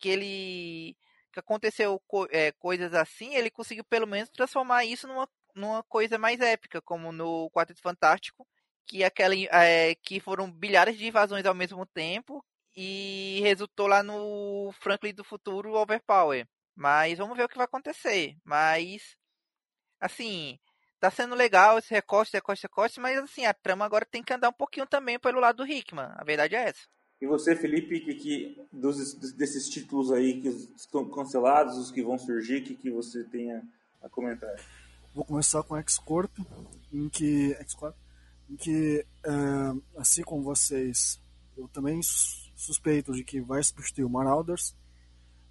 que ele. que aconteceu é, coisas assim, ele conseguiu pelo menos transformar isso numa, numa coisa mais épica, como no Quarteto Fantástico, que aquela é, que foram bilhares de invasões ao mesmo tempo, e resultou lá no Franklin do Futuro Overpower. Mas vamos ver o que vai acontecer. Mas, assim, tá sendo legal esse recorte, recorte, recorte, mas assim, a trama agora tem que andar um pouquinho também pelo lado do Hickman. A verdade é essa. E você, Felipe, que, que dos, desses títulos aí que estão cancelados, os que vão surgir, que, que você tenha a comentar? Vou começar com X-Corp, em que, X-Corp, em que, uh, assim como vocês, eu também suspeito de que vai substituir o Marauders,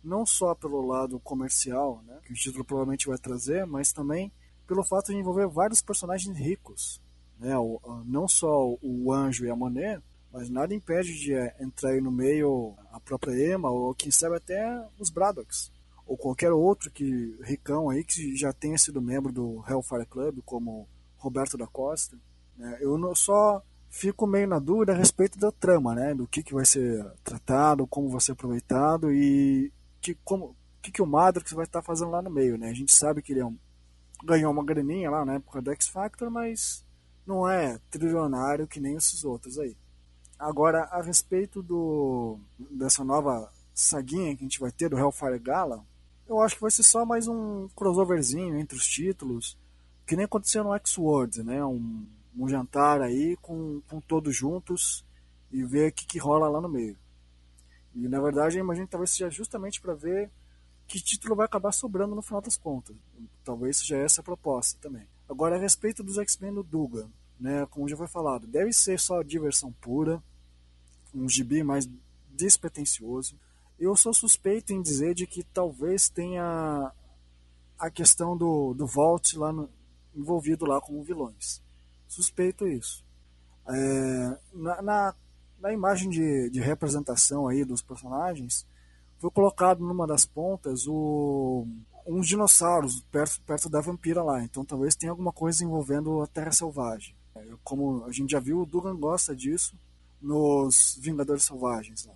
não só pelo lado comercial, né, que o título provavelmente vai trazer, mas também pelo fato de envolver vários personagens ricos. Né, o, não só o Anjo e a Monet, mas nada impede de é, entrar aí no meio a própria Emma, ou quem sabe até os Braddocks, ou qualquer outro que ricão aí que já tenha sido membro do Hellfire Club, como Roberto da Costa. Né, eu não, só fico meio na dúvida a respeito da trama, né? Do que, que vai ser tratado, como vai ser aproveitado e que, como, que, que o Madrox vai estar fazendo lá no meio, né? A gente sabe que ele é um, ganhou uma graninha lá na época do X Factor, mas não é trilionário que nem esses outros aí. Agora, a respeito do dessa nova saguinha que a gente vai ter do Hellfire Gala, eu acho que vai ser só mais um crossoverzinho entre os títulos, que nem aconteceu no X-World, né? Um, um jantar aí com, com todos juntos e ver o que, que rola lá no meio. E na verdade eu imagino que talvez seja justamente para ver que título vai acabar sobrando no final das contas. Talvez seja essa a proposta também. Agora, a respeito dos X-Men do Dugan, né, como já foi falado, deve ser só diversão pura, um gibi mais despretensioso. Eu sou suspeito em dizer de que talvez tenha a questão do, do Vault lá no, envolvido lá como vilões. Suspeito isso. É, na, na, na, imagem de, de representação aí dos personagens, foi colocado numa das pontas o, uns dinossauros perto, perto da vampira lá. Então talvez tenha alguma coisa envolvendo a Terra Selvagem. Como a gente já viu, o Dugan gosta disso nos Vingadores Selvagens lá.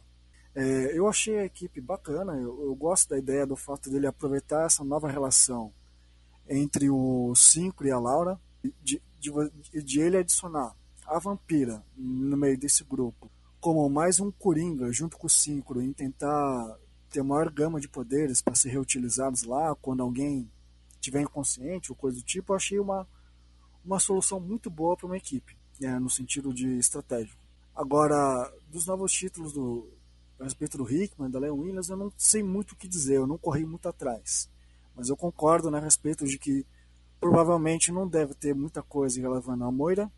É, eu achei a equipe bacana, eu, eu, gosto da ideia do fato dele aproveitar essa nova relação entre o Cinco e a Laura, de, de, de ele adicionar a vampira no meio desse grupo como mais um Coringa junto com o Synchro em tentar ter maior gama de poderes para ser reutilizados lá quando alguém tiver inconsciente ou coisa do tipo, eu achei uma, uma solução muito boa para uma equipe, né, no sentido de estratégico. Agora, dos novos títulos do, a respeito do Hickman, da Leon Williams, eu não sei muito o que dizer, eu não corri muito atrás. Mas eu concordo né, a respeito de que provavelmente não deve ter muita coisa relevando a Moira.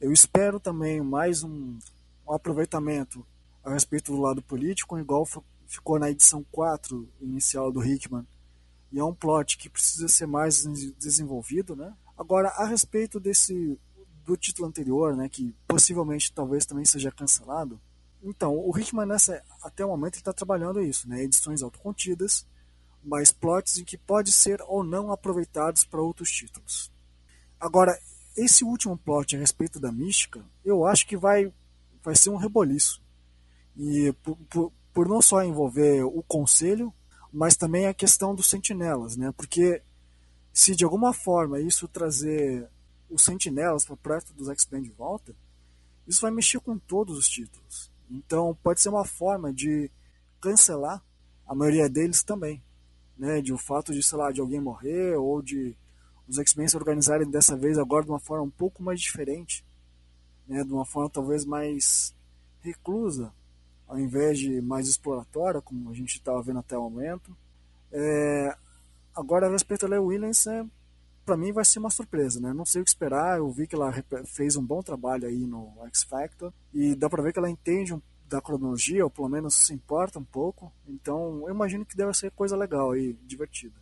Eu espero também mais um, um aproveitamento a respeito do lado político, igual ficou na edição 4 inicial do Hickman. E é um plot que precisa ser mais desenvolvido, né? Agora, a respeito desse do título anterior, né, que possivelmente talvez também seja cancelado. Então, o Hickman nessa até o momento está trabalhando isso, né, edições autocontidas, mas plots em que pode ser ou não aproveitados para outros títulos. Agora, esse último plot a respeito da mística, eu acho que vai vai ser um reboliço. E por, por, por não só envolver o conselho, mas também a questão dos sentinelas, né? Porque se de alguma forma isso trazer os sentinelas para perto dos X-Men de volta, isso vai mexer com todos os títulos. Então pode ser uma forma de cancelar a maioria deles também, né? De o fato de, sei lá, de alguém morrer ou de os X-Men se organizarem dessa vez agora de uma forma um pouco mais diferente, né? De uma forma talvez mais reclusa, ao invés de mais exploratória, como a gente estava vendo até o momento. É, agora, a respeito da Leigh Williams, é, para mim vai ser uma surpresa, né? Não sei o que esperar. Eu vi que ela fez um bom trabalho aí no X Factor e dá para ver que ela entende um, da cronologia, ou pelo menos se importa um pouco. Então, eu imagino que deve ser coisa legal e divertida.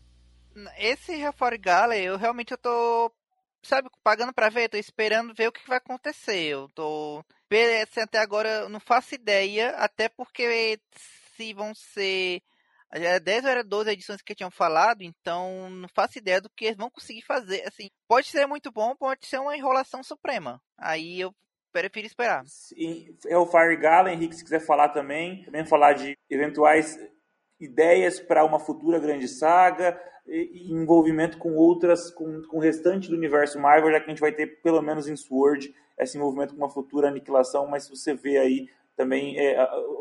Esse Reform Gala, eu realmente eu tô sabe, pagando para ver, tô esperando ver o que vai acontecer. Eu tô assim, até agora eu não faço ideia, até porque se vão ser 10 ou era 12 edições que tinham falado, então não faço ideia do que eles vão conseguir fazer. Assim, pode ser muito bom, pode ser uma enrolação suprema. Aí eu prefiro esperar. É o Fire Gala, Henrique, se quiser falar também, também falar de eventuais ideias para uma futura grande saga, e envolvimento com outras, com, com o restante do universo Marvel, já que a gente vai ter, pelo menos em Sword, esse envolvimento com uma futura aniquilação, mas você vê aí também, é,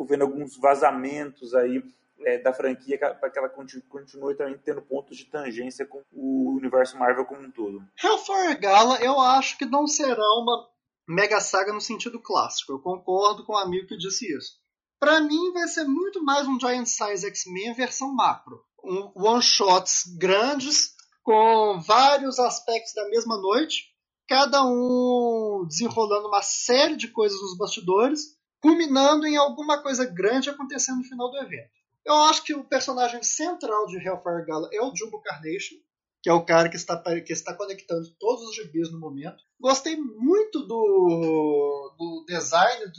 vendo alguns vazamentos aí é, da franquia para que ela continue, continue, também tendo pontos de tangência com o universo Marvel como um todo. Hellfire Gala, eu acho que não será uma mega saga no sentido clássico. Eu concordo com o amigo que disse isso. Para mim, vai ser muito mais um Giant Size X-Men versão macro um, one-shots grandes com vários aspectos da mesma noite, cada um desenrolando uma série de coisas nos bastidores, culminando em alguma coisa grande acontecendo no final do evento. Eu acho que o personagem central de Hellfire Gala é o Jumbo Carnation, que é o cara que está, que está conectando todos os gibis no momento. Gostei muito do, do design.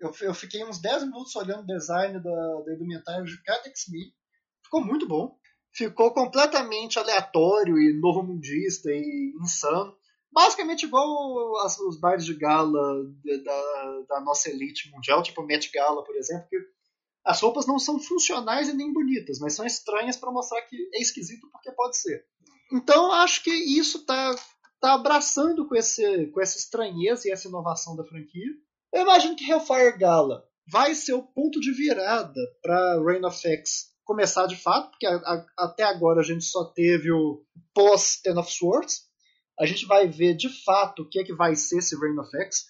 Eu, eu fiquei uns 10 minutos olhando o design da, da indumentária de cada X-Men. Ficou muito bom. Ficou completamente aleatório e novo mundista e insano. Basicamente igual as, os bares de gala da, da nossa elite mundial, tipo o Met Gala, por exemplo, que as roupas não são funcionais e nem bonitas, mas são estranhas para mostrar que é esquisito porque pode ser. Então acho que isso está tá abraçando com, esse, com essa estranheza e essa inovação da franquia. Eu imagino que Hellfire Gala vai ser o ponto de virada para Reign of X começar de fato, porque a, a, até agora a gente só teve o pós Ten of Swords. a gente vai ver de fato o que é que vai ser esse Reign of X.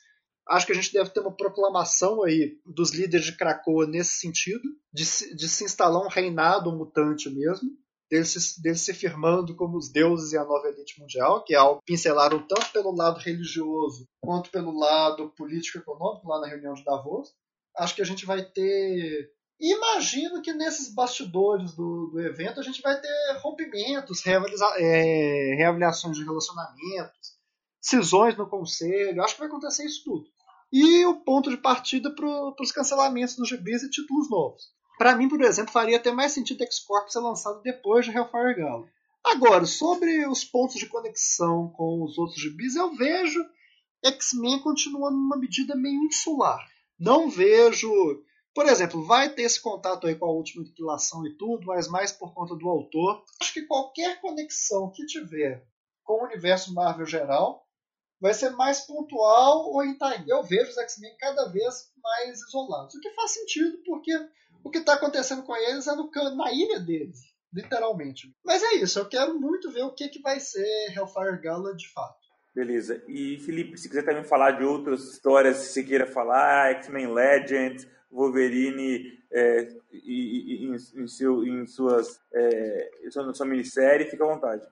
Acho que a gente deve ter uma proclamação aí dos líderes de Krakoa nesse sentido, de se, de se instalar um reinado mutante mesmo, deles se, deles se firmando como os deuses e a nova elite mundial, que é algo que pincelaram tanto pelo lado religioso quanto pelo lado político-econômico lá na reunião de Davos. Acho que a gente vai ter imagino que nesses bastidores do, do evento a gente vai ter rompimentos, é, reavaliações de relacionamentos, cisões no conselho. Acho que vai acontecer isso tudo. E o ponto de partida para os cancelamentos dos gibis e títulos novos. Para mim, por exemplo, faria até mais sentido X-Corp ser lançado depois de Hellfire Gala. Agora, sobre os pontos de conexão com os outros gibis, eu vejo X-Men continuando numa medida meio insular. Não vejo por exemplo, vai ter esse contato aí com a última aniquilação e tudo, mas mais por conta do autor. Acho que qualquer conexão que tiver com o universo Marvel geral vai ser mais pontual ou em time. Eu vejo os X-Men cada vez mais isolados. O que faz sentido, porque o que está acontecendo com eles é no, na ilha deles, literalmente. Mas é isso, eu quero muito ver o que, que vai ser Hellfire Gala de fato. Beleza. E Felipe, se quiser também falar de outras histórias, se queira falar, X-Men Legends, Wolverine é, em, em, seu, em suas é, sua, sua minissérie, fica à vontade.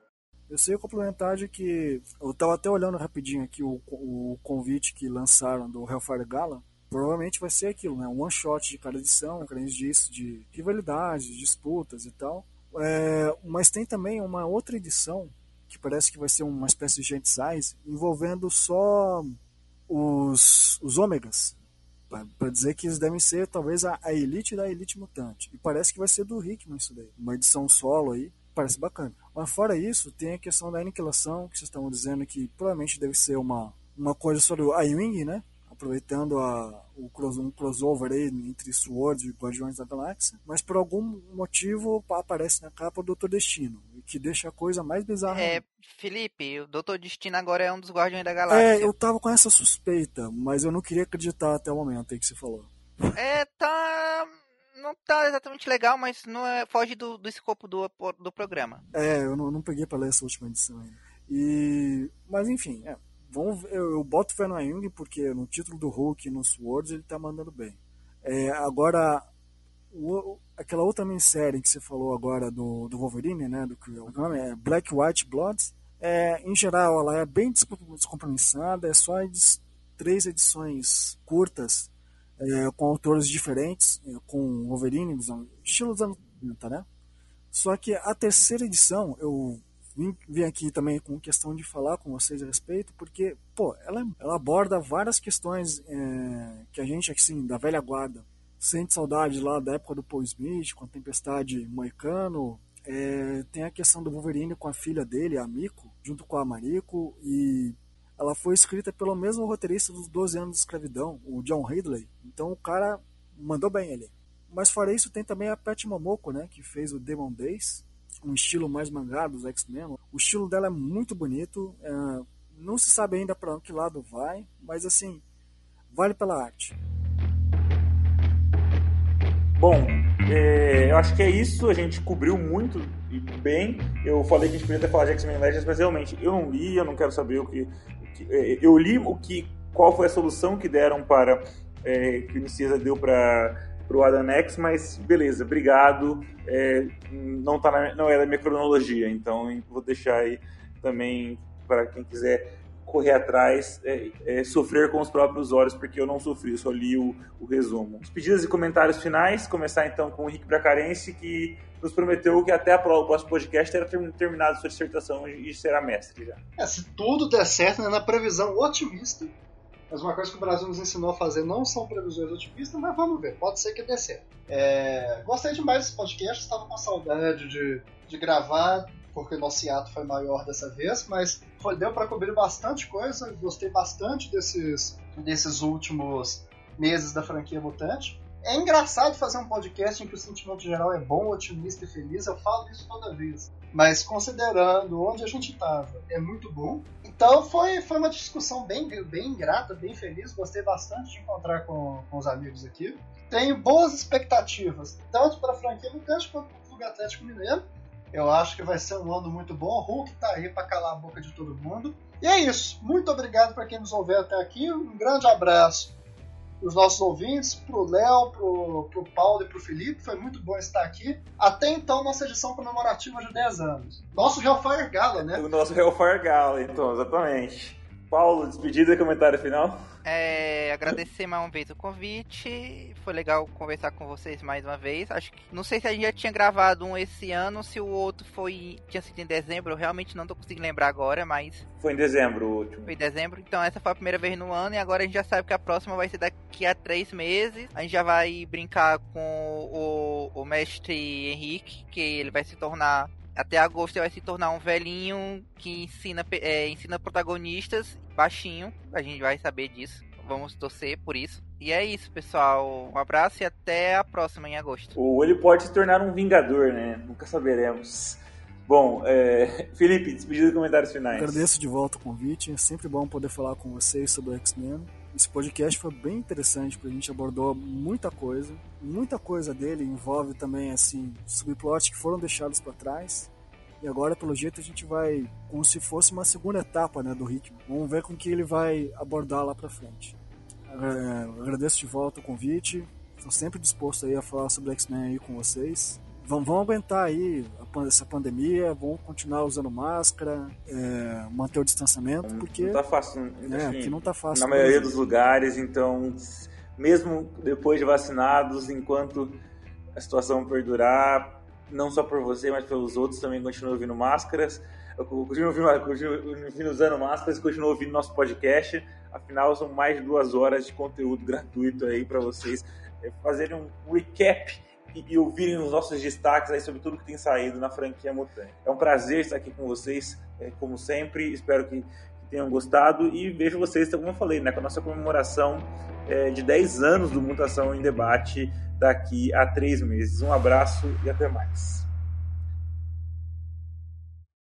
Eu sei complementar de que eu estava até olhando rapidinho aqui o, o convite que lançaram do Hellfire Gala. Provavelmente vai ser aquilo, né? Um one shot de cada edição, além disso, de rivalidades, disputas e tal. É, mas tem também uma outra edição que parece que vai ser uma espécie de Gent Size envolvendo só os, os ômegas para dizer que eles devem ser talvez a, a, elite da elite mutante. E parece que vai ser do Hickman isso daí. Uma edição solo aí, parece bacana. Mas fora isso, tem a questão da aniquilação, que vocês estão dizendo que provavelmente deve ser uma, uma coisa sobre o Iwing, né? Aproveitando a, o cross, um crossover aí entre Sword e Guardiões da Galáxia. Mas por algum motivo aparece na capa o Doutor Destino que deixa a coisa mais bizarra. É, Felipe, o Doutor Destino agora é um dos Guardiões da Galáxia. É, eu tava com essa suspeita, mas eu não queria acreditar até o momento aí que você falou. É, tá. Não tá exatamente legal, mas não é, foge do, do escopo do, do programa. É, eu não, não peguei pra ler essa última edição ainda. E. Mas enfim, é, vamos, eu, eu boto fé no Ayung porque no título do Hulk no Swords ele tá mandando bem. É, agora, o, aquela outra minissérie que você falou agora do, do Wolverine, né? Do o nome é Black White Bloods. É, em geral, ela é bem descompromissada, é só três edições curtas, é, com autores diferentes, é, com Wolverine, estilo dos anos 30, né? Só que a terceira edição, eu vim, vim, aqui também com questão de falar com vocês a respeito, porque, pô, ela, ela aborda várias questões é, que a gente, assim, da velha guarda, sente saudade lá da época do Paul Smith, com a Tempestade Moicano. É, tem a questão do Wolverine com a filha dele, a Miko, junto com a Mariko, e ela foi escrita pelo mesmo roteirista dos 12 anos de escravidão, o John Ridley. Então o cara mandou bem ele. Mas fora isso, tem também a Pat Momoko, né, que fez o Demon Days, um estilo mais mangá dos X-Men. O estilo dela é muito bonito, é, não se sabe ainda para que lado vai, mas assim, vale pela arte. Bom, é, eu acho que é isso. A gente cobriu muito e bem. Eu falei que a gente podia ter falado de X-Men Legends, mas realmente eu não li, eu não quero saber o que. É, eu li o que, qual foi a solução que deram para. É, que o Nicesa deu para o Adam X, mas beleza, obrigado. É, não, tá na, não é da minha cronologia, então vou deixar aí também para quem quiser correr atrás, é, é, sofrer com os próprios olhos, porque eu não sofri, eu só li o, o resumo. Os pedidos e comentários finais, começar então com o Henrique Bracarense, que nos prometeu que até o próximo podcast terá terminado sua dissertação e será mestre já. É, se tudo der certo, né, na previsão otimista, mas uma coisa que o Brasil nos ensinou a fazer não são previsões otimistas, mas vamos ver, pode ser que dê certo. É, gostei demais desse podcast, estava com saudade de, de gravar, porque nosso hiato foi maior dessa vez, mas foi, deu para cobrir bastante coisa. Gostei bastante desses, desses últimos meses da franquia Mutante. É engraçado fazer um podcast em que o sentimento geral é bom, otimista e feliz, eu falo isso toda vez. Mas considerando onde a gente estava, é muito bom. Então foi, foi uma discussão bem, bem grata, bem feliz. Gostei bastante de encontrar com, com os amigos aqui. Tenho boas expectativas, tanto para a franquia Mutante quanto para o Clube Atlético Mineiro. Eu acho que vai ser um ano muito bom. O Hulk tá aí para calar a boca de todo mundo. E é isso. Muito obrigado para quem nos ouviu até aqui. Um grande abraço os nossos ouvintes, pro Léo, pro, pro Paulo e pro Felipe. Foi muito bom estar aqui. Até então, nossa edição comemorativa de 10 anos. Nosso Hellfire Gala, né? O nosso Hellfire Gala, então, exatamente. Paulo, despedida e comentário final. É, agradecer mais uma vez o convite. Foi legal conversar com vocês mais uma vez. Acho que não sei se a gente já tinha gravado um esse ano, se o outro foi tinha sido em dezembro. Eu realmente não tô conseguindo lembrar agora, mas foi em dezembro o último. Foi em dezembro. Então essa foi a primeira vez no ano e agora a gente já sabe que a próxima vai ser daqui a três meses. A gente já vai brincar com o, o mestre Henrique, que ele vai se tornar até agosto ele vai se tornar um velhinho que ensina, é, ensina protagonistas baixinho. A gente vai saber disso. Vamos torcer por isso. E é isso, pessoal. Um abraço e até a próxima em agosto. Ou ele pode se tornar um vingador, né? Nunca saberemos. Bom, é... Felipe, despedida de comentários finais. Agradeço de volta o convite. É sempre bom poder falar com vocês sobre o X-Men. Esse podcast foi bem interessante, porque a gente abordou muita coisa. Muita coisa dele envolve também, assim, subplots que foram deixados para trás. E agora, pelo jeito, a gente vai como se fosse uma segunda etapa né, do ritmo. Vamos ver com que ele vai abordar lá para frente. É, agradeço de volta o convite. Estou sempre disposto aí a falar sobre X-Men aí com vocês. Vamos, vamos aguentar aí essa pandemia, vamos continuar usando máscara, é, manter o distanciamento, porque... Não tá fácil. É, assim, não tá fácil. Na maioria dos lugares, então, mesmo depois de vacinados, enquanto a situação perdurar, não só por você, mas pelos outros também continuam ouvindo máscaras. Eu continuo, ouvindo, continuo usando máscaras, continuo ouvindo nosso podcast. Afinal, são mais de duas horas de conteúdo gratuito aí para vocês é, fazerem um recap e, e, ouvirem os nossos destaques aí sobre tudo que tem saído na franquia Mutante. É um prazer estar aqui com vocês, é, como sempre. Espero que, tenham gostado e vejo vocês, como eu falei, né, com a nossa comemoração é, de 10 anos do Mutação em Debate daqui a três meses. Um abraço e até mais.